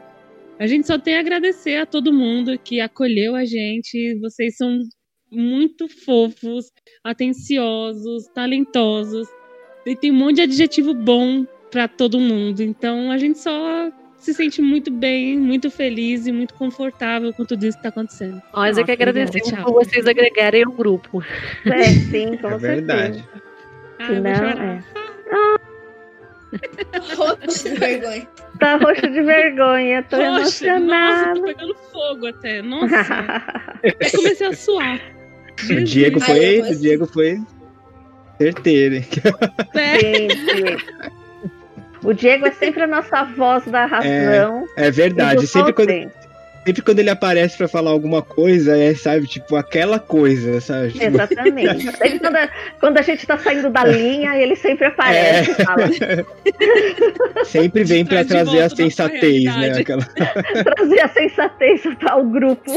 a gente só tem a agradecer a todo mundo que acolheu a gente. Vocês são muito fofos, atenciosos, talentosos. E tem um monte de adjetivo bom pra todo mundo. Então a gente só se sente muito bem, muito feliz e muito confortável com tudo isso que tá acontecendo. Nós é que Nossa, agradecemos por vocês agregarem o grupo. É, sim, com É verdade. certeza. Ah, eu vou não, chorar. Roxo de vergonha. Tá roxo de vergonha, tô nossa, emocionada. tô pegando fogo até. Nossa, <laughs> até comecei a suar. O Diego Ai, foi, o Diego foi certeiro. hein? É, <laughs> Diego. O Diego é sempre a nossa voz da razão. É e verdade. Sempre quando. Sempre quando ele aparece pra falar alguma coisa, é, sabe, tipo, aquela coisa, sabe? Tipo, Exatamente. <laughs> Sempre quando, a, quando a gente tá saindo da linha, ele sempre aparece e fala. <laughs> sempre vem pra de trazer a sensatez, né? Aquela... <laughs> trazer a sensatez para o grupo.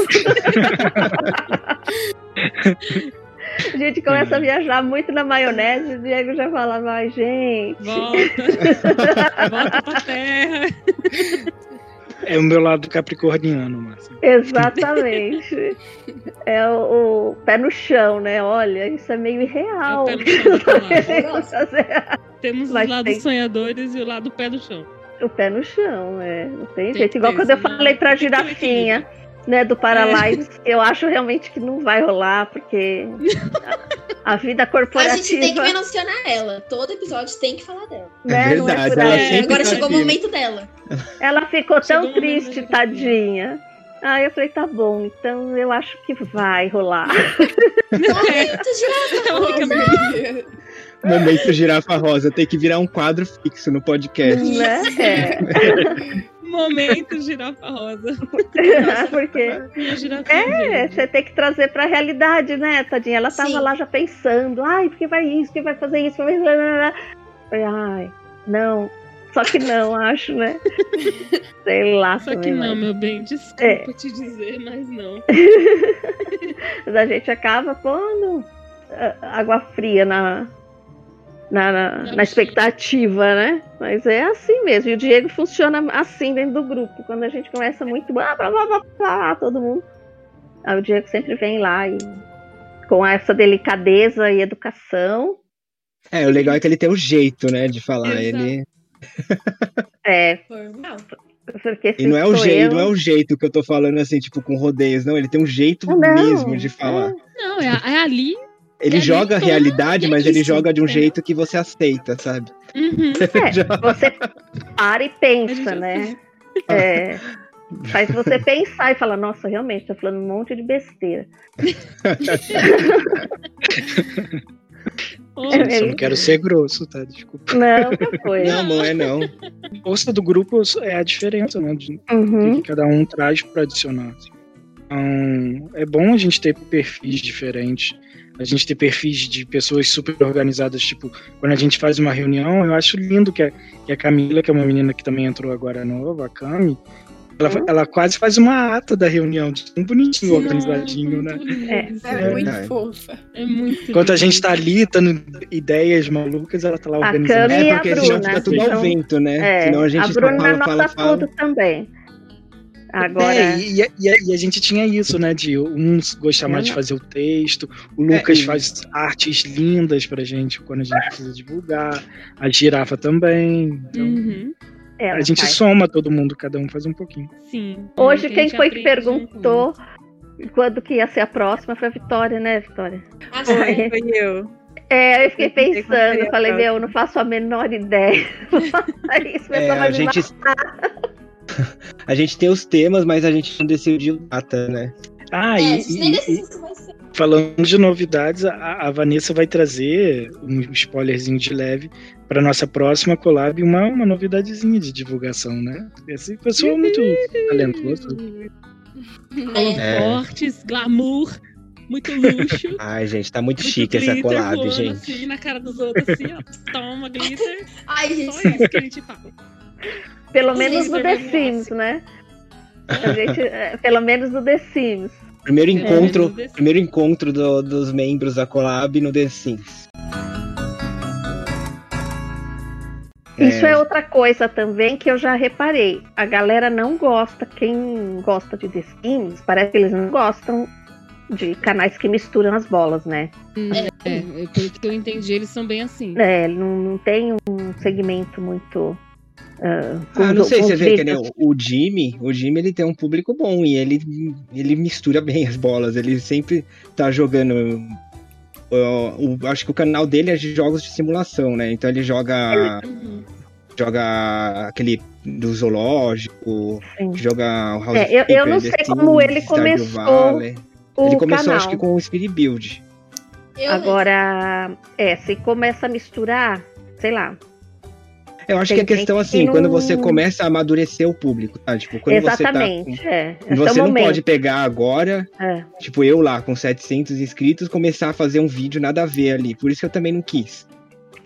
A gente começa a viajar muito na maionese, o Diego já fala, vai, gente. Volta. Volta pra terra. É o meu lado capricorniano, Márcia. Exatamente. <laughs> É o, o pé no chão, né? Olha, isso é meio irreal. É o no <laughs> Temos Mas os lados tem- sonhadores e o lado pé do chão. o pé no chão, é. Não tem Tem jeito. Igual quando eu falei pra lado. Que ter um girafinha, né, do Paralives, eu acho realmente que não vai rolar, porque a, a vida A corporativa. gente tem que mencionar ela. Todo episódio tem que falar dela. né, É não é verdade, por ela aí. É, sempre agora tá chegou o aqui. momento dela. Ela ficou Chegou tão o triste, tadinha. Aí eu falei, tá bom, então eu acho que vai rolar. Momento Ela meio- Momento girafa rosa. Tem que virar um quadro fixo no podcast. né? É. <laughs> Momento girafa rosa. <laughs> Porque é, você tem que trazer pra realidade, né, tadinha? Ela tava Sim. lá já pensando, ai, porque vai isso, porque vai fazer isso, vai. Falei, ai, não. Só que não, <laughs> acho, né? Sei lá. Só que também, não, mas- meu bem. Desculpa É. te dizer, mas não. <laughs> Mas a gente acaba pondo ah, água fria na, na, na, na expectativa, né? Mas é assim mesmo. E o Diego funciona assim dentro do grupo. Quando a gente começa muito. Blá, blá, blá, blá, blá, todo mundo. Aí o Diego sempre vem lá e com essa delicadeza e educação. É, o legal é que ele tem o jeito, né, de falar. Exato. Ele... É, Formal. porque E não é o jeito, eu- não é o jeito que eu tô falando assim, tipo, com rodeios, não. Ele tem um jeito Não, mesmo de falar. Não, é, é ali. Ele é joga a ali, realidade, mas ele joga de um jeito que você aceita, sabe? Uhum. <laughs> É, você para e pensa, né? <laughs> É, faz você pensar e falar, nossa, realmente, tá falando um monte de besteira. <laughs> É, Só não quero ser grosso, tá? Desculpa. Não, que foi. Não, não é não. A força do grupo é a diferença, né? De, Uhum. que cada um traz para adicionar. assim. Então, é bom a gente ter perfis diferentes. A gente ter perfis de pessoas super organizadas, tipo, quando a gente faz uma reunião, eu acho lindo que a, que a Camila, que é uma menina que também entrou agora nova, a Cami, ela, Uhum. ela quase faz uma ata da reunião, de tão bonitinho, Nossa, organizadinho, né? É. isso. É, É muito verdade. fofa. É muito Enquanto a lindo. gente tá ali, dando ideias malucas, ela tá lá A organizando. Cami e É a porque Bruna, senão fica tudo ao vento, né? É, Senão a gente a Bruna fala, anota fala, fala. tudo também. Agora, É, e, e a, e a gente tinha isso, né? De uns gostar mais de não. fazer o texto, o Lucas e- faz artes lindas pra gente quando a gente precisa divulgar, a girafa também. Então, Uhum. ela a gente faz. soma todo mundo, cada um faz um pouquinho. Sim. Hoje, quem foi que perguntou quando que ia ser a próxima foi a Vitória, né, Vitória? Ah, Foi, Ai. foi eu. É, eu fiquei pensando, eu falei, meu, eu não faço a menor ideia. <laughs> Isso É, pessoal a vai me gente. <laughs> a gente tem os temas, mas a gente não decidiu data, né? Ah, É, e, e- decide e falando de novidades, a, a Vanessa vai trazer um spoilerzinho de leve pra nossa próxima collab, uma, uma novidadezinha de divulgação, né? Essa pessoa é muito talentosa. <laughs> É. Fortes, glamour, muito luxo. <laughs> Ai, gente, tá muito muito chique essa collab, voando gente. Assim, na cara dos outros, assim, ó. Toma, glitter. Ai, gente. Só isso que a gente fala. Pelo Os menos no Lister The Sims, né? A gente, é, pelo menos no The Sims. Primeiro encontro, no The Sims. primeiro encontro do- dos membros da collab no The Sims. Isso é outra coisa também que eu já reparei. A galera não gosta, quem gosta de The Sims, parece que eles não gostam de canais que misturam as bolas, né? É, é, pelo que eu entendi, eles são bem assim. É, não, não tem um segmento muito. Ah, com Ah, não sei, você vê que vídeos. o, o Jimmy, o Jimmy ele tem um público bom e ele, ele mistura bem as bolas, ele sempre tá jogando. ó, o- acho que o canal dele é de jogos de simulação, né? Então ele joga. Uhum. Joga aquele do zoológico, Sim. joga o House É, of eu- eu não sei como Sims, ele Stardew começou. O Ele começou, canal. acho que com o Spirit Build. Eu Agora, é, se começa a misturar, sei lá. Eu acho Tem que a questão, gente que assim, quando você começa a amadurecer o público, tá? Tipo, quando Exatamente, você tá. é. Esse Você é o não pode pegar agora, É. tipo, eu lá com 700 inscritos, começar a fazer um vídeo nada a ver ali. Por isso que eu também não quis.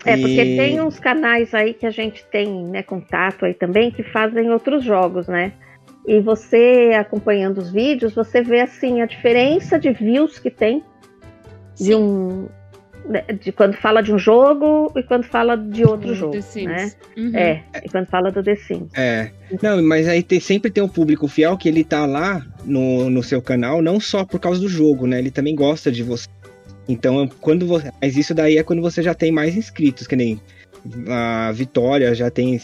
É, porque E- tem uns canais aí que a gente tem né, contato aí também que fazem outros jogos, né? E você acompanhando os vídeos, você vê assim a diferença de views que tem de um. De quando fala de um jogo e quando fala de outro jogo, né? Uhum. É, e quando fala do The Sims. É. Não, mas aí tem, sempre tem um público fiel que ele tá lá no, no seu canal, não só por causa do jogo, né? Ele também gosta de você. Então, quando você. Mas isso daí é quando você já tem mais inscritos, que nem a Vitória já tem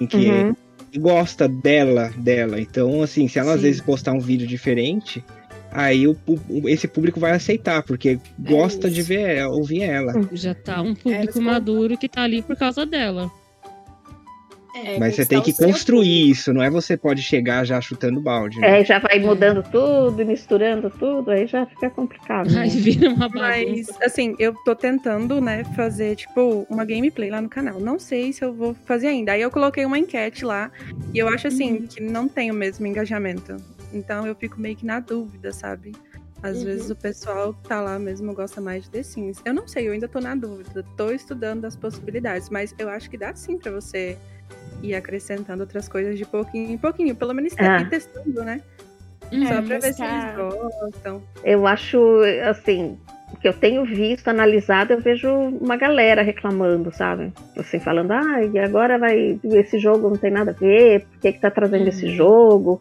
em que Uhum. gosta dela, dela. Então, assim, se ela às Sim. vezes postar um vídeo diferente, aí o, esse público vai aceitar, porque gosta de isso. ver, ela- ouvir ela. Já tá um É, público mas maduro que tá ali por causa dela. É, Mas você tem que seu construir isso, não é você pode chegar já chutando balde. né? É, já vai mudando tudo, e misturando tudo, aí já fica complicado. né? Aí vira uma Mas, bagunça. assim, eu tô tentando, né, fazer, tipo, uma gameplay lá no canal. Não sei se eu vou fazer ainda. Aí eu coloquei uma enquete lá. E eu acho, assim, Uhum. que não tem o mesmo engajamento. Então eu fico meio que na dúvida, sabe? Às Uhum. vezes o pessoal que tá lá mesmo gosta mais de The Sims. Eu não sei, eu ainda tô na dúvida. Tô estudando as possibilidades. Mas eu acho que dá sim pra você ir acrescentando outras coisas de pouquinho em pouquinho. Pelo menos Ah. ir testando, né? Uhum. Só pra ver se testar. eles gostam. Eu acho, assim, o que eu tenho visto, analisado, eu vejo uma galera reclamando, sabe? Assim, falando, ah, e agora vai. Esse jogo não tem nada a ver, por que, que tá trazendo esse Uhum. jogo?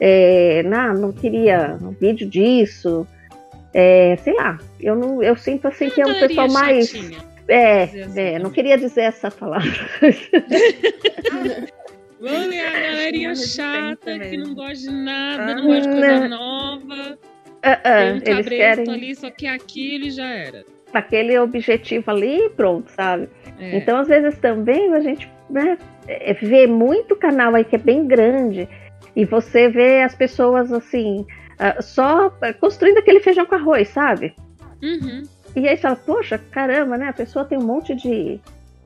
É, não, não queria um vídeo disso. É, sei lá, eu, não, eu sinto assim que é um pessoal mais. chatinha. É, dizer assim, é, não queria dizer essa palavra. <laughs> Vamos ver a galerinha chata que não gosta de nada, Ah, não gosta de coisa né? nova. Ah, Tem um eles querem ali, só que aquilo e já era. aquele objetivo ali e pronto, sabe? É. Então, às vezes também a gente né, é, vê muito canal aí que é bem grande e você vê as pessoas assim, ah, só construindo aquele feijão com arroz, sabe? Uhum. E aí você fala, poxa, caramba, né? A pessoa tem um monte de,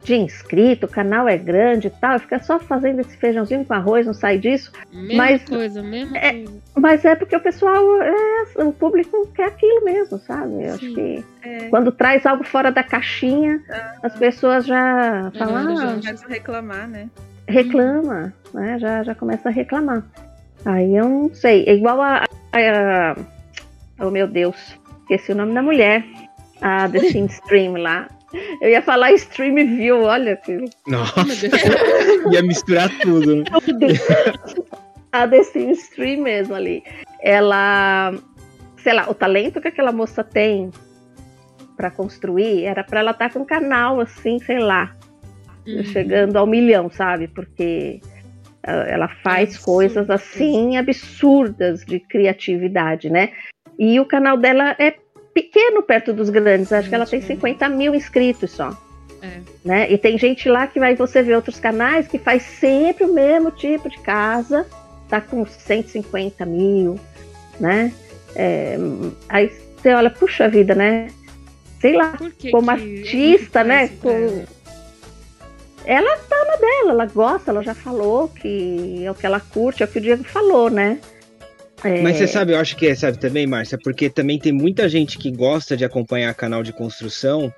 de inscrito, o canal é grande e tal, fica só fazendo esse feijãozinho com arroz, não sai disso. Mesma Mas- coisa, mesma é- coisa. Mas é porque o pessoal, é, o público quer aquilo mesmo, sabe? Eu acho Sim. que É. quando traz algo fora da caixinha, as pessoas já falam, galera já ah, a reclamar, né? Reclama, né? Já, já começa a reclamar. Aí eu não sei. É igual a, a- a- Oh meu Deus, esqueci o nome da mulher. A The Sim Stream lá. Eu ia falar Stream View, olha que Nossa, ia misturar tudo, né? a The Sim Stream mesmo ali. Ela, sei lá, o talento que aquela moça tem pra construir era pra ela estar com um canal assim, sei lá, Uhum. chegando ao milhão, sabe? Porque ah, ela faz coisas assim absurdas de criatividade, né? E o canal dela é pequeno perto dos grandes, acho que ela tem Gente, é. 50 mil inscritos só. É. Né? E tem gente lá que vai você ver outros canais que faz sempre o mesmo tipo de casa, tá com 150 mil, né? É, aí você olha, puxa vida, né? Sei lá, que como que artista, né, com- ela? tá na dela, ela gosta, ela já falou que é o que ela curte, é o que o Diego falou, né? É, Mas você sabe, eu acho que é, sabe também, Márcia, porque também tem muita gente que gosta de acompanhar canal de construção.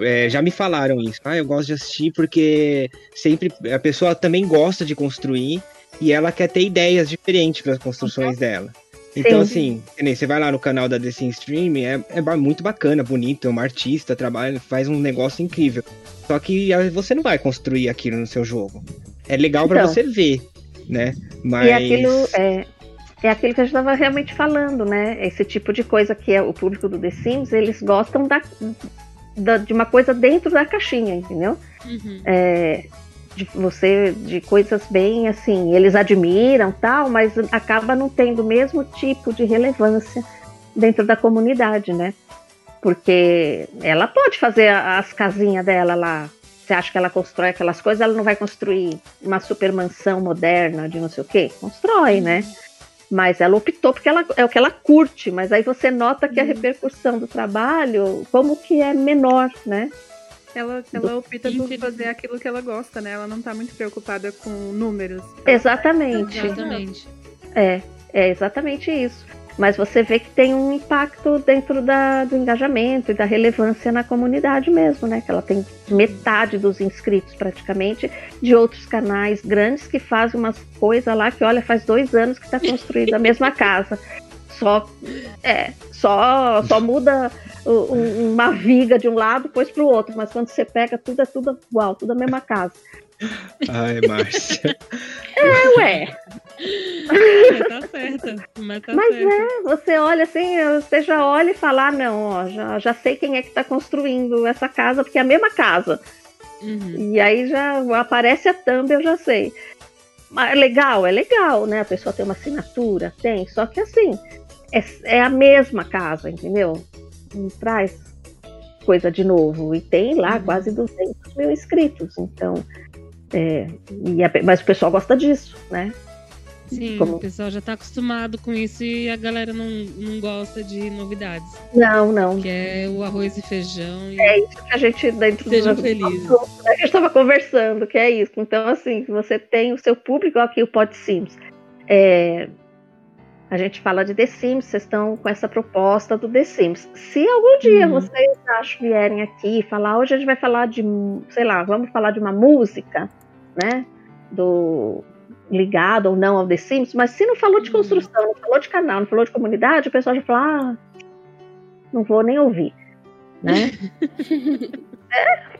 é, já me falaram isso. Ah, eu gosto de assistir porque sempre a pessoa também gosta de construir e ela quer ter ideias diferentes para as construções dela. Então, assim, você vai lá no canal da The Sim Stream, é, é muito bacana, bonito, é uma artista, trabalha, faz um negócio incrível. Só que você não vai construir aquilo no seu jogo. É legal para Então. você ver, né? Mas. E aquilo é, é aquilo que a gente estava realmente falando, né? Esse tipo de coisa que é o público do The Sims, eles gostam da, da- de uma coisa dentro da caixinha, entendeu? Uhum. É, de você de coisas bem assim, eles admiram tal, mas acaba não tendo o mesmo tipo de relevância dentro da comunidade, né? Porque ela pode fazer as casinhas dela lá. Você acha que ela constrói aquelas coisas, ela não vai construir uma super mansão moderna de não sei o quê? Constrói, né? Mas ela optou porque ela, é o que ela curte, mas aí você nota que a repercussão do trabalho, como que é menor, né? Ela, ela opta por fazer aquilo que ela gosta, né? Ela não tá muito preocupada com números. Exatamente. Exatamente. É, é exatamente isso. Mas você vê que tem um impacto dentro da, do engajamento e da relevância na comunidade mesmo, né? Que ela tem metade dos inscritos praticamente de outros canais grandes que fazem umas coisas lá que, olha, faz dois anos que está construída a mesma <laughs> casa. Só, é, só, só muda o- um- uma viga de um lado, pôs pro outro, mas quando você pega, tudo é tudo igual, tudo a mesma casa. Ai, Márcia. É, ué. Mas tá certa. Mas tá Mas certa. é, você olha assim, você já olha e fala, ah, não, ó, já, já sei quem é que tá construindo essa casa, porque é a mesma casa. Uhum. E aí já aparece a thumb, eu já sei. Mas é legal, é legal, né? A pessoa tem uma assinatura, tem. Só que assim, é, é a mesma casa, entendeu? Não traz coisa de novo. E tem lá Uhum. quase 200 mil inscritos. Então, é, e a- mas o pessoal gosta disso, né? Sim, Como- o pessoal já tá acostumado com isso e a galera não, não gosta de novidades. Não, não. Que é o arroz e feijão. E... É isso que a gente dentro Sejam do felizes. A gente estava conversando, que é isso. Então, assim, você tem o seu público aqui, o Pod Sims. É, a gente fala de The Sims, vocês estão com essa proposta do The Sims. Se algum dia Uhum. vocês acho, vierem aqui e falar, hoje a gente vai falar de, sei lá, vamos falar de uma música, né? Do ligado ou não ao The Sims, mas se não falou de Uhum. construção, não falou de canal, não falou de comunidade, o pessoal já fala, ah, não vou nem ouvir, né? <laughs>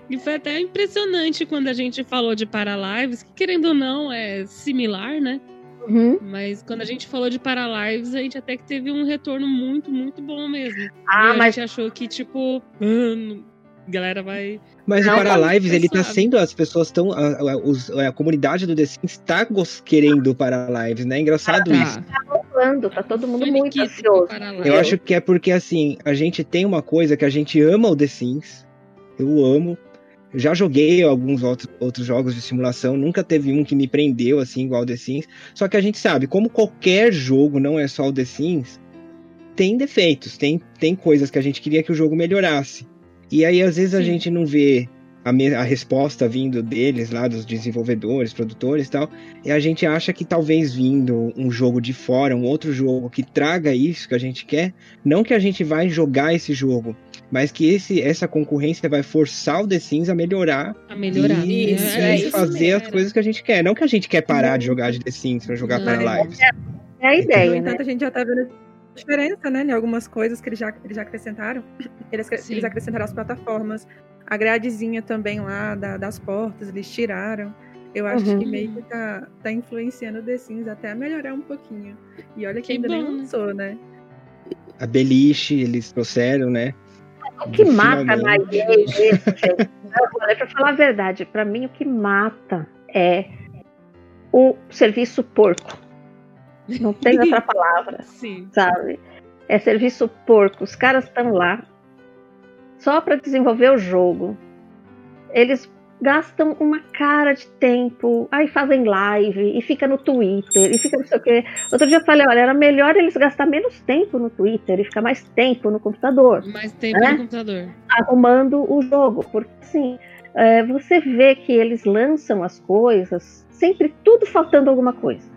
E foi até impressionante quando a gente falou de Paralives, que querendo ou não é similar, né? Uhum. Mas quando a gente falou de Paralives, a gente até que teve um retorno muito, muito bom mesmo. Ah, e a mas gente achou que, tipo, ah, a galera vai. Mas Não, o Paralives, ele tá sendo, as pessoas estão, a, a- os- a comunidade do The Sims tá querendo o Paralives, né? É engraçado isso. Tá. falando, tá todo mundo muito Faniquito ansioso. Eu acho que é porque, assim, a gente tem uma coisa que a gente ama o The Sims. Eu amo. Eu já joguei alguns outros, outros jogos de simulação, nunca teve um que me prendeu, assim, igual o The Sims. Só que a gente sabe, como qualquer jogo, não é só o The Sims, tem defeitos, tem, tem coisas que a gente queria que o jogo melhorasse. E aí, às vezes, a Sim. gente não vê a, me- a resposta vindo deles, lá dos desenvolvedores, produtores e tal. E a gente acha que talvez vindo um jogo de fora, um outro jogo que traga isso que a gente quer, não que a gente vai jogar esse jogo, mas que esse, essa concorrência vai forçar o The Sims a melhorar A melhorar. e, Isso, e é isso fazer as coisas que a gente quer. Não que a gente quer parar de jogar de The Sims pra jogar Não. para lives. É a ideia, né? entanto, a gente já tá vendo diferença, né? Em algumas coisas que eles já, eles já acrescentaram. <clears throat> Eles, eles acrescentaram as plataformas. A gradezinha também lá da- das portas, eles tiraram. Eu acho Uhum. que meio que tá, tá influenciando o The Sims até a melhorar um pouquinho. E olha que, Que ainda nem bom, né? lançou, né? A beliche, eles trouxeram, né? O que mata na gente. Olha, pra falar a verdade, pra mim o que mata é o serviço porco. Não tem outra <laughs> palavra, Sim. sabe? É serviço porco. Os caras estão lá só pra desenvolver o jogo. Eles gastam uma cara de tempo, aí fazem live e fica no Twitter e fica não sei o quê. Outro dia eu falei, olha, era melhor eles gastar menos tempo no Twitter e ficar mais tempo no computador Mais tempo É? no computador. arrumando o jogo, porque assim, é, você vê que eles lançam as coisas, sempre tudo faltando alguma coisa.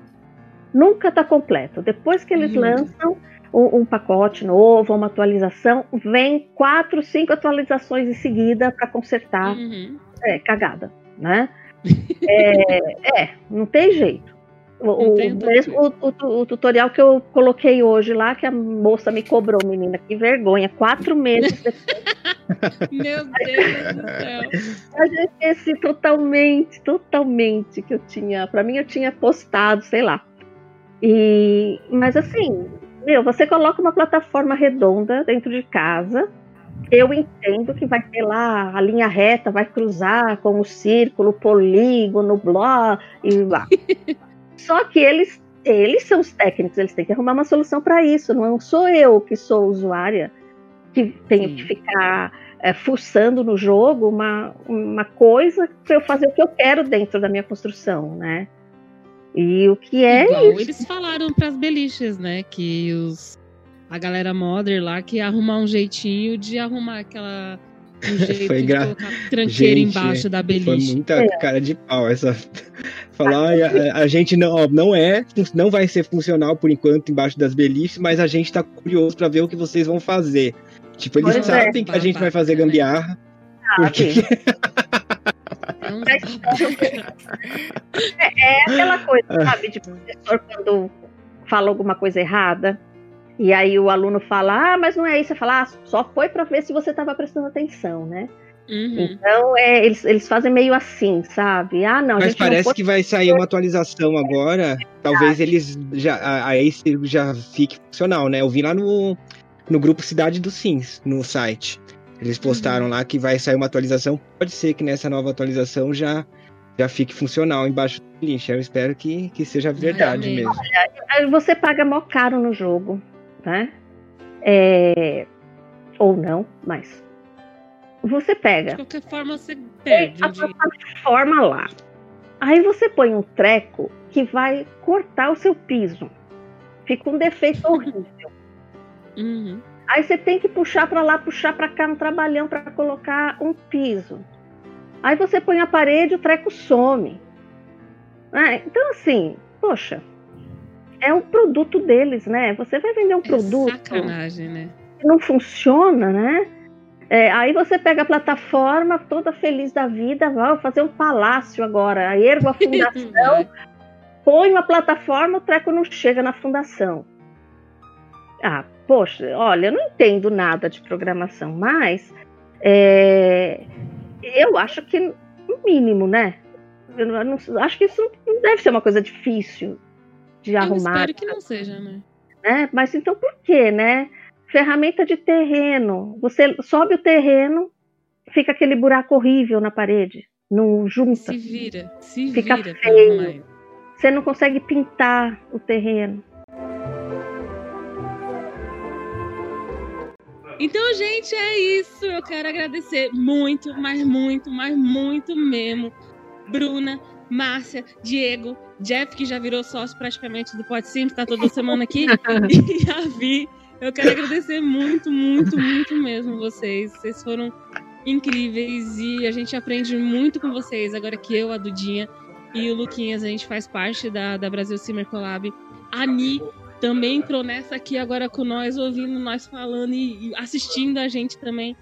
Nunca tá completo. Depois que eles Uhum. lançam um, um pacote novo, uma atualização, vem quatro, cinco atualizações em seguida para consertar Uhum. é, cagada, né? <laughs> é, é, não tem jeito. O, mesmo o, o- o tutorial que eu coloquei hoje lá, que a moça me cobrou, menina, que vergonha. Quatro meses <laughs> depois, Meu Deus do céu. eu esqueci totalmente, totalmente que eu tinha. Pra mim, eu tinha postado, sei lá. E, mas assim, meu, você coloca uma plataforma redonda dentro de casa. Eu entendo que vai ter lá a linha reta, vai cruzar com o círculo, o polígono, blá e <laughs> lá. Só que eles, eles são os técnicos, eles têm que arrumar uma solução para isso. Não sou eu que sou usuária que tenho Sim. que ficar é, fuçando no jogo uma, uma coisa para eu fazer o que eu quero dentro da minha construção, né? E o que é Igual isso? eles falaram pras beliches, né? Que os, a galera modder lá que ia arrumar um jeitinho de arrumar aquela. Um <laughs> jeito Foi de gra- colocar tranqueira Gente, embaixo da Foi beliche. muita É. cara de pau essa. <laughs> Falar, "Ai, a, a gente não, ó, não é, não vai ser funcional por enquanto embaixo das beliches, mas a gente tá curioso pra ver o que vocês vão fazer. Tipo, eles Pois é. sabem que a gente vai fazer gambiarra. Porque... <laughs> É É aquela coisa, sabe, de professor quando fala alguma coisa errada E aí o aluno fala, ah, mas não é isso. Você fala, ah, só foi para ver se você estava prestando atenção, né? Uhum. Então, é, eles, eles fazem meio assim, sabe? Ah, não, a Mas gente não parece pode- que vai sair uma atualização agora. Talvez eles já. a- Aí se já fique funcional, né? Eu vi lá no, no grupo Cidade dos Sims, no site. Eles postaram lá que vai sair uma atualização. Pode ser que nessa nova atualização já, já fique funcional embaixo do link. Eu espero que, que seja verdade mesmo. Aí Você paga mó caro no jogo, né? É, Ou não, mas. Você De pega qualquer forma, você perde. a plataforma lá. Aí você põe um treco que vai cortar o seu piso. Fica um defeito horrível. Uhum. Aí você tem que puxar pra lá, puxar pra cá, um trabalhão pra colocar um piso. Aí você põe a parede, o treco some. né? então assim, poxa, é um produto deles, né? Você vai vender um É produto sacanagem, né? que não funciona, né? É, aí você pega a plataforma, toda feliz da vida, vai fazer um palácio agora, aí ergo a fundação, <laughs> põe uma plataforma, o treco não chega na fundação. Ah, poxa, olha, eu não entendo nada de programação, mas é, eu acho que no mínimo, né? Eu não, eu não- acho que isso não deve ser uma coisa difícil de Eu arrumar espero que não seja, né? né? Mas então por quê, né? Ferramenta de terreno. Você sobe o terreno, fica aquele buraco horrível na parede, não junta. Se vira, se Fica vira. feio. Você não consegue pintar o terreno. Então, gente, é isso. Eu quero agradecer muito, mas muito, mas muito mesmo. Bruna, Márcia, Diego, Jeff, que já virou sócio praticamente do Pod Sims, tá toda semana aqui, <laughs> <laughs> e a Vi. Eu quero agradecer muito, muito, muito mesmo vocês. Vocês foram incríveis e a gente aprende muito com vocês. Agora que eu, a Dudinha e o Luquinhas, a gente faz parte da, da Brasil Simmer Collab. A Ni também entrou nessa aqui agora com nós, ouvindo nós falando e, e assistindo a gente também.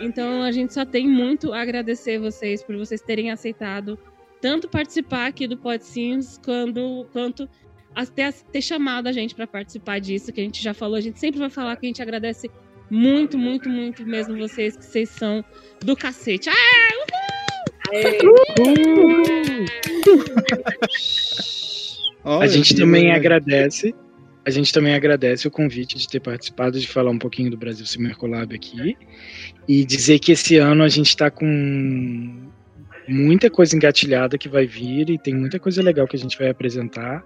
Então a gente só tem muito a agradecer vocês por vocês terem aceitado tanto participar aqui do Pod Sims quando, quanto até ter chamado a gente para participar disso, que a gente já falou, a gente sempre vai falar que a gente agradece muito, muito, muito mesmo vocês, que vocês são do cacete. Ah, Ó, A gente também agradece. A gente também agradece o convite de ter participado, de falar um pouquinho do Brasil Collab aqui. E dizer que esse ano a gente está com muita coisa engatilhada que vai vir e tem muita coisa legal que a gente vai apresentar.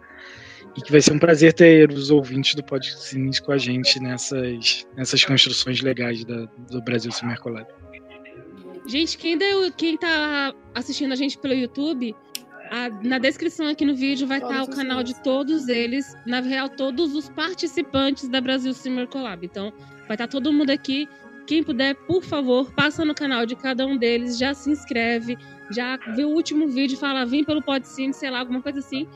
E que vai ser um prazer ter os ouvintes do Podcines com a gente nessas, nessas construções legais da- do Brasil Collab. Gente, quem, deu, quem tá assistindo a gente pelo YouTube, a- na descrição aqui no vídeo vai estar o Todos os canal de todos eles. Na real, todos os participantes da Brasil Simmer Collab. Então, vai estar todo mundo aqui. Quem puder, por favor, passa no canal de cada um deles, já se inscreve, já vê o último vídeo, fala, vim pelo Podsim, sei lá, alguma coisa assim.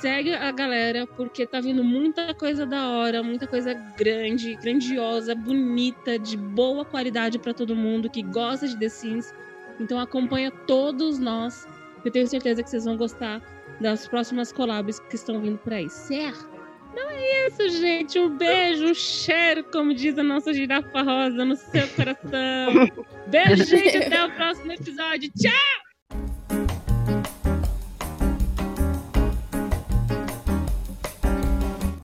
Segue a galera, porque tá vindo muita coisa da hora, muita coisa grande, grandiosa, bonita, de boa qualidade pra todo mundo que gosta de The Sims. Então acompanha todos nós. Eu tenho certeza que vocês vão gostar das próximas collabs que estão vindo por aí, certo? Então é isso, gente. Um beijo, um cheiro, como diz a nossa girafa rosa, no seu coração. <laughs> Beijo, gente. Até o próximo episódio. Tchau!